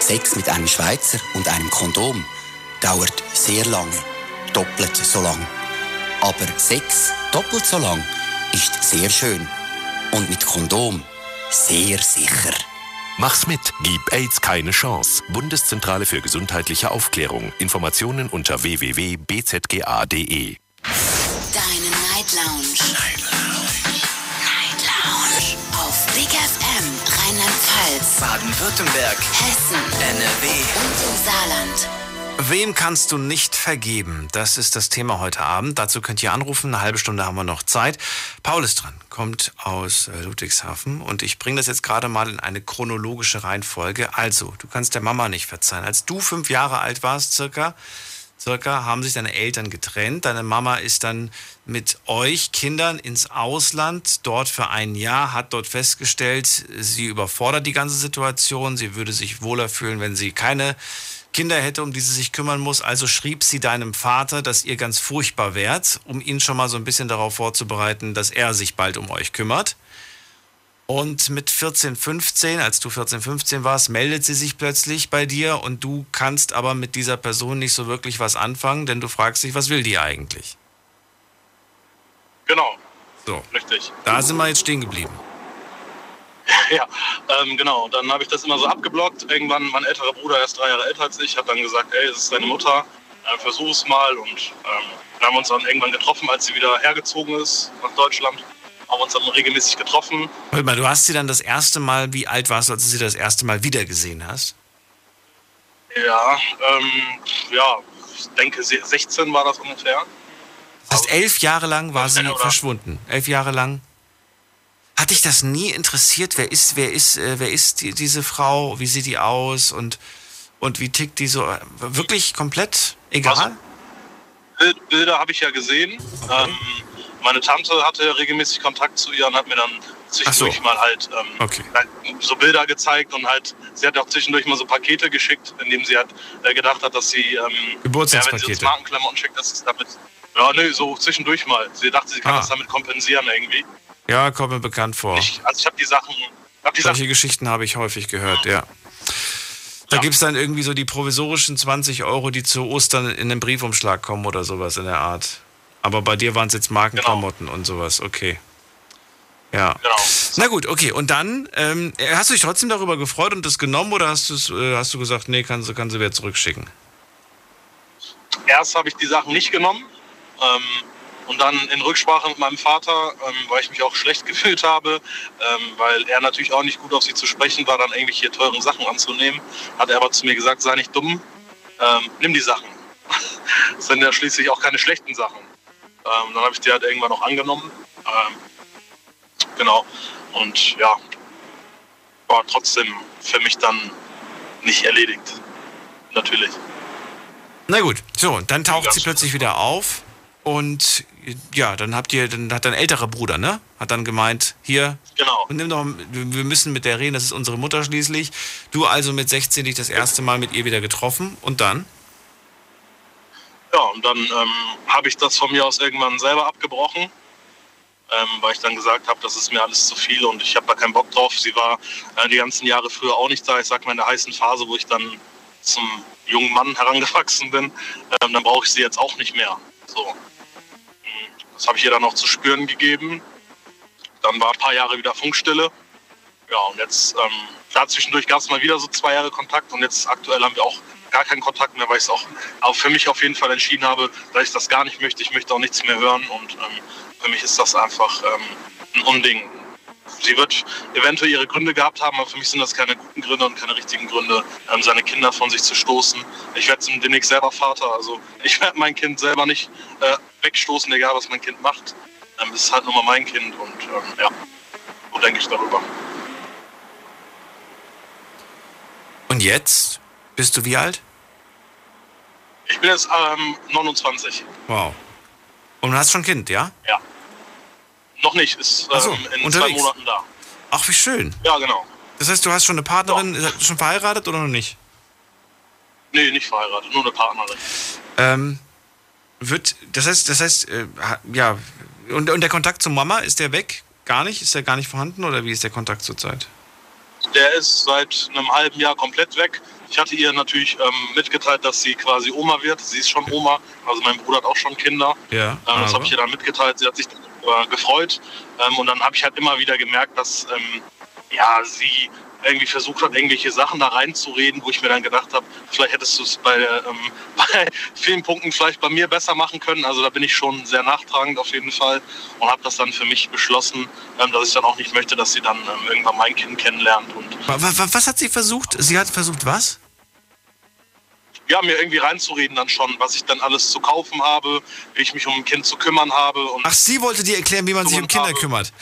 Sex mit einem Schweizer und einem Kondom dauert sehr lange. Doppelt so lang. Aber Sex doppelt so lang ist sehr schön. Und mit Kondom sehr sicher. Mach's mit. Gib AIDS keine Chance. Bundeszentrale für gesundheitliche Aufklärung. Informationen unter www.bzga.de. Deine Night Lounge. Night Lounge. Night Lounge. Auf Big FM Rheinland-Pfalz, Baden-Württemberg, Hessen, NRW. und im Saarland. Wem kannst du nicht vergeben? Das ist das Thema heute Abend. Dazu könnt ihr anrufen. Eine halbe Stunde haben wir noch Zeit. Paul ist dran, kommt aus äh, Ludwigshafen und ich bringe das jetzt gerade mal in eine chronologische Reihenfolge. Also, du kannst der Mama nicht verzeihen. Als du fünf Jahre alt warst, circa, circa, haben sich deine Eltern getrennt. Deine Mama ist dann mit euch Kindern ins Ausland, dort für ein Jahr, hat dort festgestellt, sie überfordert die ganze Situation. Sie würde sich wohler fühlen, wenn sie keine Kinder hätte, um die sie sich kümmern muss. Also schrieb sie deinem Vater, dass ihr ganz furchtbar wärt, um ihn schon mal so ein bisschen darauf vorzubereiten, dass er sich bald um euch kümmert. Und mit 14, 15, als du 14, 15 warst, meldet sie sich plötzlich bei dir und du kannst aber mit dieser Person nicht so wirklich was anfangen, denn du fragst dich, was will die eigentlich? Genau, So, richtig. da sind wir jetzt stehen geblieben. *laughs* Ja, ähm, genau. Dann habe ich das immer so abgeblockt. Irgendwann, mein älterer Bruder, er ist drei Jahre älter als ich, hat dann gesagt, ey, es ist deine Mutter, äh, versuch es mal. Und ähm, wir haben uns dann irgendwann getroffen, als sie wieder hergezogen ist nach Deutschland. Haben uns dann regelmäßig getroffen. Hör mal, du hast sie dann das erste Mal, wie alt warst du, als du sie das erste Mal wiedergesehen hast? Ja, ähm, ja, ich denke, se- 16 war das ungefähr. Das heißt, elf Jahre lang war sie verschwunden. Elf Jahre lang. Hat dich das nie interessiert? Wer ist, wer ist, äh, wer ist die, diese Frau? Wie sieht die aus? Und, und wie tickt die so? Wirklich komplett egal? Bild, Bilder habe ich ja gesehen. Ähm, meine Tante hatte regelmäßig Kontakt zu ihr und hat mir dann zwischendurch so. mal halt ähm, Okay. so Bilder gezeigt und halt, sie hat auch zwischendurch mal so Pakete geschickt, in dem sie hat äh, gedacht hat, dass sie, ähm, ja, wenn sie uns Geburtstagspakete. Markenklamotten schickt, dass sie es damit, ja, nö, so zwischendurch mal. Sie dachte, sie kann Ah. das damit kompensieren irgendwie. Ja, kommt mir bekannt vor. Ich, also ich habe die Sachen. Hab die Solche Sachen Geschichten habe ich häufig gehört, ja. Da gibt es dann irgendwie so die provisorischen 20 Euro, die zu Ostern in den Briefumschlag kommen oder sowas in der Art. Aber bei dir waren es jetzt Markenklamotten und sowas, okay. Ja. Genau. Na gut, okay. Und dann, ähm, hast du dich trotzdem darüber gefreut und das genommen oder hast, äh, hast du gesagt, nee, kannst, du- kannst du wieder zurückschicken? erst habe ich die Sachen nicht genommen. Ähm, und dann in Rücksprache mit meinem Vater, ähm, weil ich mich auch schlecht *laughs* gefühlt habe, ähm, weil er natürlich auch nicht gut auf sie zu sprechen war, dann irgendwelche teuren Sachen anzunehmen, hat er aber zu mir gesagt, sei nicht dumm, ähm, nimm die Sachen. *laughs* Das sind ja schließlich auch keine schlechten Sachen. Ähm, dann habe ich die halt irgendwann noch angenommen. Ähm, genau. Und ja, war trotzdem für mich dann nicht erledigt. Natürlich. Na gut, so, und dann taucht sie plötzlich wieder auf und ja, dann habt ihr, dann hat dein älterer Bruder, ne? Hat dann gemeint, hier, genau. nimm doch, wir müssen mit der reden, das ist unsere Mutter schließlich. Du also mit 16 dich das erste Mal mit ihr wieder getroffen und dann? Ja, und dann ähm, habe ich das von mir aus irgendwann selber abgebrochen, ähm, weil ich dann gesagt habe, das ist mir alles zu viel und ich habe da keinen Bock drauf. Sie war äh, die ganzen Jahre früher auch nicht da. Ich sag mal in der heißen Phase, wo ich dann zum jungen Mann herangewachsen bin, ähm, dann brauche ich sie jetzt auch nicht mehr. So. Das habe ich ihr dann auch zu spüren gegeben. Dann war ein paar Jahre wieder Funkstille. Ja, und jetzt, ähm, da zwischendurch gab es mal wieder so zwei Jahre Kontakt und jetzt aktuell haben wir auch gar keinen Kontakt mehr, weil ich es auch, auch für mich auf jeden Fall entschieden habe, dass ich das gar nicht möchte. Ich möchte auch nichts mehr hören und ähm, für mich ist das einfach ähm, ein Unding. Sie wird eventuell ihre Gründe gehabt haben, aber für mich sind das keine guten Gründe und keine richtigen Gründe, ähm, seine Kinder von sich zu stoßen. Ich werde demnächst selber Vater, also ich *laughs* werde mein Kind selber nicht äh, wegstoßen, egal was mein Kind macht. Ähm, es ist halt nur mal mein Kind und ähm, ja, so denke ich darüber. Und jetzt? Bist du wie alt? Ich bin jetzt ähm, 29. Wow. Und du hast schon ein Kind, ja? Ja. Noch nicht, ist Ach so, ähm, in unterwegs. zwei Monaten da. Ach, wie schön. Ja, genau. Das heißt, du hast schon eine Partnerin, ihr schon verheiratet oder noch nicht? Nee, nicht verheiratet, nur eine Partnerin. Ähm, wird, das heißt, das heißt, äh, ja, und, und der Kontakt zur Mama, ist der weg? Gar nicht? Ist der gar nicht vorhanden oder wie ist der Kontakt zurzeit? Der ist seit einem halben Jahr komplett weg. Ich hatte ihr natürlich ähm, mitgeteilt, dass sie quasi Oma wird. Sie ist schon Oma, also mein Bruder hat auch schon Kinder. Ja. Ähm, das habe ich ihr dann mitgeteilt. Sie hat sich darüber gefreut. Ähm, und dann habe ich halt immer wieder gemerkt, dass ähm, ja, sie irgendwie versucht hat, irgendwelche Sachen da reinzureden, wo ich mir dann gedacht habe, vielleicht hättest du es bei, ähm, *laughs* bei vielen Punkten vielleicht bei mir besser machen können. Also da bin ich schon sehr nachtragend auf jeden Fall und habe das dann für mich beschlossen, ähm, dass ich dann auch nicht möchte, dass sie dann ähm, irgendwann mein Kind kennenlernt und Wa- wa- Was hat sie versucht? Sie hat versucht was? Ja, mir irgendwie reinzureden dann schon, was ich dann alles zu kaufen habe, wie ich mich um ein Kind zu kümmern habe. Ach, sie wollte dir erklären, wie man sich um Kinder kümmert.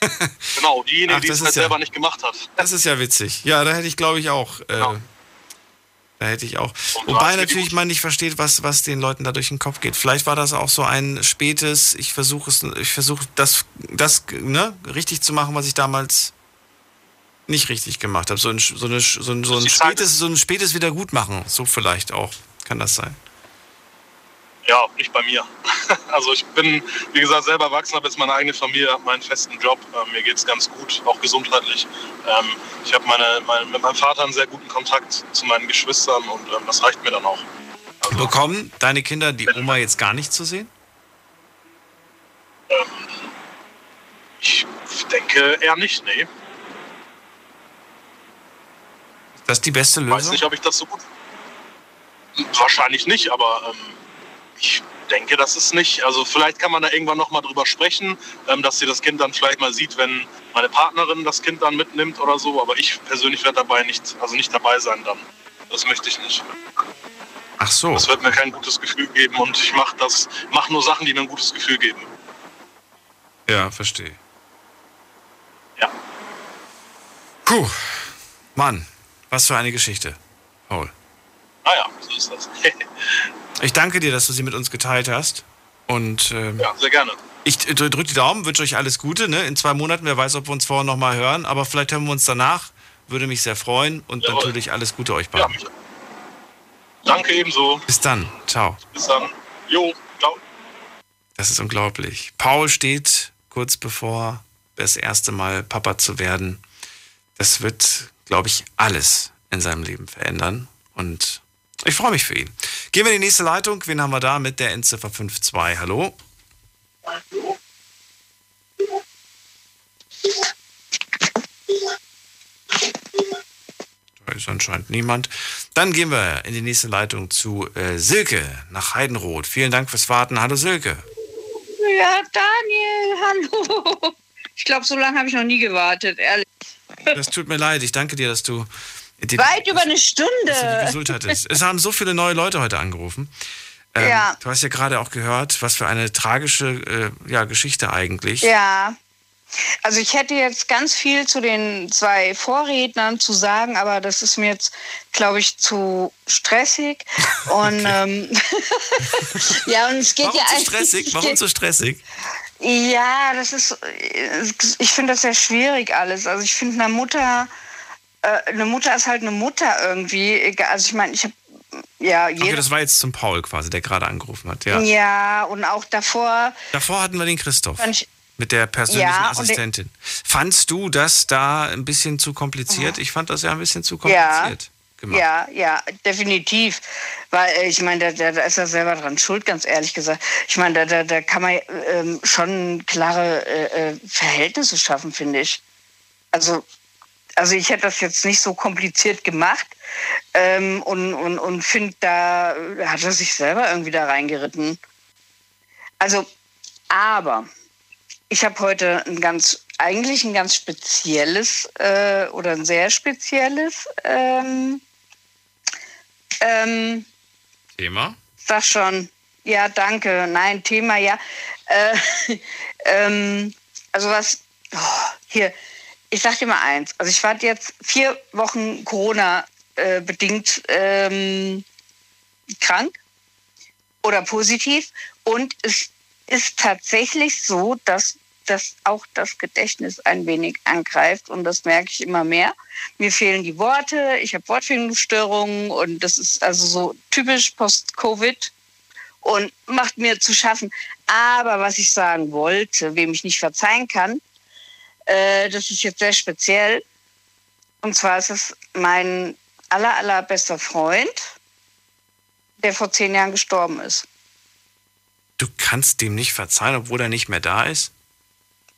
*laughs* genau, diejenige, Ach, die das es halt ja- selber nicht gemacht hat. Das ist ja witzig. Ja, da hätte ich, glaube ich, auch. Äh, Da hätte ich auch. Und Wobei natürlich man nicht versteht, was, was den Leuten da durch den Kopf geht. Vielleicht war das auch so ein spätes, ich versuche es, ich versuche das, das ne, richtig zu machen, was ich damals nicht richtig gemacht habe. So ein, so eine, so ein, so ein, spätes, so ein spätes Wiedergutmachen. So vielleicht auch. Kann das sein. Ja, nicht bei mir. *laughs* Also ich bin, wie gesagt, selber erwachsen, habe jetzt meine eigene Familie, habe meinen festen Job. Ähm, mir geht es ganz gut, auch gesundheitlich. Ähm, ich habe meine, meine, mit meinem Vater einen sehr guten Kontakt zu meinen Geschwistern und ähm, das reicht mir dann auch. Bekommen deine Kinder die Oma jetzt gar nicht zu sehen? Ich denke eher nicht, nee. Ist das die beste Ich weiß Lösung? nicht, ob ich das so gut. Wahrscheinlich nicht, aber ähm, ich denke, das ist nicht. Also vielleicht kann man da irgendwann noch mal drüber sprechen, ähm, dass sie das Kind dann vielleicht mal sieht, wenn meine Partnerin das Kind dann mitnimmt oder so. Aber ich persönlich werde dabei nicht, also nicht dabei sein dann. Das möchte ich nicht. Ach so. Das wird mir kein gutes Gefühl geben und ich mache das, mache nur Sachen, die mir ein gutes Gefühl geben. Ja, verstehe. Ja. Puh. Mann, was für eine Geschichte, Paul. Naja, so ist das. *laughs* Ich danke dir, dass du sie mit uns geteilt hast. Und ähm, ja, sehr gerne. ich drücke die Daumen, wünsche euch alles Gute. Ne? In zwei Monaten, wer weiß, ob wir uns vorher nochmal hören. Aber vielleicht hören wir uns danach. Würde mich sehr freuen. Und Jawohl. natürlich alles Gute euch beiden. Danke ebenso. Bis dann. Ciao. Bis dann. Jo, ciao. Das ist unglaublich. Paul steht kurz bevor das erste Mal Papa zu werden, das wird, glaube ich, alles in seinem Leben verändern. Und ich freue mich für ihn. Gehen wir in die nächste Leitung. Wen haben wir da mit der Endziffer 52? Hallo? Hallo? Da ist anscheinend niemand. Dann gehen wir in die nächste Leitung zu äh, Silke nach Heidenroth. Vielen Dank fürs Warten. Hallo Silke. Ja, Daniel, hallo. Ich glaube, so lange habe ich noch nie gewartet, ehrlich. Das tut mir leid. Ich danke dir, dass du. Die, Weit über eine Stunde. Dass du die Geduld hattest. Es haben so viele neue Leute heute angerufen. Ähm, Ja. Du hast ja gerade auch gehört, was für eine tragische äh, ja, Geschichte eigentlich. Ja. Also ich hätte jetzt ganz viel zu den zwei Vorrednern zu sagen, aber das ist mir jetzt, glaube ich, zu stressig. *laughs* Und ähm, *laughs* ja, und es geht Warum ja so eigentlich- stressig? Warum *laughs* so stressig? Ja, das ist, ich finde das sehr schwierig alles. Also ich finde eine Mutter, äh, eine Mutter ist halt eine Mutter irgendwie. Also ich meine, ich habe ja Okay, das war jetzt zum Paul quasi, der gerade angerufen hat. Ja. ja. und auch davor Davor hatten wir den Christoph ich, mit der persönlichen Ja, Assistentin. Fandst du das da ein bisschen zu kompliziert? Ich fand das ja ein bisschen zu Ja. kompliziert gemacht. Ja, ja, definitiv. Weil äh, ich meine, da, da, ist er selber dran schuld, ganz ehrlich gesagt. Ich meine, da, da, da kann man ähm, schon klare äh, äh, Verhältnisse schaffen, finde ich. Also, also ich hätte das jetzt nicht so kompliziert gemacht ähm, und, und, und finde, da hat er sich selber irgendwie da reingeritten. Also, aber ich habe heute ein ganz, eigentlich ein ganz spezielles äh, oder ein sehr spezielles ähm, ähm, Thema? Sag schon. Ja, danke. Nein, Thema, ja. Äh, *laughs* ähm, also was, oh, hier, ich sag dir mal eins. Also ich war jetzt vier Wochen Corona-bedingt ähm, krank oder positiv und es ist tatsächlich so, dass dass auch das Gedächtnis ein wenig angreift und das merke ich immer mehr. Mir fehlen die Worte, ich habe Wortfindungsstörungen und das ist also so typisch Post-Covid und macht mir zu schaffen. Aber was ich sagen wollte, wem ich nicht verzeihen kann, äh, das ist jetzt sehr speziell. Und zwar ist es mein aller, allerbester Freund, der vor zehn Jahren gestorben ist. Du kannst dem nicht verzeihen, obwohl er nicht mehr da ist?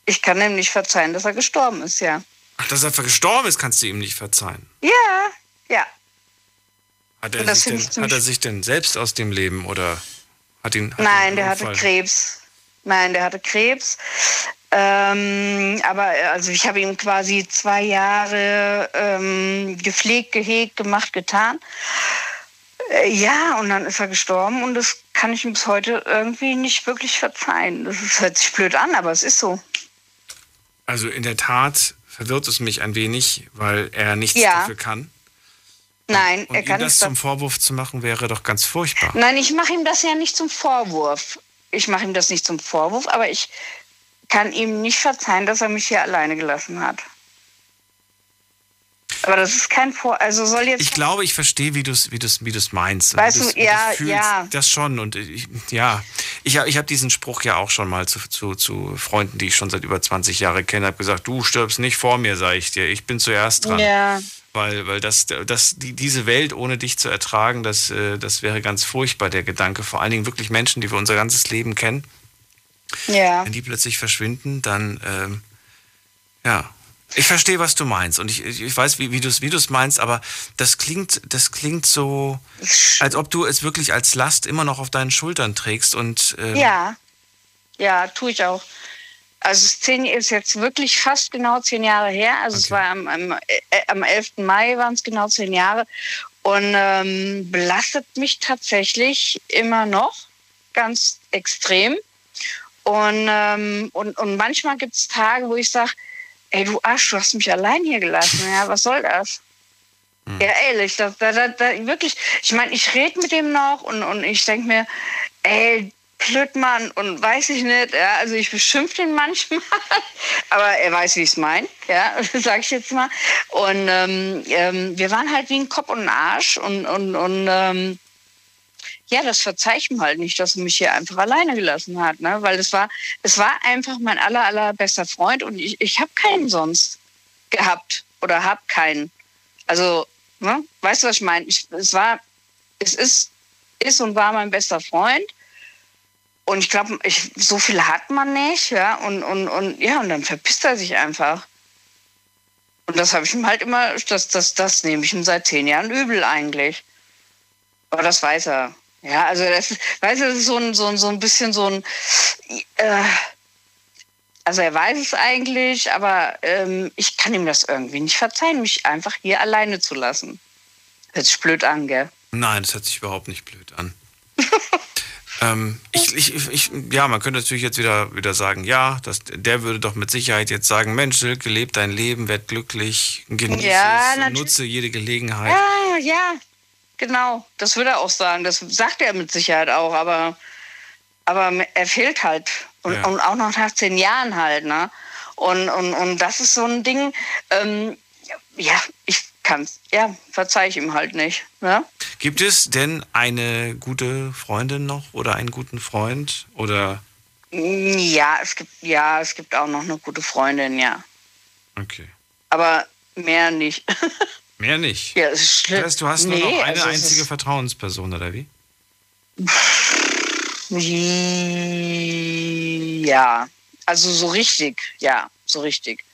Ich kann ihm nicht verzeihen, dass er gestorben ist, ja. Ach, dass er gestorben ist, kannst du ihm nicht verzeihen. Ja, ja. Hat er, das sich denn, hat er sich denn selbst aus dem Leben oder hat ihn. Hat ihn Nein, einen der hatte? Krebs. Nein, der hatte Krebs. Ähm, aber also ich habe ihm quasi zwei Jahre ähm, gepflegt, gehegt, gemacht, getan. Äh, ja, und dann ist er gestorben und das kann ich ihm bis heute irgendwie nicht wirklich verzeihen. Das hört sich blöd an, aber es ist so. Also in der Tat verwirrt es mich ein wenig, weil er nichts Ja. dafür kann. Nein, Und er ihm kann das nicht. zum Vorwurf zu machen, wäre doch ganz furchtbar. Nein, ich mache ihm das ja nicht zum Vorwurf. Ich mache ihm das nicht zum Vorwurf, aber ich kann ihm nicht verzeihen, dass er mich hier alleine gelassen hat. Aber das ist kein Vor... Also soll jetzt... Ich glaube, ich verstehe, wie du es wie du's, wie du's meinst. Weißt wie du, wie ja, fühlst. ja. Das schon. Und ich, ja, ich, ich habe diesen Spruch ja auch schon mal zu, zu, zu Freunden, die ich schon seit über 20 Jahren kenne, habe gesagt, du stirbst nicht vor mir, sage ich dir. Ich bin zuerst dran. Ja. Weil, weil das, das, die, diese Welt ohne dich zu ertragen, das, äh, das wäre ganz furchtbar, der Gedanke. Vor allen Dingen wirklich Menschen, die wir unser ganzes Leben kennen. Ja. Wenn die plötzlich verschwinden, dann, ähm, ja. Ich verstehe, was du meinst. Und ich, ich weiß, wie, wie du es wie du's meinst, aber das klingt, das klingt so, als ob du es wirklich als Last immer noch auf deinen Schultern trägst. Und ähm, Ja, ja, tue ich auch. Also es zehn, ist jetzt wirklich fast genau zehn Jahre her. Also es war am, am, äh, am 11. Mai waren es genau zehn Jahre. Und ähm, belastet mich tatsächlich immer noch ganz extrem. Und, ähm, und, und manchmal gibt es Tage, wo ich sage, ey du Arsch, du hast mich allein hier gelassen. Ja, was soll das? Ja, ehrlich, da, da, da, da wirklich, ich meine, ich rede mit dem noch und, und ich denke mir, ey, Blödmann und weiß ich nicht, ja, also ich beschimpfe den manchmal, *laughs* aber er weiß, wie ich es meine, ja, *laughs* sag ich jetzt mal. Und ähm, ähm, wir waren halt wie ein Kopf und ein Arsch und, und, und ähm, ja, das verzeih ich ihm halt nicht, dass er mich hier einfach alleine gelassen hat, ne? Weil es war, es war einfach mein aller, allerbester Freund und ich, ich habe keinen sonst gehabt oder hab keinen. Also, ne? weißt du, was ich meine? Es war, es ist, ist und war mein bester Freund. Und ich glaube, so viel hat man nicht, ja. Und, und, und ja, und dann verpisst er sich einfach. Und das habe ich ihm halt immer, das, das, das nehme ich ihm seit zehn Jahren übel eigentlich. Aber das weiß er. Ja, also das, weißt du, das ist so ein, so ein, so ein bisschen so ein, äh, also er weiß es eigentlich, aber ähm, ich kann ihm das irgendwie nicht verzeihen, mich einfach hier alleine zu lassen. Hört sich blöd an, gell? Nein, das hört sich überhaupt nicht blöd an. *laughs* ähm, ich, ich, ich, ja, man könnte natürlich jetzt wieder, wieder sagen, ja, das, der würde doch mit Sicherheit jetzt sagen, Mensch, Silke, leb dein Leben, werd glücklich, genieße Ja, es, nutze jede Gelegenheit. Ja, ja, genau. Das würde er auch sagen. Das sagt er mit Sicherheit auch, aber, aber er fehlt halt. Und, Ja. und auch noch nach zehn Jahren halt, ne? Und, und, und das ist so ein Ding, ähm, ja, ich kann's, ja, verzeih ich ihm halt nicht. Ne? Gibt es denn eine gute Freundin noch oder einen guten Freund oder Ja, es gibt, ja, es gibt auch noch eine gute Freundin, ja. okay. Aber mehr nicht. *laughs* Mehr nicht. ja, es ist schlimm. Das heißt, du hast nur Nee, noch eine also einzige Vertrauensperson, oder wie? Ja, also so richtig, ja, so richtig.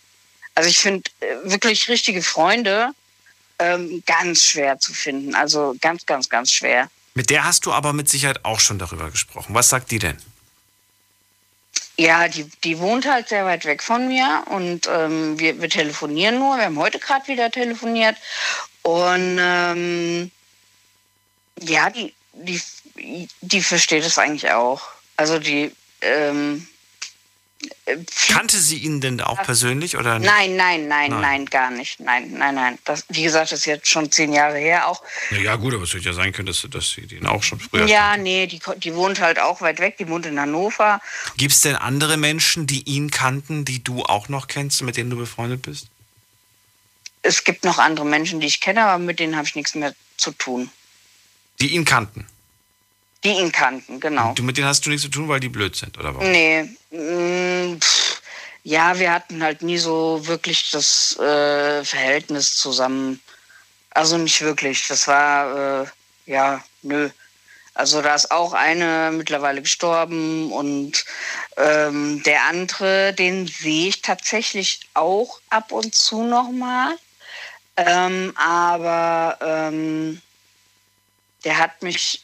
Also ich finde äh, wirklich richtige Freunde ähm, ganz schwer zu finden. Also ganz, ganz, ganz schwer. Mit der hast du aber mit Sicherheit auch schon darüber gesprochen. Was sagt die denn? Ja, die, die wohnt halt sehr weit weg von mir und ähm, wir, wir telefonieren nur. Wir haben heute gerade wieder telefoniert. Und ähm, ja, die, die, die versteht es eigentlich auch. Also die. Ähm, Kannte sie ihn denn auch persönlich oder nicht? Nein, nein, nein, Nein. nein, gar nicht. Nein, nein, nein. Das, wie gesagt, das ist jetzt schon zehn Jahre her auch. Na ja, gut, aber es hätte ja sein können, dass, dass sie den auch schon früher. ja, nee, die, die wohnt halt auch weit weg. Die wohnt in Hannover. Gibt es denn andere Menschen, die ihn kannten, die du auch noch kennst, mit denen du befreundet bist? Es gibt noch andere Menschen, die ich kenne, aber mit denen habe ich nichts mehr zu tun. Die ihn kannten? Die ihn kannten, genau. Du, mit denen hast du nichts zu tun, weil die blöd sind, oder warum? Nee, mm, pff, ja, wir hatten halt nie so wirklich das äh, Verhältnis zusammen. Also nicht wirklich. Das war, äh, ja, nö. Also da ist auch eine mittlerweile gestorben und ähm, der andere, den sehe ich tatsächlich auch ab und zu noch mal. Ähm, aber ähm, der hat mich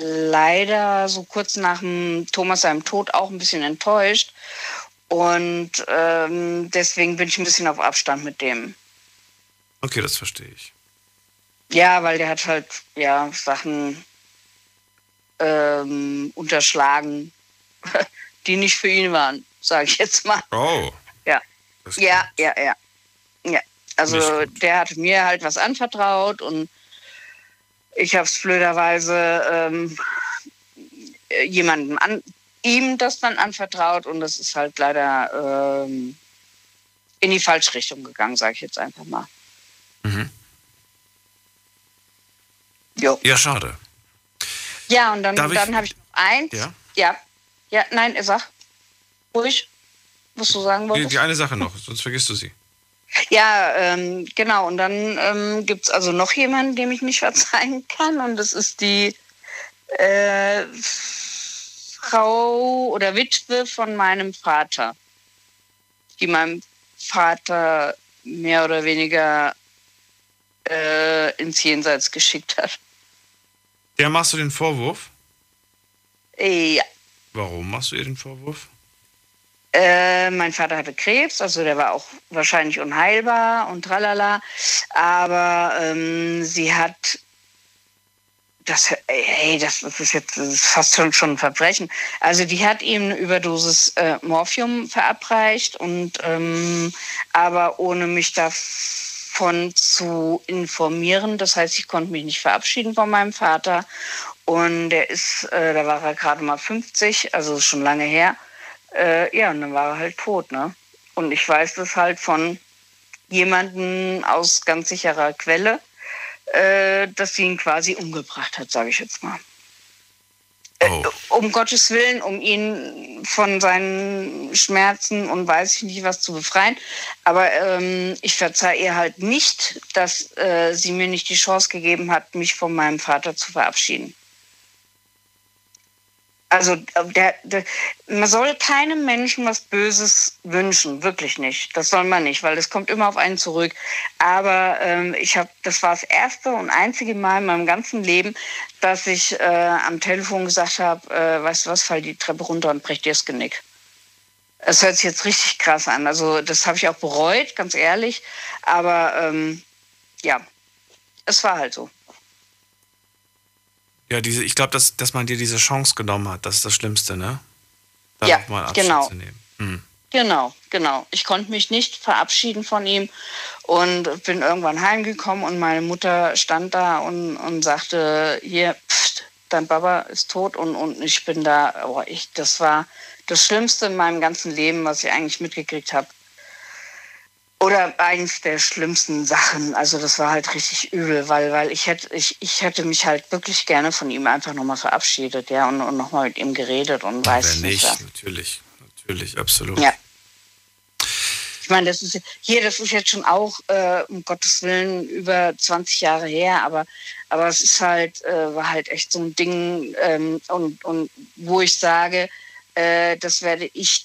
leider so kurz nach dem Thomas seinem Tod auch ein bisschen enttäuscht. Und ähm, deswegen bin ich ein bisschen auf Abstand mit dem. Okay, das verstehe ich. Ja, weil der hat halt ja Sachen ähm, unterschlagen, *laughs* die nicht für ihn waren, sage ich jetzt mal. Oh. Ja. Ja, ja, ja. Ja. Also der hat mir halt was anvertraut und ich habe es blöderweise ähm, äh, jemandem an ihm das dann anvertraut und das ist halt leider ähm, in die falsche Richtung gegangen, sage ich jetzt einfach mal. Mhm. Jo. Ja, schade. Ja, und dann, Darf dann habe ich noch eins. Ja? Ja. Ja, nein, sag. Ruhig. Was du sagen Die, wolltest? die eine Sache noch, sonst vergisst du sie. Ja, ähm, genau. Und dann ähm, gibt es also noch jemanden, dem ich nicht verzeihen kann. Und das ist die äh, Frau oder Witwe von meinem Vater, die meinem Vater mehr oder weniger äh, ins Jenseits geschickt hat. Der machst du den Vorwurf? Äh, Ja. Warum machst du ihr den Vorwurf? Äh, mein Vater hatte Krebs, also der war auch wahrscheinlich unheilbar und tralala. Aber ähm, sie hat das, ey, das, ist jetzt das ist fast schon, schon ein Verbrechen. Also die hat ihm eine Überdosis äh, Morphium verabreicht und ähm, aber ohne mich davon zu informieren. Das heißt, ich konnte mich nicht verabschieden von meinem Vater. Und der ist, äh, da war er gerade mal 50, also schon lange her. Äh, ja, und dann war er halt tot, ne? Und ich weiß das halt von jemandem aus ganz sicherer Quelle, äh, dass sie ihn quasi umgebracht hat, sage ich jetzt mal. Äh, um Gottes Willen, um ihn von seinen Schmerzen und weiß ich nicht was zu befreien. Aber ähm, ich verzeihe ihr halt nicht, dass äh, sie mir nicht die Chance gegeben hat, mich von meinem Vater zu verabschieden. Also der, der, man soll keinem Menschen was Böses wünschen, wirklich nicht. Das soll man nicht, weil es kommt immer auf einen zurück. Aber ähm, ich habe, das war das erste und einzige Mal in meinem ganzen Leben, dass ich äh, am Telefon gesagt habe, äh, weißt du was, fall die Treppe runter und brech dir das Genick. Es hört sich jetzt richtig krass an. Also das habe ich auch bereut, ganz ehrlich. Aber ähm, ja, es war halt so. Ja, diese, ich glaube, dass, dass man dir diese Chance genommen hat, das ist das Schlimmste, ne? Da ja, genau. Hm. Genau, genau. Ich konnte mich nicht verabschieden von ihm und bin irgendwann heimgekommen und meine Mutter stand da und, und sagte, hier, pst, dein Papa ist tot und, und ich bin da, oh, ich, das war das Schlimmste in meinem ganzen Leben, was ich eigentlich mitgekriegt habe. Oder eins der schlimmsten Sachen. Also das war halt richtig übel, weil, weil ich hätte, ich, ich hätte mich halt wirklich gerne von ihm einfach nochmal verabschiedet, ja, und, und nochmal mit ihm geredet und weiß nicht. nicht natürlich, natürlich, absolut. Ja. Ich meine, das ist hier, das ist jetzt schon auch, äh, um Gottes Willen, über 20 Jahre her, aber, aber es ist halt, äh, war halt echt so ein Ding, ähm, und, und wo ich sage, äh, das werde ich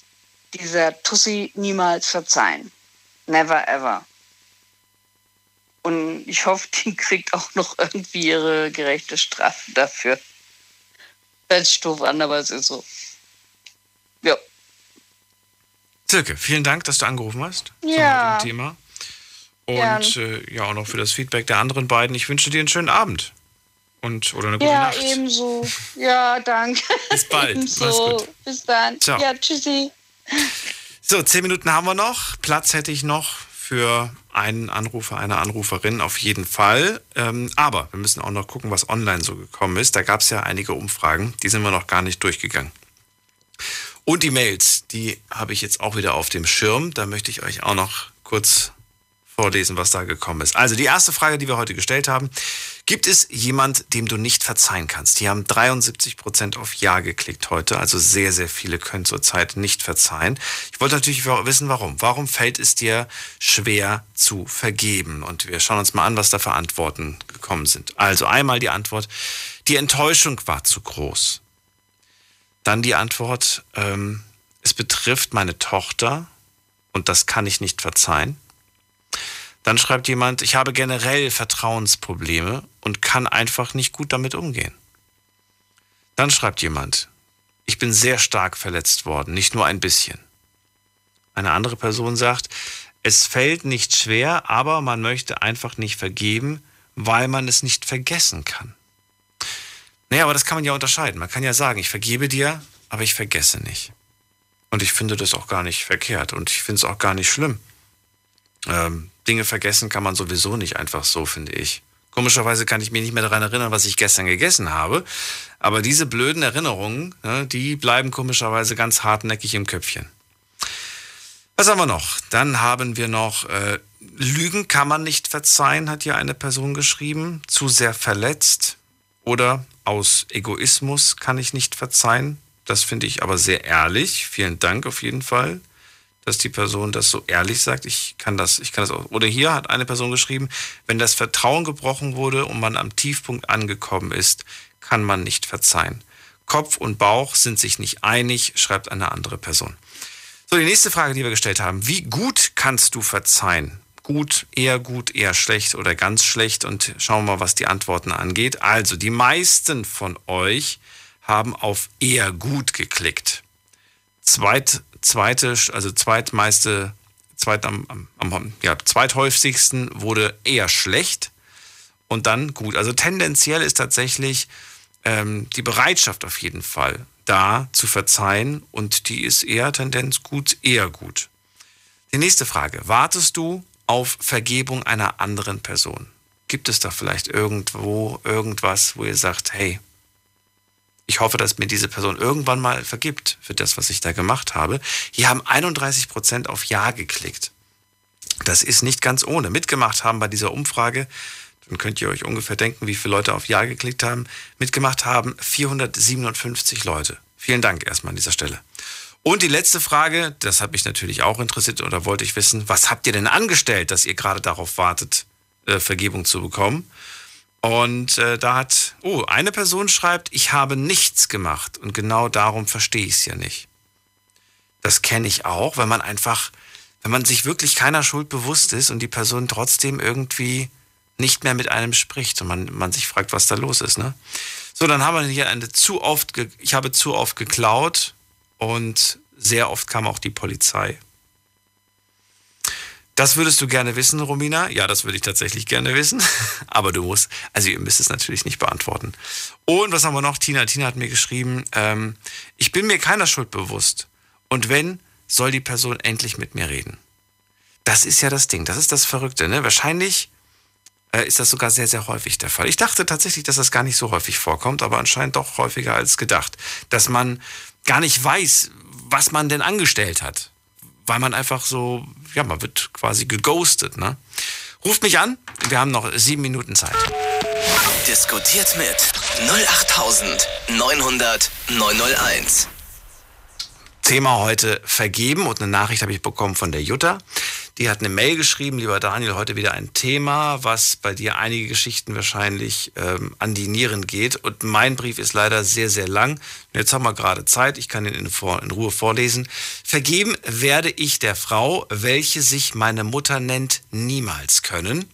dieser Tussi niemals verzeihen. Never ever. Und ich hoffe, die kriegt auch noch irgendwie ihre gerechte Strafe dafür. Hört sich doof an, aber es ist so. Ja. Silke, vielen Dank, dass du angerufen hast. Ja. Zum Thema. Und äh, ja, auch noch für das Feedback der anderen beiden. Ich wünsche dir einen schönen Abend. Und, oder eine gute ja, Nacht. Ja, ebenso. Ja, danke. Bis bald. *laughs* ebenso. Bis dann. Ciao. Ja, tschüssi. So, zehn Minuten haben wir noch. Platz hätte ich noch für einen Anrufer, eine Anruferin auf jeden Fall. Ähm, aber wir müssen auch noch gucken, was online so gekommen ist. Da gab es ja einige Umfragen, die sind wir noch gar nicht durchgegangen. Und die Mails, die habe ich jetzt auch wieder auf dem Schirm. Da möchte ich euch auch noch kurz vorlesen, was da gekommen ist. Also die erste Frage, die wir heute gestellt haben. Gibt es jemand, dem du nicht verzeihen kannst? Die haben 73 Prozent auf Ja geklickt heute. Also sehr, sehr viele können zurzeit nicht verzeihen. Ich wollte natürlich wissen, warum. Warum fällt es dir schwer zu vergeben? Und wir schauen uns mal an, was da für Antworten gekommen sind. Also einmal die Antwort, die Enttäuschung war zu groß. Dann die Antwort, ähm, es betrifft meine Tochter und das kann ich nicht verzeihen. Dann schreibt jemand, ich habe generell Vertrauensprobleme und kann einfach nicht gut damit umgehen. Dann schreibt jemand, ich bin sehr stark verletzt worden, nicht nur ein bisschen. Eine andere Person sagt, es fällt nicht schwer, aber man möchte einfach nicht vergeben, weil man es nicht vergessen kann. Naja, aber das kann man ja unterscheiden. Man kann ja sagen, ich vergebe dir, aber ich vergesse nicht. Und ich finde das auch gar nicht verkehrt und ich finde es auch gar nicht schlimm. Ähm, Dinge vergessen kann man sowieso nicht einfach so, finde ich. Komischerweise kann ich mich nicht mehr daran erinnern, was ich gestern gegessen habe. Aber diese blöden Erinnerungen, ne, die bleiben komischerweise ganz hartnäckig im Köpfchen. Was haben wir noch? Dann haben wir noch, äh, Lügen kann man nicht verzeihen, hat hier eine Person geschrieben. Zu sehr verletzt oder aus Egoismus kann ich nicht verzeihen. Das finde ich aber sehr ehrlich. Vielen Dank auf jeden Fall dass die Person das so ehrlich sagt. Ich kann das, ich kann das auch. Oder hier hat eine Person geschrieben, wenn das Vertrauen gebrochen wurde und man am Tiefpunkt angekommen ist, kann man nicht verzeihen. Kopf und Bauch sind sich nicht einig, schreibt eine andere Person. So, die nächste Frage, die wir gestellt haben. Wie gut kannst du verzeihen? Gut, eher gut, eher schlecht oder ganz schlecht? Und schauen wir mal, was die Antworten angeht. Also, die meisten von euch haben auf eher gut geklickt. Zweit, zweite, also zweitmeiste, zweit am, am, ja, zweithäufigsten wurde eher schlecht und dann gut. Also tendenziell ist tatsächlich ähm, die Bereitschaft auf jeden Fall da zu verzeihen und die ist eher Tendenz gut, eher gut. Die nächste Frage. Wartest du auf Vergebung einer anderen Person? Gibt es da vielleicht irgendwo irgendwas, wo ihr sagt, hey, ich hoffe, dass mir diese Person irgendwann mal vergibt für das, was ich da gemacht habe. Hier haben 31 Prozent auf Ja geklickt. Das ist nicht ganz ohne. Mitgemacht haben bei dieser Umfrage Dann könnt ihr euch ungefähr denken, wie viele Leute auf Ja geklickt haben. Mitgemacht haben 457 Leute. Vielen Dank erstmal an dieser Stelle. Und die letzte Frage, das hat mich natürlich auch interessiert oder wollte ich wissen, was habt ihr denn angestellt, dass ihr gerade darauf wartet, äh, Vergebung zu bekommen? Und äh, da hat, oh, eine Person schreibt, ich habe nichts gemacht und genau darum verstehe ich es ja nicht. Das kenne ich auch, wenn man einfach, wenn man sich wirklich keiner Schuld bewusst ist und die Person trotzdem irgendwie nicht mehr mit einem spricht und man, man sich fragt, was da los ist. Ne? So, dann haben wir hier eine zu oft, ich habe zu oft geklaut und sehr oft kam auch die Polizei. Das würdest du gerne wissen, Romina? Ja, das würde ich tatsächlich gerne wissen. *laughs* Aber du musst, also ihr müsst es natürlich nicht beantworten. Und was haben wir noch? Tina. Tina hat mir geschrieben, ähm, ich bin mir keiner Schuld bewusst. Und wenn, soll die Person endlich mit mir reden. Das ist ja das Ding. Das ist das Verrückte. Ne? Wahrscheinlich äh, ist das sogar sehr, sehr häufig der Fall. Ich dachte tatsächlich, dass das gar nicht so häufig vorkommt, aber anscheinend doch häufiger als gedacht. Dass man gar nicht weiß, was man denn angestellt hat weil man einfach so, ja, man wird quasi geghostet. Ne? Ruft mich an, wir haben noch sieben Minuten Zeit. Diskutiert mit 08900 901. Thema heute vergeben und eine Nachricht habe ich bekommen von der Jutta. Die hat eine Mail geschrieben, lieber Daniel, heute wieder ein Thema, was bei dir einige Geschichten wahrscheinlich ähm, an die Nieren geht. Und mein Brief ist leider sehr, sehr lang. Und jetzt haben wir gerade Zeit, ich kann ihn in, in Ruhe vorlesen. Vergeben werde ich der Frau, welche sich meine Mutter nennt, niemals können.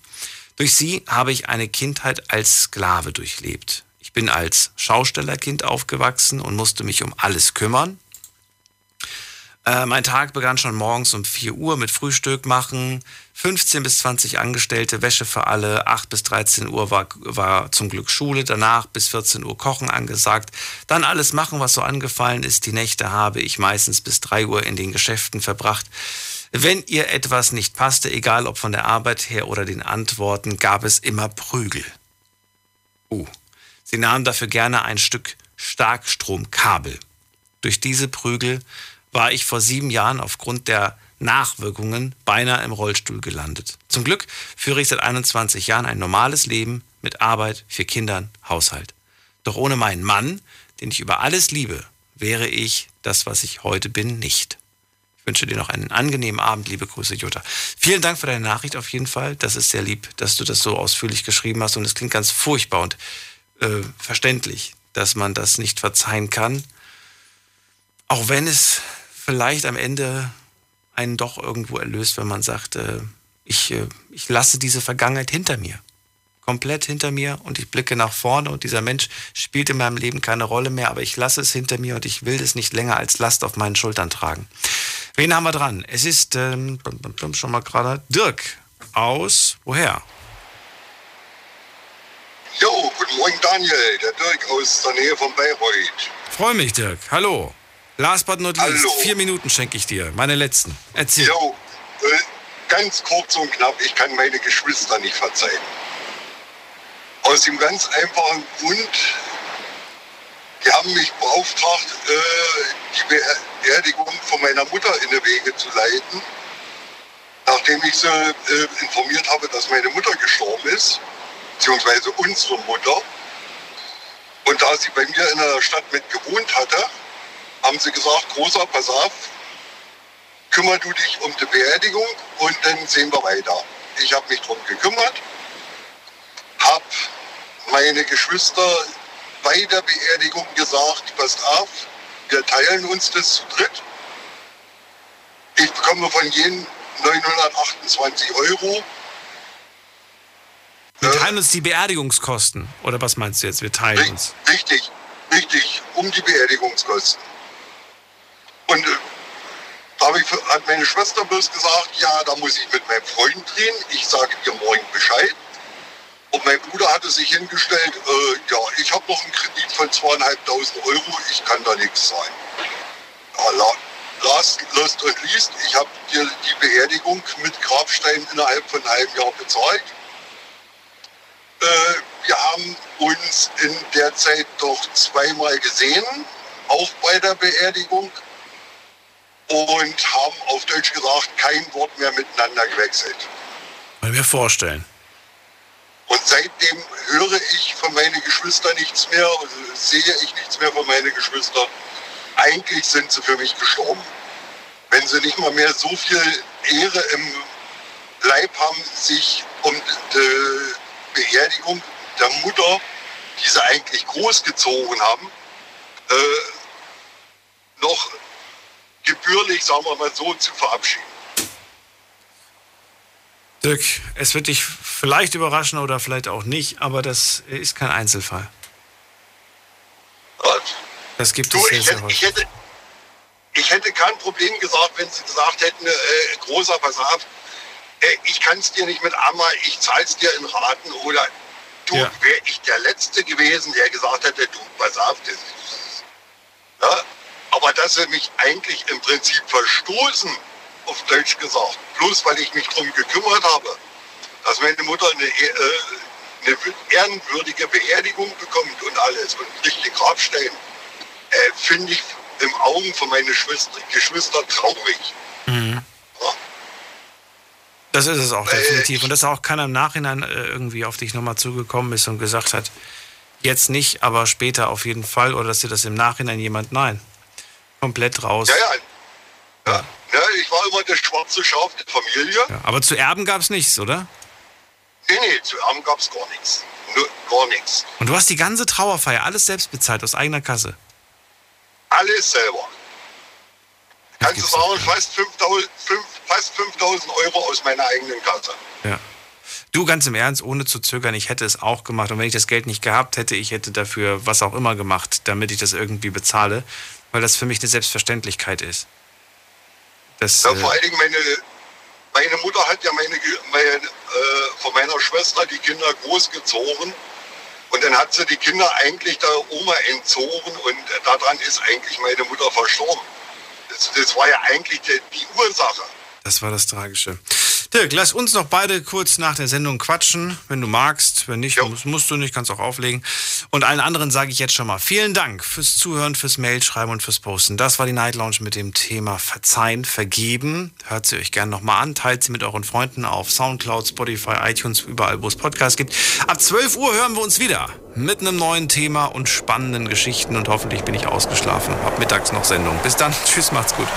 Durch sie habe ich eine Kindheit als Sklave durchlebt. Ich bin als Schaustellerkind aufgewachsen und musste mich um alles kümmern. Äh, mein Tag begann schon morgens um 4 Uhr mit Frühstück machen, 15 bis 20 Angestellte, Wäsche für alle, 8 bis 13 Uhr war, war zum Glück Schule, danach bis 14 Uhr Kochen angesagt, dann alles machen, was so angefallen ist. Die Nächte habe ich meistens bis 3 Uhr in den Geschäften verbracht. Wenn ihr etwas nicht passte, egal ob von der Arbeit her oder den Antworten, gab es immer Prügel. Uh. Sie nahmen dafür gerne ein Stück Starkstromkabel. Durch diese Prügel war ich vor sieben Jahren aufgrund der Nachwirkungen beinahe im Rollstuhl gelandet. Zum Glück führe ich seit 21 Jahren ein normales Leben mit Arbeit, vier Kindern, Haushalt. Doch ohne meinen Mann, den ich über alles liebe, wäre ich das, was ich heute bin, nicht. Ich wünsche dir noch einen angenehmen Abend, liebe Grüße, Jutta. Vielen Dank für deine Nachricht auf jeden Fall. Das ist sehr lieb, dass du das so ausführlich geschrieben hast und es klingt ganz furchtbar und äh, verständlich, dass man das nicht verzeihen kann. Auch wenn es vielleicht am Ende einen doch irgendwo erlöst, wenn man sagt, äh, ich, äh, ich lasse diese Vergangenheit hinter mir. Komplett hinter mir und ich blicke nach vorne und dieser Mensch spielt in meinem Leben keine Rolle mehr, aber ich lasse es hinter mir und ich will es nicht länger als Last auf meinen Schultern tragen. Wen haben wir dran? Es ist ähm, schon mal gerade Dirk aus, woher? Jo, guten Morgen Daniel, der Dirk aus der Nähe von Bayreuth. Freue mich, Dirk. Hallo. Last but not least, Hallo. vier Minuten schenke ich dir, meine letzten. Erzähl. Jo, äh, ganz kurz und knapp, ich kann meine Geschwister nicht verzeihen. Aus dem ganz einfachen Grund, die haben mich beauftragt, äh, die Beerdigung von meiner Mutter in die Wege zu leiten. Nachdem ich sie äh, informiert habe, dass meine Mutter gestorben ist, beziehungsweise unsere Mutter. Und da sie bei mir in der Stadt mit gewohnt hatte, haben sie gesagt, großer, pass auf, kümmer du dich um die Beerdigung und dann sehen wir weiter. Ich habe mich darum gekümmert, habe meine Geschwister bei der Beerdigung gesagt, passt auf, wir teilen uns das zu dritt. Ich bekomme von jedem 928 Euro. Wir teilen uns die Beerdigungskosten. Oder was meinst du jetzt? Wir teilen uns. Richtig, richtig, um die Beerdigungskosten. Und äh, da ich, hat meine Schwester bloß gesagt, ja, da muss ich mit meinem Freund reden. Ich sage dir morgen Bescheid. Und mein Bruder hatte sich hingestellt, äh, ja, ich habe noch einen Kredit von zweieinhalbtausend Euro, ich kann da nichts zahlen. Ja, last, lost und least, ich habe dir die Beerdigung mit Grabstein innerhalb von einem halben Jahr bezahlt. Äh, wir haben uns in der Zeit doch zweimal gesehen, auch bei der Beerdigung und haben auf Deutsch gesagt kein Wort mehr miteinander gewechselt. Kann ich mir vorstellen. Und seitdem höre ich von meinen Geschwistern nichts mehr, also sehe ich nichts mehr von meinen Geschwistern. Eigentlich sind sie für mich gestorben. Wenn sie nicht mal mehr so viel Ehre im Leib haben, sich um die Beerdigung der Mutter, die sie eigentlich großgezogen haben, äh, noch gebührlich, sagen wir mal so, zu verabschieden. Dirk, es wird dich vielleicht überraschen oder vielleicht auch nicht, aber das ist kein Einzelfall. Das gibt Du, es sehr, ich sehr hätte, ich, häufig. hätte, ich hätte kein Problem gesagt, wenn sie gesagt hätten, äh, großer, pass auf, äh, ich kann es dir nicht mit Amma, ich zahl's dir in Raten oder du Ja. wäre ich der Letzte gewesen, der gesagt hätte, du, pass auf, das ist, ja? Aber dass sie mich eigentlich im Prinzip verstoßen, auf Deutsch gesagt, bloß weil ich mich drum gekümmert habe, dass meine Mutter eine, äh, eine ehrenwürdige Beerdigung bekommt und alles und richtig Grabstein, äh, finde ich im Augen von meinen Schwester, Geschwistern traurig. Mhm. Das ist es auch definitiv. Und dass auch keiner im Nachhinein äh, irgendwie auf dich nochmal zugekommen ist und gesagt hat, jetzt nicht, aber später auf jeden Fall. Oder dass dir das im Nachhinein jemand, nein, komplett raus. Ja, ja. Ja, ja, ich war immer der schwarze Schaf der Familie. Ja, aber zu erben gab es nichts, oder? Nee, nee, zu Erben gab es gar nichts. Nur, gar nichts. Und du hast die ganze Trauerfeier, alles selbst bezahlt, aus eigener Kasse. Alles selber. Kannst du sagen, fast 5000 fünf- fast 5000 Euro aus meiner eigenen Kasse. Ja. Du, ganz im Ernst, ohne zu zögern, ich hätte es auch gemacht. Und wenn ich das Geld nicht gehabt hätte, ich hätte dafür was auch immer gemacht, damit ich das irgendwie bezahle, weil das für mich eine Selbstverständlichkeit ist. Das, Ja, äh, vor allen Dingen meine, meine Mutter hat ja meine, meine, äh, von meiner Schwester die Kinder großgezogen. Und dann hat sie die Kinder eigentlich der Oma entzogen und daran ist eigentlich meine Mutter verstorben. Das, das war ja eigentlich die, die Ursache. Das war das Tragische. Dirk, lass uns noch beide kurz nach der Sendung quatschen, wenn du magst. Wenn nicht, musst, musst du nicht, kannst auch auflegen. Und allen anderen sage ich jetzt schon mal vielen Dank fürs Zuhören, fürs Mailschreiben und fürs Posten. Das war die Night Lounge mit dem Thema Verzeihen, Vergeben. Hört sie euch gerne nochmal an, teilt sie mit euren Freunden auf Soundcloud, Spotify, iTunes, überall, wo es Podcasts gibt. Ab 12 Uhr hören wir uns wieder mit einem neuen Thema und spannenden Geschichten. Und hoffentlich bin ich ausgeschlafen habe mittags noch Sendung. Bis dann, *laughs* tschüss, macht's gut.